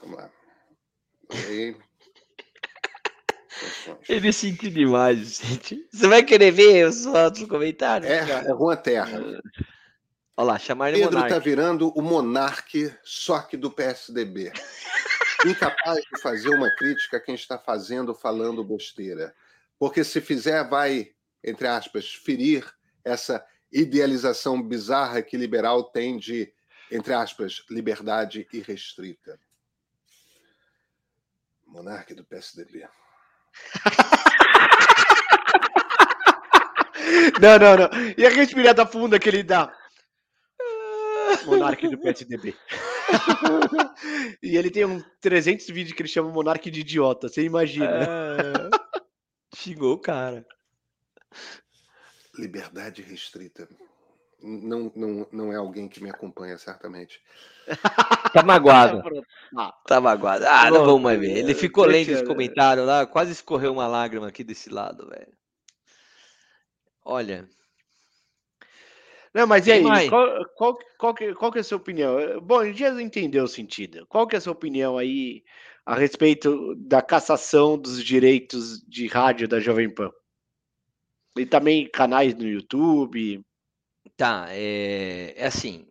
Vamos lá. Lei. Sentiu demais, gente. Você vai querer ver os outros comentários? É, é Rua Terra. Olha lá, chamar ele Pedro monarca. está virando o monarque, só que do PSDB. Incapaz de fazer uma crítica a quem está fazendo, falando besteira. Porque se fizer, vai, entre aspas, ferir essa idealização bizarra que liberal tem de, entre aspas, liberdade irrestrita. Monarque do PSDB. Não, não, não. E a respirada funda que ele dá? Monarque do PSDB. e ele tem um 300 vídeos que ele chama Monarque de idiota, você imagina. É. Xingou o cara. Liberdade restrita. Não, não, não é alguém que me acompanha, certamente. Tá magoado. Ah, Tá magoado. Ah, não vamos mais ver. Ele ficou lendo esse comentário lá, quase escorreu uma lágrima aqui desse lado, velho. Olha. Não, mas e aí? Qual, qual, qual, que, qual que é a sua opinião? Bom, a gente já entendeu o sentido. Qual que é a sua opinião aí a respeito da cassação dos direitos de rádio da Jovem Pan? E também canais no YouTube. Tá, é, é assim.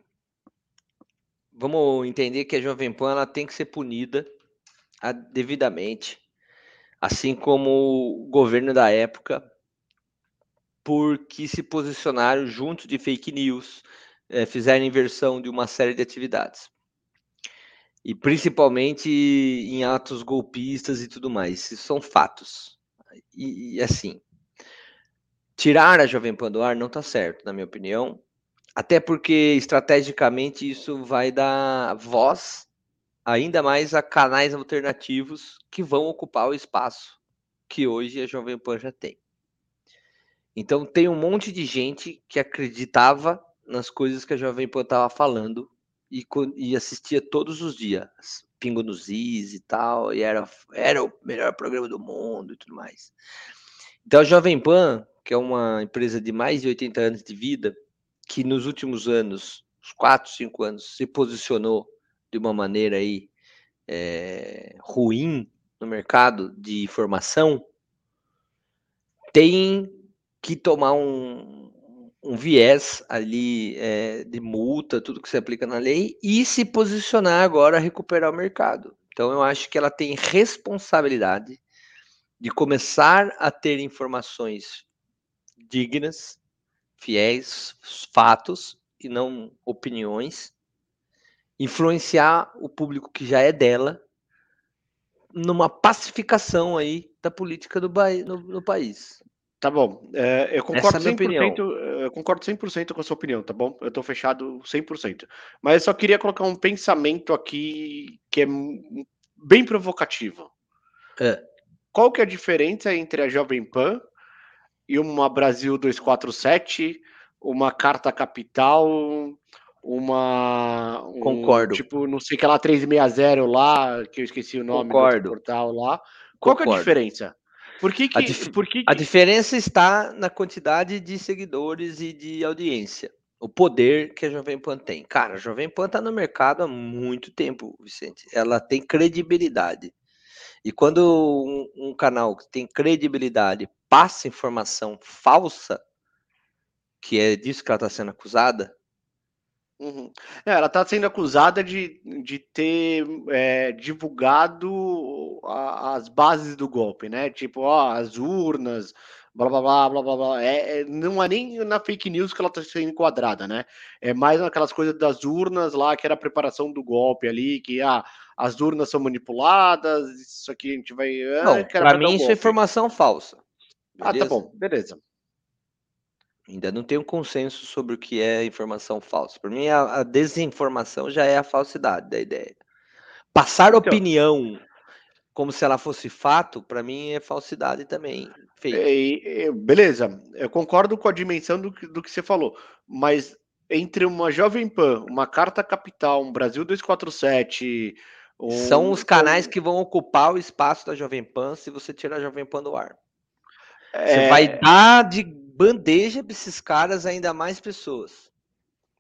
Vamos entender que a Jovem Pan ela tem que ser punida devidamente, assim como o governo da época, porque se posicionaram junto de fake news, eh, fizeram inversão de uma série de atividades. E principalmente em atos golpistas e tudo mais. Isso são fatos. E, e, assim, tirar a Jovem Pan do ar não está certo, na minha opinião. Até porque estrategicamente isso vai dar voz ainda mais a canais alternativos que vão ocupar o espaço que hoje a Jovem Pan já tem. Então tem um monte de gente que acreditava nas coisas que a Jovem Pan estava falando e, e assistia todos os dias, Pingo nos Is e tal, e era, era o melhor programa do mundo e tudo mais. Então a Jovem Pan, que é uma empresa de mais de 80 anos de vida, que nos últimos anos, uns 4, 5 anos, se posicionou de uma maneira aí eh, ruim no mercado de informação, tem que tomar um, um viés ali eh, de multa, tudo que se aplica na lei, e se posicionar agora a recuperar o mercado. Então eu acho que ela tem responsabilidade de começar a ter informações dignas, fiéis, fatos e não opiniões, influenciar o público que já é dela numa pacificação aí da política do no, no país. Tá bom. É, eu Essa concordo é a minha 100%, opinião. eu concordo 100% com a sua opinião, tá bom? Eu tô fechado 100%. Mas eu só queria colocar um pensamento aqui que é bem provocativo. É. Qual que é a diferença entre a Jovem Pan e uma Brasil 247, uma Carta Capital, uma um, Concordo. tipo, não sei que lá 360 lá, que eu esqueci o nome do Concordo. portal lá. Qual que é a Concordo. diferença? Por que que, A, dif- por que a que- diferença está na quantidade de seguidores e de audiência. O poder que a Jovem Pan tem. Cara, a Jovem Pan está no mercado há muito tempo, Vicente. Ela tem credibilidade. E quando um, um canal que tem credibilidade passa informação falsa, que é disso que ela está sendo acusada. Uhum. É, ela está sendo acusada de, de ter é, divulgado a- as bases do golpe, né? Tipo, ó, as urnas, blá blá blá blá blá blá. É, é- não é nem na fake news que ela está sendo enquadrada, né? É mais naquelas coisas das urnas lá, que era a preparação do golpe ali, que ah, as urnas são manipuladas, isso aqui a gente vai. ah, para mim isso é informação falsa. Ah, tá beleza? bom, beleza. Ainda não tem um consenso sobre o que é informação falsa. Para mim, a, a desinformação já é a falsidade da ideia. Passar Então. opinião como se ela fosse fato, para mim é falsidade também. É, é, beleza, eu concordo com a dimensão do, que- do que você falou, mas entre uma Jovem Pan, uma Carta Capital, um Brasil 247, São um- os canais que vão ocupar o espaço da Jovem Pan se você tirar a Jovem Pan do ar. Você É. vai dar de bandeja para esses caras ainda mais pessoas.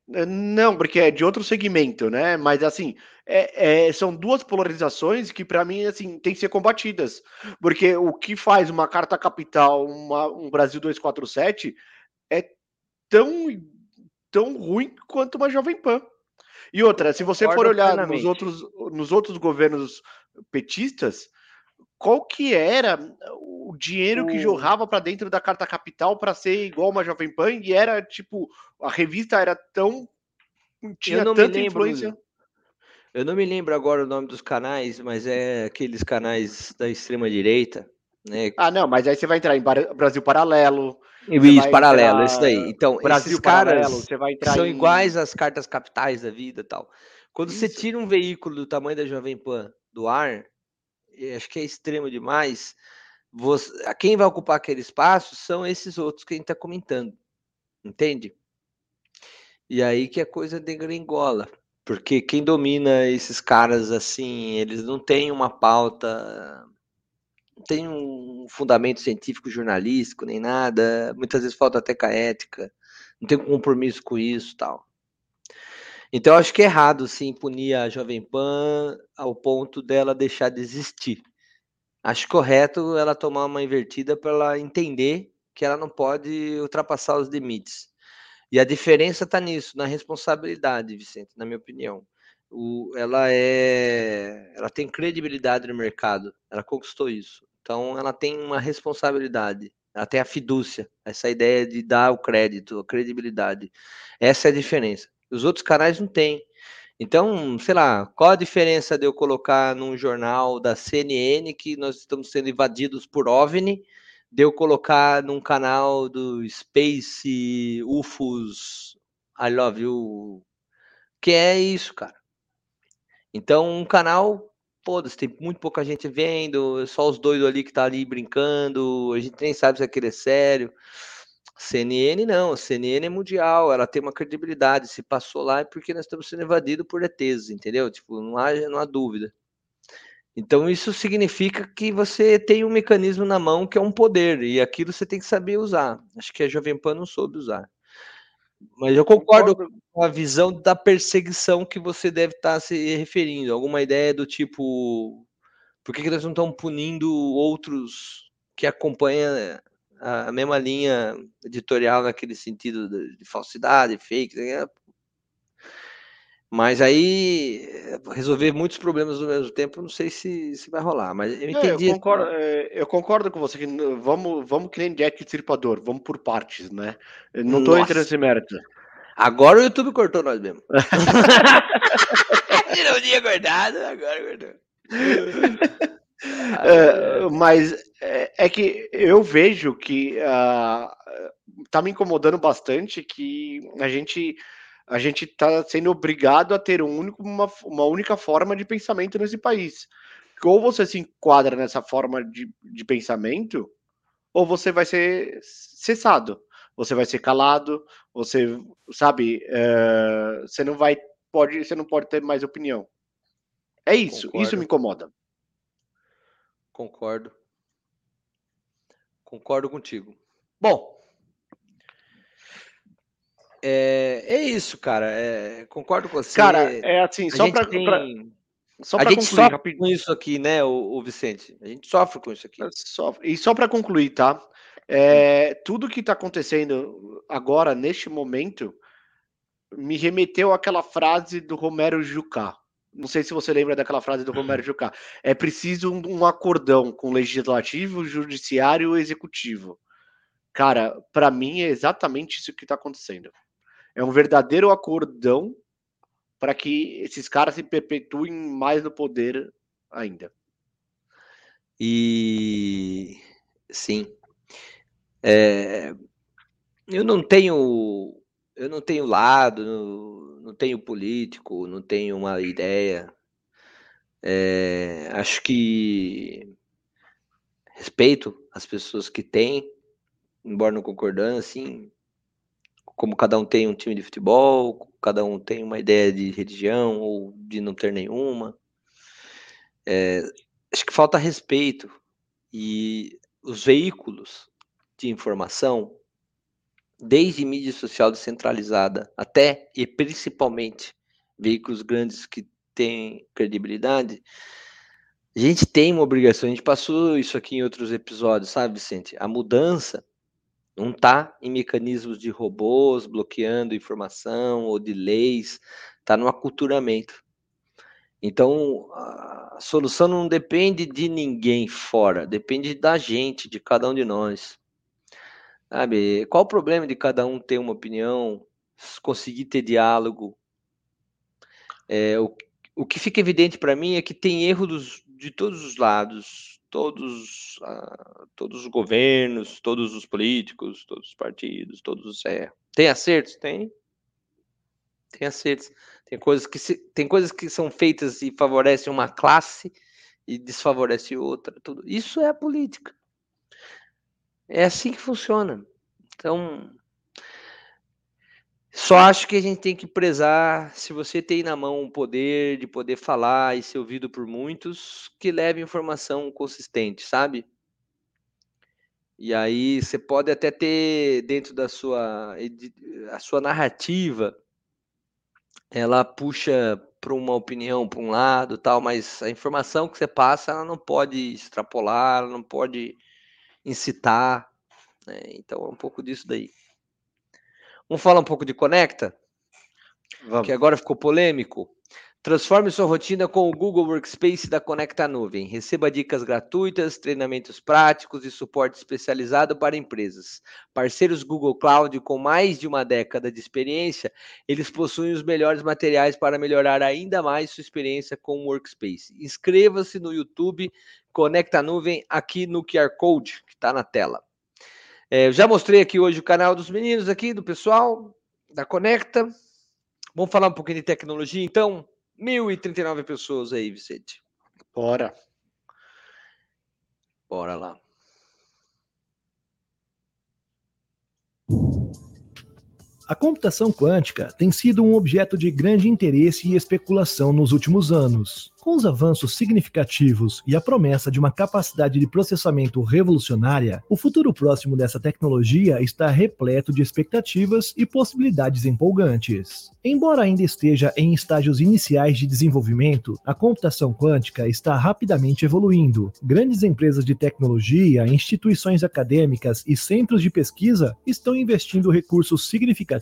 Não, porque é de outro segmento, né? Mas assim, é- é- são duas polarizações que para mim assim tem que ser combatidas, porque o que faz uma carta capital, uma- um Brasil 247 é tão tão ruim quanto uma Jovem Pan. E outra, se você for olhar nos outros nos outros governos petistas, qual que era o dinheiro que O- jorrava para dentro da carta capital para ser igual uma Jovem Pan e era tipo a revista era tão tinha tanta lembro, influência. Eu não me lembro agora o nome dos canais, mas é aqueles canais da extrema direita, né? Ah, não, mas aí você vai entrar em Brasil Paralelo. Isso, paralelo, isso daí. Então, Brasil esses caras Paralelo, você vai entrar são em- iguais às cartas capitais da vida e tal. Quando você tira um veículo do tamanho da Jovem Pan do ar, acho que é extremo demais, você, quem vai ocupar aquele espaço são esses outros que a gente está comentando. Entende? E aí que a coisa degringola. Porque quem domina esses caras assim, eles não têm uma pauta, não tem um fundamento científico jornalístico nem nada, muitas vezes falta até com a ética, não tem compromisso com isso tal. Então eu acho que é errado sim punir a Jovem Pan ao ponto dela deixar de existir. Acho correto ela tomar uma invertida para ela entender que ela não pode ultrapassar os limites. E a diferença está nisso, na responsabilidade, Vicente, na minha opinião. O, ela é, ela tem credibilidade no mercado, ela conquistou isso. Então ela tem uma responsabilidade, ela tem a fidúcia, essa ideia de dar o crédito, a credibilidade. Essa é a diferença. Os outros canais não têm. Então, sei lá, qual a diferença de eu colocar num jornal da CNN que nós estamos sendo invadidos por OVNI, de eu colocar num canal do Space UFOs I Love You, que é isso, cara. Então, um canal, foda-se, tem muito pouca gente vendo, só os doidos ali que tá ali brincando, a gente nem sabe se aquele é sério. CNN não, a CNN é mundial, ela tem uma credibilidade. Se passou lá é porque nós estamos sendo invadidos por ETs, entendeu? Tipo, não há, não há dúvida. Então isso significa que você tem um mecanismo na mão que é um poder, e aquilo você tem que saber usar. Acho que a Jovem Pan não soube usar. Mas eu concordo, com a visão da perseguição que você deve estar se referindo. Alguma ideia do tipo, por que, que nós não estamos punindo outros que acompanham a mesma linha editorial naquele sentido de, de falsidade, fake, né? mas aí resolver muitos problemas ao mesmo tempo, não sei se, se vai rolar, mas eu eu, entendi. concordo, é, eu concordo com você que vamos, vamos que nem Jack Stripador, vamos por partes, né? Eu não Nossa. entrando nesse mérito. Agora o YouTube cortou nós mesmo. Não tinha cortado, agora cortou. É, mas é, é que eu vejo que ah, tá me incomodando bastante que a gente a gente está sendo obrigado a ter um único, uma, uma única forma de pensamento nesse país. Ou você se enquadra nessa forma de, de pensamento, ou você vai ser cessado. Você vai ser calado, você sabe, é, você não vai pode, você não pode ter mais opinião. É isso, isso Concordo. me incomoda. Concordo. Concordo contigo. Bom, é, é isso, cara. é, concordo com você. Cara, é assim, só pra, tem- pra- só a pra gente concluir sofre rapidinho. com isso aqui, né, o, Vicente? A gente sofre com isso aqui. Só- e só para concluir, tá? É, tudo que está acontecendo agora, neste momento, me remeteu àquela frase do Romero Jucá. Não sei se você lembra daquela frase do Romero Jucá. É preciso um, um acordão com o legislativo, o judiciário e o executivo. Cara, para mim é exatamente isso que está acontecendo. É um verdadeiro acordão para que esses caras se perpetuem mais no poder ainda. E sim, é, eu não tenho, eu não tenho lado, não, tenho político, não tenho uma ideia. É, acho que respeito as pessoas que têm, embora não concordando, assim, como cada um tem um time de futebol, cada um tem uma ideia de religião ou de não ter nenhuma. É, acho que falta respeito e os veículos de informação, desde mídia social descentralizada até e principalmente veículos grandes que têm credibilidade, a gente tem uma obrigação, a gente passou isso aqui em outros episódios, sabe, Vicente? A mudança não está em mecanismos de robôs bloqueando informação ou de leis, está no aculturamento. Então, a solução não depende de ninguém fora, depende da gente, de cada um de nós. Sabe? Qual o problema de cada um ter uma opinião, conseguir ter diálogo? É, o, o que fica evidente para mim é que tem erro dos, de todos os lados, todos, uh, todos os governos, todos os políticos, todos os partidos, todos os é. Tem acertos? Tem. Tem acertos. Tem coisas que se, tem coisas que são feitas e favorecem uma classe e desfavorece outra. Tudo. Isso é a política. É assim que funciona. Então, só acho que a gente tem que prezar, se você tem na mão o poder de poder falar e ser ouvido por muitos, que leve informação consistente, sabe? E aí você pode até ter dentro da sua a sua narrativa, ela puxa para uma opinião, para um lado, tal, mas a informação que você passa, ela não pode extrapolar, ela não pode incitar, né? Então é um pouco disso daí. Vamos falar um pouco de Conecta? Vamos. Que agora ficou polêmico. Transforme sua rotina com o Google Workspace da Conecta Nuvem. Receba dicas gratuitas, treinamentos práticos e suporte especializado para empresas. Parceiros Google Cloud com mais de uma década de experiência, eles possuem os melhores materiais para melhorar ainda mais sua experiência com o Workspace. Inscreva-se no YouTube Conecta Nuvem aqui no QR Code que está na tela. É, já mostrei aqui hoje o canal dos meninos aqui, do pessoal, da Conecta. Vamos falar um pouquinho de tecnologia, então? 1.039 pessoas aí, Vicente. Bora. Bora lá. A computação quântica tem sido um objeto de grande interesse e especulação nos últimos anos. Com os avanços significativos e a promessa de uma capacidade de processamento revolucionária, o futuro próximo dessa tecnologia está repleto de expectativas e possibilidades empolgantes. Embora ainda esteja em estágios iniciais de desenvolvimento, a computação quântica está rapidamente evoluindo. Grandes empresas de tecnologia, instituições acadêmicas e centros de pesquisa estão investindo recursos significativos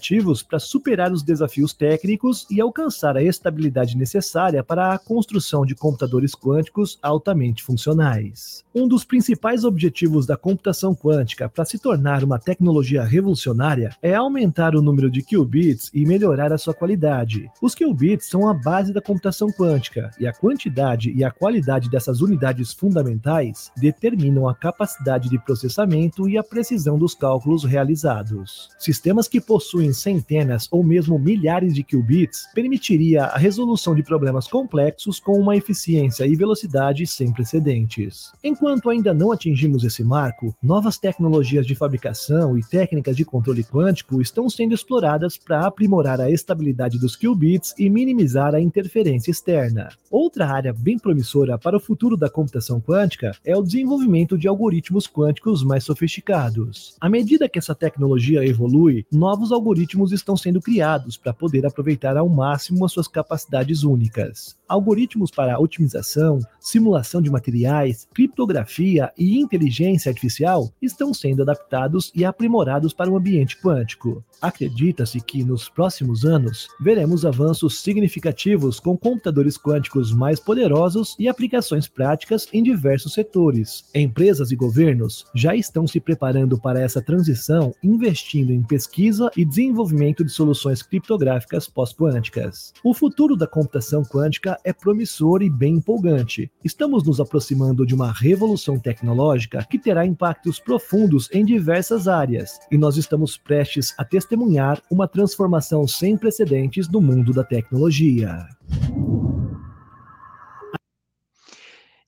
para superar os desafios técnicos e alcançar a estabilidade necessária para a construção de computadores quânticos altamente funcionais. Um dos principais objetivos da computação quântica para se tornar uma tecnologia revolucionária é aumentar o número de qubits e melhorar a sua qualidade. Os qubits são a base da computação quântica e a quantidade e a qualidade dessas unidades fundamentais determinam a capacidade de processamento e a precisão dos cálculos realizados. Sistemas que possuem centenas ou mesmo milhares de qubits permitiria a resolução de problemas complexos com uma eficiência e velocidade sem precedentes. Enquanto ainda não atingimos esse marco, novas tecnologias de fabricação e técnicas de controle quântico estão sendo exploradas para aprimorar a estabilidade dos qubits e minimizar a interferência externa. Outra área bem promissora para o futuro da computação quântica é o desenvolvimento de algoritmos quânticos mais sofisticados. À medida que essa tecnologia evolui, novos algoritmos estão sendo criados para poder aproveitar ao máximo as suas capacidades únicas. Algoritmos para otimização, simulação de materiais, criptografia e inteligência artificial estão sendo adaptados e aprimorados para o ambiente quântico. Acredita-se que nos próximos anos veremos avanços significativos com computadores quânticos mais poderosos e aplicações práticas em diversos setores. Empresas e governos já estão se preparando para essa transição, investindo em pesquisa e desenvolvimento de soluções criptográficas pós-quânticas. O futuro da computação quântica é promissor e bem empolgante. Estamos nos aproximando de uma revolução tecnológica que terá impactos profundos em diversas áreas, e nós estamos prestes a testemunhar uma transformação sem precedentes no mundo da tecnologia.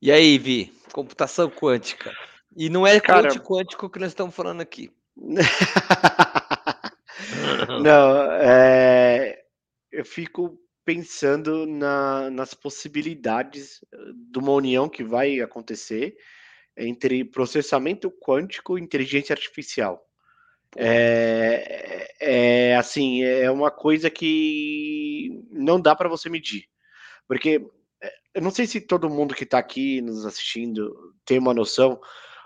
E aí, Vi? Computação quântica. E não é Cara- quântico quântico que nós estamos falando aqui. Não, é, eu fico pensando na- nas possibilidades eh, de uma união que vai acontecer entre processamento quântico e inteligência artificial. É, é assim, é uma coisa que não dá para você medir, porque é, eu não sei se todo mundo que está aqui nos assistindo tem uma noção.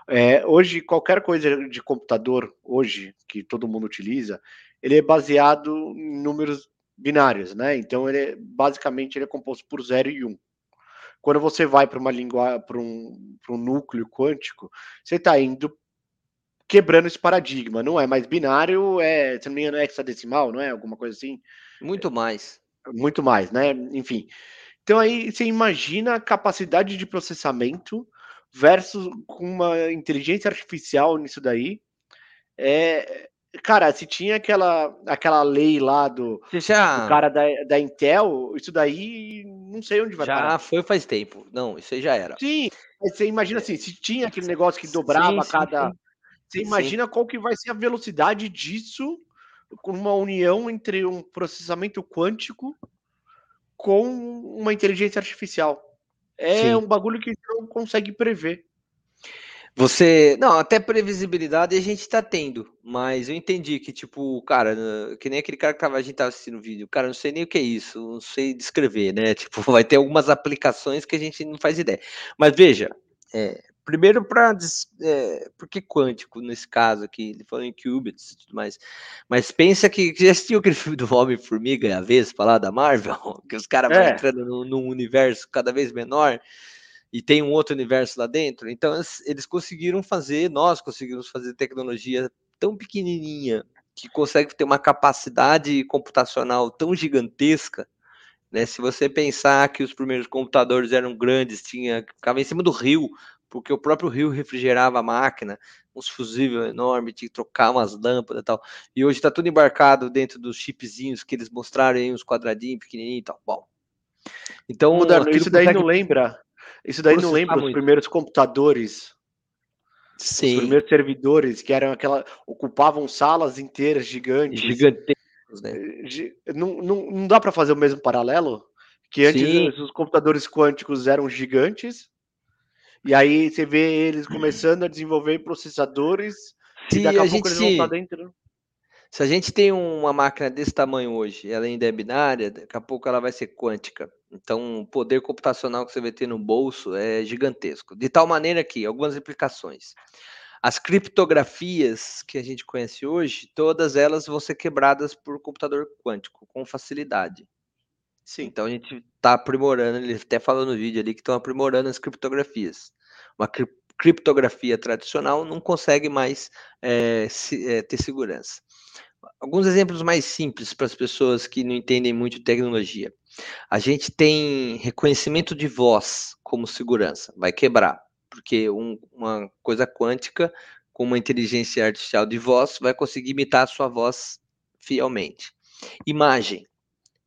é, hoje, qualquer coisa de computador, hoje, que todo mundo utiliza, ele é baseado em números binários, né? Então, ele é, basicamente, ele é composto por 0 e 1. Um. Quando você vai para uma língua, para um, pra um núcleo quântico, você está indo quebrando esse paradigma. Não é mais binário, é, se não me engano, é hexadecimal, não é? Alguma coisa assim? Muito mais. Muito mais, né? Enfim. Então aí você imagina a capacidade de processamento versus com uma inteligência artificial nisso daí. É, cara, se tinha aquela, aquela lei lá do, já- do cara da, da Intel, isso daí não sei onde vai Já parar. foi faz tempo. Não, isso aí já era. Sim, mas você imagina assim, se tinha aquele negócio que dobrava a sim, cada. sim. Você imagina qual que vai ser a velocidade disso com uma união entre um processamento quântico com uma inteligência artificial. É Sim. um bagulho que a gente não consegue prever. Você. Não, até previsibilidade a gente tá tendo, mas eu entendi que, tipo, cara, né, que nem aquele cara que tava, a gente tava assistindo o vídeo, cara, não sei nem o que é isso, não sei descrever, né? Tipo, vai ter algumas aplicações que a gente não faz ideia. Mas veja, é, primeiro para. É, por que quântico nesse caso aqui? Ele falou em qubits e tudo mais. Mas pensa que. Já assistiu aquele filme do Homem-Formiga e a Vespa lá da Marvel? Que os caras vão É. entrando num, num universo cada vez menor e tem um outro universo lá dentro. Então eles, conseguiram fazer, nós conseguimos fazer tecnologia tão pequenininha que consegue ter uma capacidade computacional tão gigantesca, né? Se você pensar que os primeiros computadores eram grandes, tinha ficava em cima do rio, porque o próprio rio refrigerava a máquina, uns fusível enorme, tinha que trocar umas lâmpadas e tal. E hoje está tudo embarcado dentro dos chipzinhos que eles mostraram aí, uns quadradinhos pequenininhos e tal. Bom. Então, aquilo isso daí consegue não lembra. Isso daí não lembra os primeiros computadores. Sim. Os primeiros servidores que eram aquela. ocupavam salas inteiras gigantes. Gigantescos, né? Gi- Não, não, não dá para fazer o mesmo paralelo? Que antes Sim. os computadores quânticos eram gigantes, e aí você vê eles começando a desenvolver processadores, e Se daqui a, a pouco eles vão gente- estar dentro. Se a gente tem uma máquina desse tamanho hoje, ela ainda é binária, daqui a pouco ela vai ser quântica. Então, o poder computacional que você vai ter no bolso é gigantesco. De tal maneira que, algumas implicações. As criptografias que a gente conhece hoje, todas elas vão ser quebradas por computador quântico, com facilidade. Sim. Então, a gente está aprimorando, ele até falou no vídeo ali que estão aprimorando as criptografias. Uma cri- criptografia tradicional não consegue mais eh, se- eh, ter segurança. Alguns exemplos mais simples para as pessoas que não entendem muito tecnologia. A gente tem reconhecimento de voz como segurança, vai quebrar, porque um- uma coisa quântica com uma inteligência artificial de voz vai conseguir imitar a sua voz fielmente. Imagem,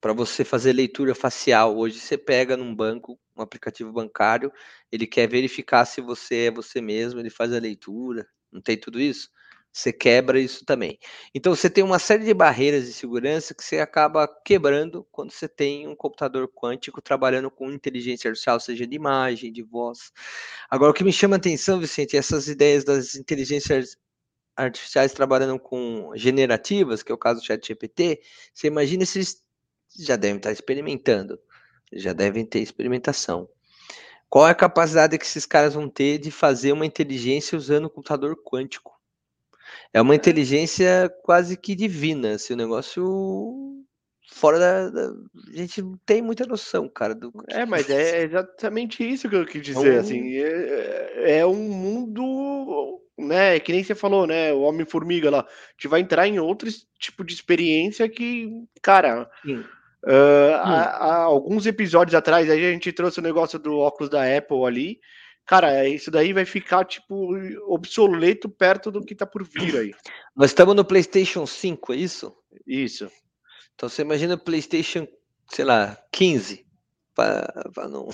para você fazer leitura facial, hoje você pega num banco, um aplicativo bancário, ele quer verificar se você é você mesmo, ele faz a leitura, não tem tudo isso? Você quebra isso também. Então você tem uma série de barreiras de segurança que você acaba quebrando quando você tem um computador quântico trabalhando com inteligência artificial, seja de imagem, de voz. Agora, o que me chama a atenção, Vicente, é essas ideias das inteligências artificiais trabalhando com generativas, que é o caso do ChatGPT. Você imagina se eles já devem estar experimentando Já devem ter experimentação. Qual é a capacidade que esses caras vão ter de fazer uma inteligência usando o computador quântico? É uma inteligência quase que divina, assim, o negócio fora da, da- A gente não tem muita noção, cara. Do... É, mas é exatamente isso que eu quis dizer, um assim, é, é um mundo, né, que nem você falou, né, o Homem-Formiga lá, a gente vai entrar em outro tipo de experiência que, cara, ah, há, há alguns episódios atrás, aí a gente trouxe o negócio do óculos da Apple ali, cara, isso daí vai ficar, tipo, obsoleto perto do que tá por vir aí. Nós estamos no PlayStation 5, é isso? Isso. Então você imagina o PlayStation, sei lá, 15, para não.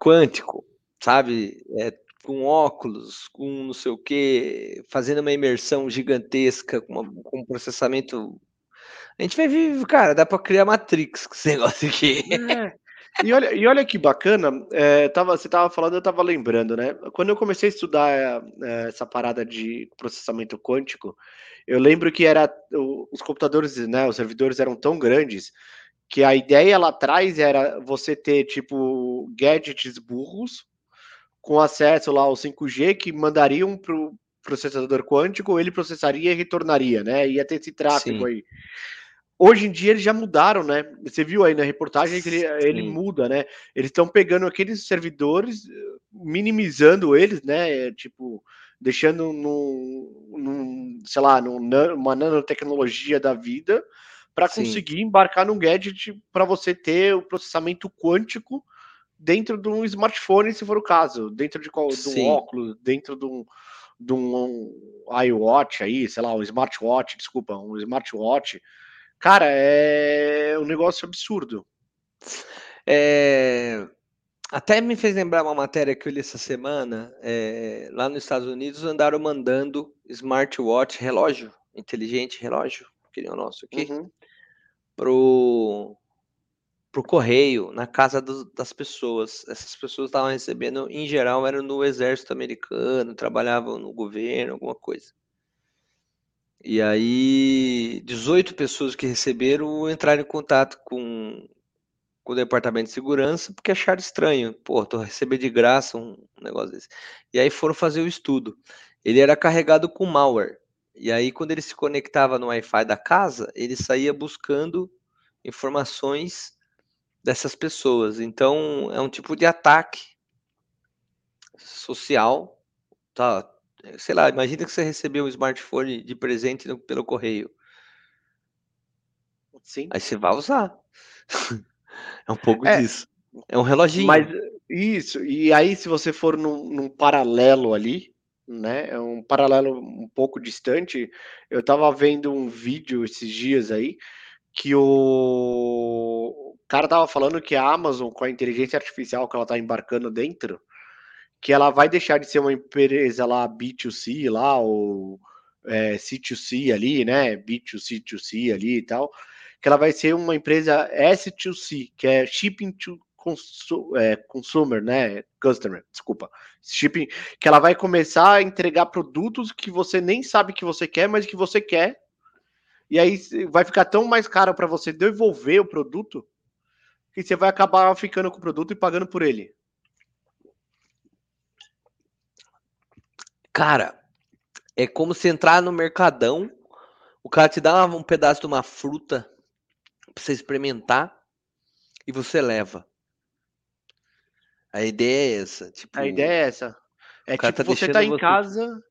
Quântico, sabe? É, com óculos, com não sei o quê, fazendo uma imersão gigantesca, com, uma- com um processamento. A gente vai vir, cara, dá para criar Matrix com esse negócio aqui. É. E olha, e olha que bacana, é, tava, você tava falando, eu tava lembrando, né? Quando eu comecei a estudar é, essa parada de processamento quântico, eu lembro que era o- os computadores, né, os servidores eram tão grandes que a ideia lá atrás era você ter tipo gadgets burros com acesso lá ao 5G que mandariam pro processador quântico, ele processaria e retornaria, né? Ia ter esse tráfego Sim. aí. Hoje em dia eles já mudaram, né? Você viu aí na reportagem que ele, ele muda, né? Eles estão pegando aqueles servidores, eh, minimizando eles, né? Tipo, deixando num, num sei lá, numa nanotecnologia da vida para Sim. conseguir embarcar num gadget para você ter o processamento quântico dentro de um smartphone, se for o caso, dentro de, qual, de um óculos, dentro de um, de um iWatch aí, sei lá, um smartwatch, desculpa, um smartwatch. Cara, é um negócio absurdo. É, Até me fez lembrar uma matéria que eu li essa semana. é, Lá nos Estados Unidos andaram mandando smartwatch, relógio inteligente, relógio, que nem o nosso aqui, Uhum. pro, pro correio, na casa dos- das pessoas. Essas pessoas estavam recebendo, em geral, eram no exército americano, trabalhavam no governo, alguma coisa. E aí, 18 pessoas que receberam entraram em contato com, com o departamento de segurança porque acharam estranho. Pô, tô recebendo de graça um negócio desse. E aí foram fazer o estudo. Ele era carregado com malware. E aí, quando ele se conectava no Wi-Fi da casa, ele saía buscando informações dessas pessoas. Então, é um tipo de ataque social, tá? Sei lá, imagina que você recebeu um smartphone de presente no- pelo correio. Sim. Aí você vai usar. É um pouco É, disso. É um reloginho. Mas isso, e aí se você for num, num paralelo ali, né? É um paralelo um pouco distante. Eu tava vendo um vídeo esses dias aí que o, o cara tava falando que a Amazon, com a inteligência artificial que ela tá embarcando dentro, que ela vai deixar de ser uma empresa lá B2C lá, ou é, C2C ali, né? B2C, 2C ali e tal, que ela vai ser uma empresa S2C, que é Shipping to é, Consumer, né? Customer, desculpa. Shipping, que ela vai começar a entregar produtos que você nem sabe que você quer, mas que você quer. E aí vai ficar tão mais caro para você devolver o produto que você vai acabar ficando com o produto e pagando por ele. Cara, é como se entrar no mercadão, o cara te dá um pedaço de uma fruta pra você experimentar e você leva. A ideia é essa. Tipo, A ideia é essa. É tipo, tá você tá em você- casa,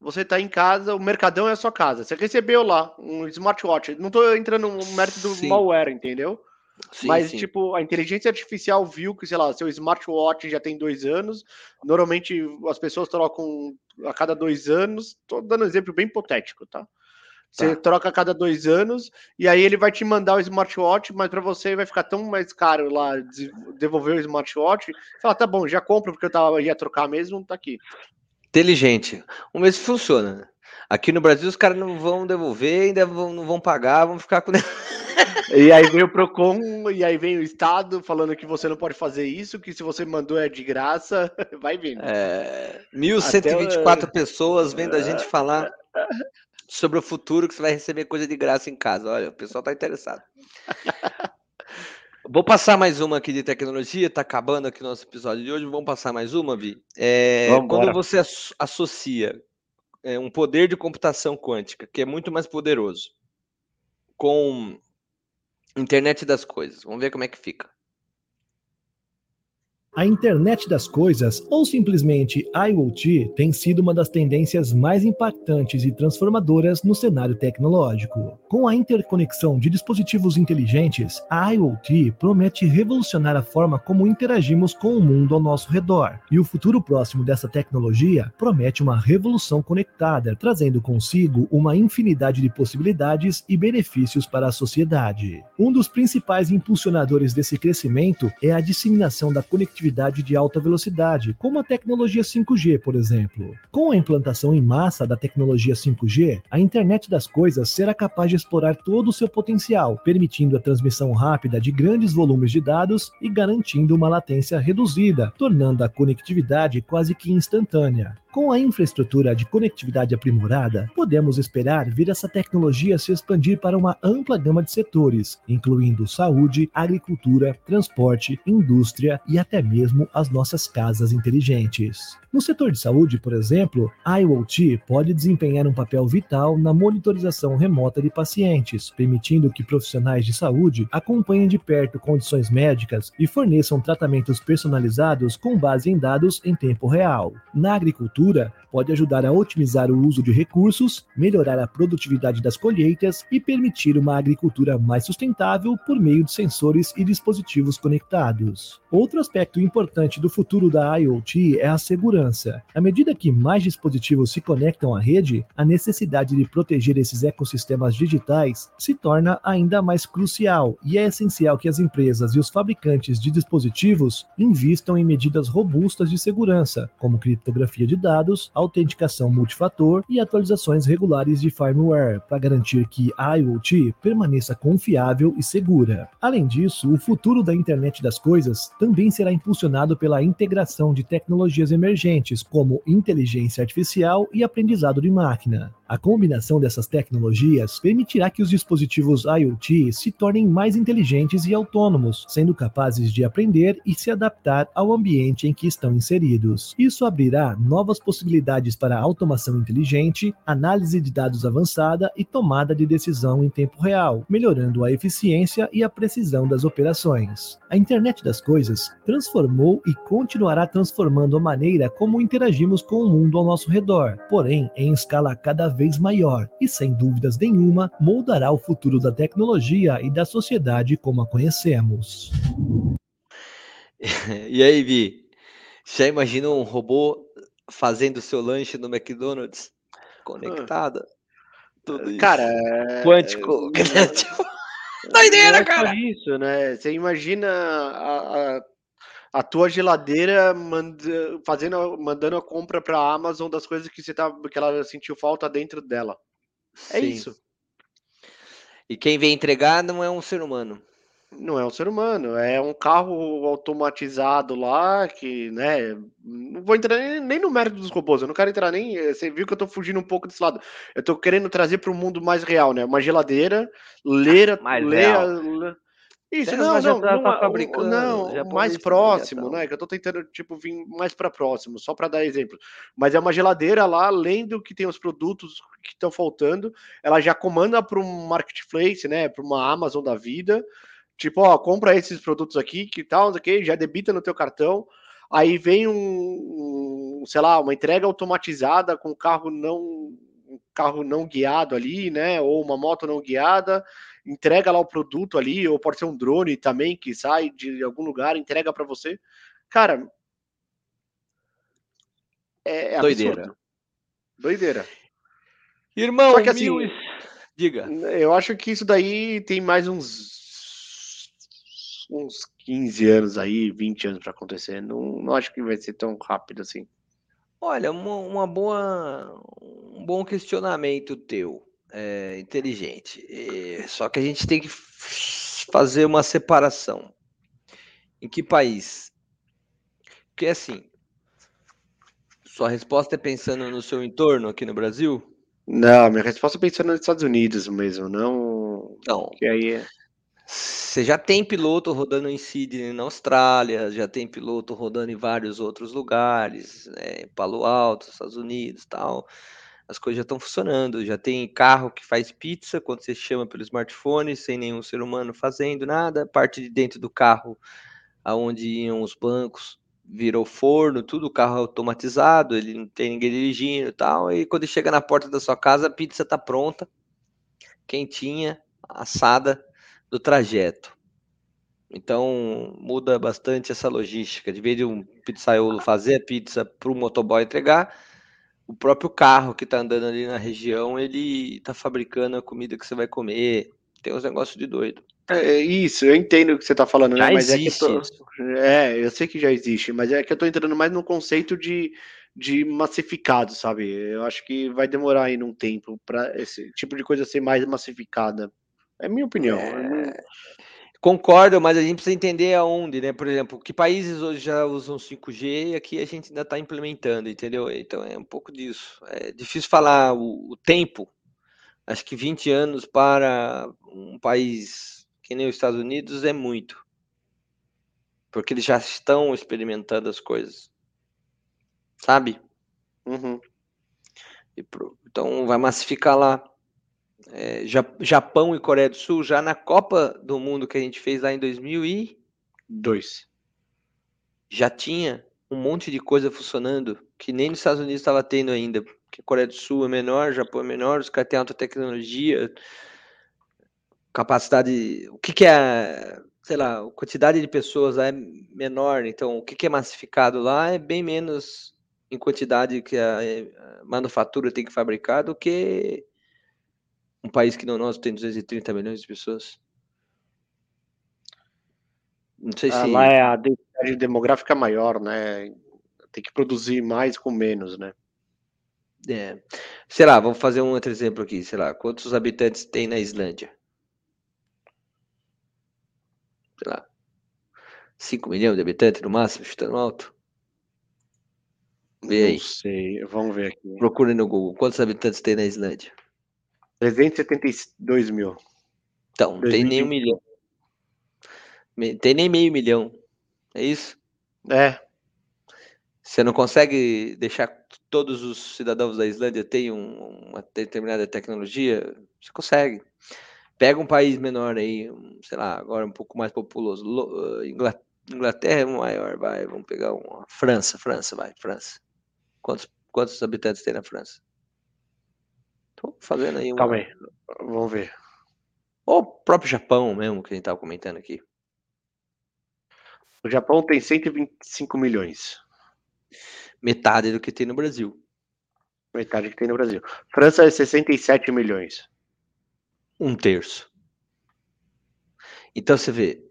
você tá em casa, o mercadão é a sua casa. Você recebeu lá um smartwatch. Não tô entrando no mérito do Sim. malware, entendeu? Sim, Mas, sim. tipo, a inteligência artificial viu que, sei lá, seu smartwatch já tem dois anos. Normalmente as pessoas trocam a cada dois anos. Tô dando um exemplo bem hipotético, tá? Você Tá. troca a cada dois anos e aí ele vai te mandar o smartwatch, mas para você vai ficar tão mais caro lá devolver o smartwatch. Fala, tá bom, já compro porque eu tava, ia trocar mesmo, tá aqui. Inteligente. Ver se funciona. né? Aqui no Brasil os caras não vão devolver, ainda vão, não vão pagar, vão ficar com. E aí vem o Procon, e aí vem o Estado falando que você não pode fazer isso, que se você mandou é de graça, vai vendo. É, 1.124 pessoas vendo a gente falar sobre o futuro que você vai receber coisa de graça em casa. Olha, o pessoal tá interessado. Vou passar mais uma aqui de tecnologia, tá acabando aqui o nosso episódio de hoje. Vamos passar mais uma, Vi? É, quando você as- associa é, um poder de computação quântica, que é muito mais poderoso, com internet das coisas. Vamos ver como é que fica. A internet das coisas, ou simplesmente IoT, tem sido uma das tendências mais impactantes e transformadoras no cenário tecnológico. Com a interconexão de dispositivos inteligentes, a IoT promete revolucionar a forma como interagimos com o mundo ao nosso redor. E o futuro próximo dessa tecnologia promete uma revolução conectada, trazendo consigo uma infinidade de possibilidades e benefícios para a sociedade. Um dos principais impulsionadores desse crescimento é a disseminação da conectividade de alta velocidade, como a tecnologia 5G, por exemplo. Com a implantação em massa da tecnologia 5G, a internet das coisas será capaz de explorar todo o seu potencial, permitindo a transmissão rápida de grandes volumes de dados e garantindo uma latência reduzida, tornando a conectividade quase que instantânea. Com a infraestrutura de conectividade aprimorada, podemos esperar ver essa tecnologia se expandir para uma ampla gama de setores, incluindo saúde, agricultura, transporte, indústria e até mesmo as nossas casas inteligentes. No setor de saúde, por exemplo, a IoT pode desempenhar um papel vital na monitorização remota de pacientes, permitindo que profissionais de saúde acompanhem de perto condições médicas e forneçam tratamentos personalizados com base em dados em tempo real. Na agricultura, pode ajudar a otimizar o uso de recursos, melhorar a produtividade das colheitas e permitir uma agricultura mais sustentável por meio de sensores e dispositivos conectados. Outro aspecto importante do futuro da IoT é a segurança. À medida que mais dispositivos se conectam à rede, a necessidade de proteger esses ecossistemas digitais se torna ainda mais crucial e é essencial que as empresas e os fabricantes de dispositivos invistam em medidas robustas de segurança, como criptografia de dados, autenticação multifator e atualizações regulares de firmware, para garantir que a IoT permaneça confiável e segura. Além disso, o futuro da internet das coisas também será impulsionado pela integração de tecnologias emergentes, como inteligência artificial e aprendizado de máquina. A combinação dessas tecnologias permitirá que os dispositivos IoT se tornem mais inteligentes e autônomos, sendo capazes de aprender e se adaptar ao ambiente em que estão inseridos. Isso abrirá novas possibilidades para automação inteligente, análise de dados avançada e tomada de decisão em tempo real, melhorando a eficiência e a precisão das operações. A internet das coisas transformou e continuará transformando a maneira como interagimos com o mundo ao nosso redor, porém em escala cada vez maior e, sem dúvidas nenhuma, moldará o futuro da tecnologia e da sociedade como a conhecemos. E aí, Vi? Já imaginou um robô fazendo seu lanche no McDonald's? Conectada? Tudo isso. Cara, Quântico. Doideira, é só cara! isso, né? Você imagina a, a, a tua geladeira manda, fazendo, mandando a compra para a Amazon das coisas que você tá, que ela sentiu falta dentro dela. É Sim. isso. E quem vem entregar não é um ser humano. Não é um ser humano, é um carro automatizado lá que, né? Não vou entrar nem, nem no mérito dos robôs, eu não quero entrar nem. eh, Você viu que eu tô fugindo um pouco desse lado. Eu tô querendo trazer para o mundo mais real, né? Uma geladeira, ler, a- Isso, não, não, tá- tá numa- fabricando, não, mais já próximo, né? Que eu tô tentando, tipo, vir mais para próximo, só para dar exemplo. Mas é uma geladeira lá, lendo que tem os produtos que estão faltando, ela já comanda para um marketplace, né? Para uma Amazon da vida. Tipo, ó, compra esses produtos aqui, que tal, não sei o quê, já debita no teu cartão. Aí vem um, um, sei lá, uma entrega automatizada com carro não um carro não guiado ali, né? Ou uma moto não guiada, entrega lá o produto ali, ou pode ser um drone também que sai de algum lugar, entrega para você. Cara, é, é Doideira. absurdo. Doideira. Irmão, Só que assim, mil Diga. eu acho que isso daí tem mais uns uns 15 anos aí, 20 anos para acontecer. Não, não acho que vai ser tão rápido assim. Olha, uma, uma boa, um bom questionamento teu, é, inteligente. É, só que a gente tem que fazer uma separação. Em que país? Porque assim, sua resposta é pensando no seu entorno aqui no Brasil? Não, minha resposta é pensando nos Estados Unidos mesmo, não. Não. Que aí é. Você já tem piloto rodando em Sydney, na Austrália, já tem piloto rodando em vários outros lugares, né, Palo Alto, Estados Unidos, tal. As coisas já estão funcionando. Já tem carro que faz pizza quando você chama pelo smartphone, sem nenhum ser humano fazendo nada. Parte de dentro do carro, aonde iam os bancos, virou forno, tudo o carro automatizado, ele não tem ninguém dirigindo, tal. E quando chega na porta da sua casa, a pizza está pronta, quentinha, assada do trajeto. Então muda bastante essa logística. De vez de um pizzaiolo fazer a pizza para o motoboy entregar, o próprio carro que está andando ali na região, ele está fabricando a comida que você vai comer. Tem uns negócios de doido. É isso, eu entendo o que você está falando, Já né? Mas existe é que eu tô... É, eu sei que já existe, mas é que eu tô entrando mais no conceito de, de massificado, sabe? Eu acho que vai demorar ainda um tempo para esse tipo de coisa ser mais massificada. É minha opinião. não- Concordo, mas a gente precisa entender aonde, né? Por exemplo, que países hoje já usam 5G e aqui a gente ainda está implementando, entendeu? Então é um pouco disso. É difícil falar o, o tempo. Acho que 20 anos para um país que nem os Estados Unidos é muito. Porque eles já estão experimentando as coisas. Sabe? Uhum. E Então vai massificar lá. É, Ja- Japão e Coreia do Sul, já na Copa do Mundo que a gente fez lá em 2002, já tinha um monte de coisa funcionando que nem nos Estados Unidos estava tendo ainda. Porque Coreia do Sul é menor, Japão é menor, os caras têm alta tecnologia, capacidade. O que, que é, sei lá, a quantidade de pessoas lá é menor, então o que, que é massificado lá é bem menos em quantidade que a, a manufatura tem que fabricar do que um país que não nosso tem 230 milhões de pessoas. Não sei Ah, se. Lá é a densidade demográfica maior, né? Tem que produzir mais com menos, né? É. Sei lá, vamos fazer um outro exemplo aqui. Sei lá, quantos habitantes tem na Islândia? Sei lá, 5 milhões de habitantes no máximo, chutando alto? Vê aí. Não sei, vamos ver aqui. Procure no Google. Quantos habitantes tem na Islândia? 372 mil. Então, não tem nem um 2020. milhão. Tem nem meio milhão. É isso? É. Você não consegue deixar todos os cidadãos da Islândia tenham uma determinada tecnologia? Você consegue. Pega um país menor aí, sei lá, agora um pouco mais populoso. Lo- eh, Ingla- Inglaterra é maior, vai. Vamos pegar uma França, França, vai, França. Quantos, quantos habitantes tem na França? Fazendo aí uma... Calma aí. Vamos ver. Ou o próprio Japão mesmo, que a gente tava comentando aqui. O Japão tem 125 milhões. Metade do que tem no Brasil. Metade que tem no Brasil. França é 67 milhões. Um terço. Então você vê.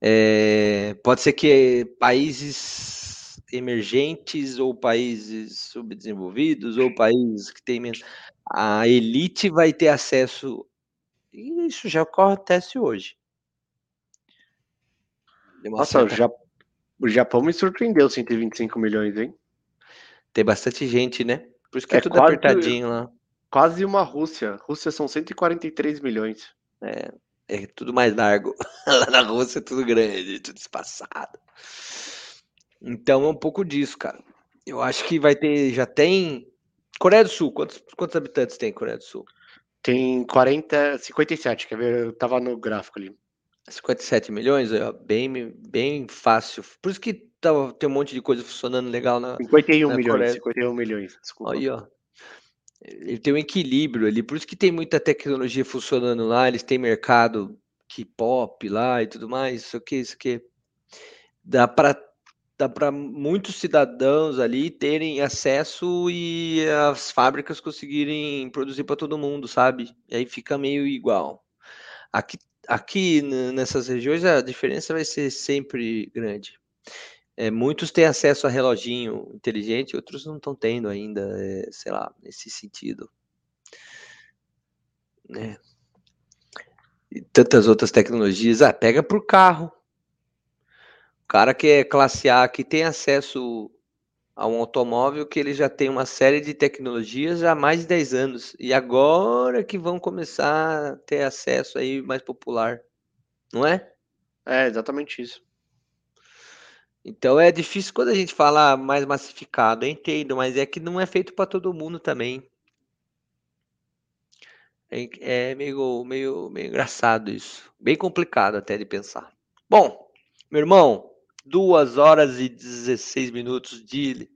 é, pode ser que países emergentes ou países subdesenvolvidos ou países que têm menos. A elite vai ter acesso. E isso já acontece hoje. Nossa, o, certa- Ja- o Japão me surpreendeu 125 milhões, hein? Tem bastante gente, né? Por isso que é, É tudo quase- apertadinho lá. Quase uma Rússia. Rússia são 143 milhões. É, é tudo mais largo. Lá na Rússia é tudo grande, tudo espaçado. Então é um pouco disso, cara. Eu acho que vai ter, já tem. Coreia do Sul, quantos, quantos habitantes tem Coreia do Sul? Tem 40, 57, quer ver? Eu tava no gráfico ali. 57 milhões, ó, bem, bem fácil. Por isso que tá, tem um monte de coisa funcionando legal na, 51 na milhões, Coreia. 51 milhões, desculpa. Aí, ó. Ele tem um equilíbrio ali, por isso que tem muita tecnologia funcionando lá, eles têm mercado K-pop lá e tudo mais, isso aqui, isso aqui. Dá para dá para muitos cidadãos ali terem acesso e as fábricas conseguirem produzir para todo mundo, sabe? E aí fica meio igual. Aqui, aqui nessas regiões a diferença vai ser sempre grande. É, muitos têm acesso a reloginho inteligente, outros não estão tendo ainda, é, sei lá, nesse sentido. Né? E tantas outras tecnologias. Ah, pega por carro. O cara que é classe A, que tem acesso a um automóvel que ele já tem uma série de tecnologias há mais de 10 anos. E agora que vão começar a ter acesso aí mais popular. Não é? É, exatamente isso. Então é difícil quando a gente fala mais massificado, eu entendo, mas é que não é feito para todo mundo também. É, é meio, meio, meio engraçado isso. Bem complicado até de pensar. Bom, meu irmão, 2 horas e 16 minutos de,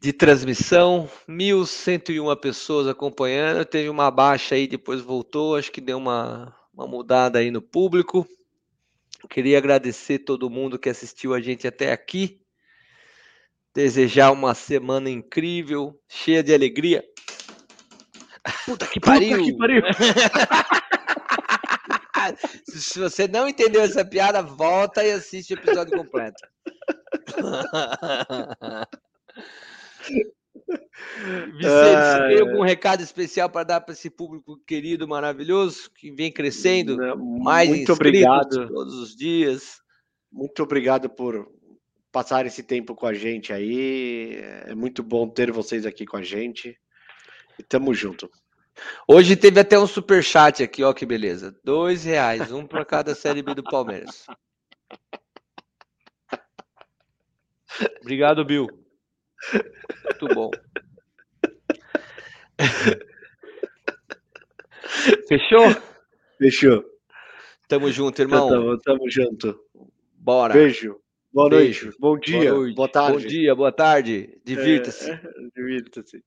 de transmissão, 1.101 pessoas acompanhando. Teve uma baixa aí, depois voltou. Acho que deu uma, uma mudada aí no público. Queria agradecer todo mundo que assistiu a gente até aqui. Desejar uma semana incrível, cheia de alegria. Puta que pariu! Puta que pariu. Se você não entendeu essa piada, volta e assiste o episódio completo. Vicente, você tem algum recado especial para dar para esse público querido, maravilhoso, que vem crescendo? mais muito obrigado. todos os dias. Muito obrigado por passar esse tempo com a gente aí. É muito bom ter vocês aqui com a gente. E tamo junto. Hoje teve até um super chat aqui, ó que beleza. Dois reais, um para cada série B do Palmeiras. Obrigado, Bill. Muito bom. Fechou? Fechou. Tamo junto, irmão. Tamo, tamo junto. Bora. Beijo. Boa Beijo. noite. Bom dia. Boa, noite. Boa tarde. Bom dia, boa tarde. Divirta-se. É, Divirta-se.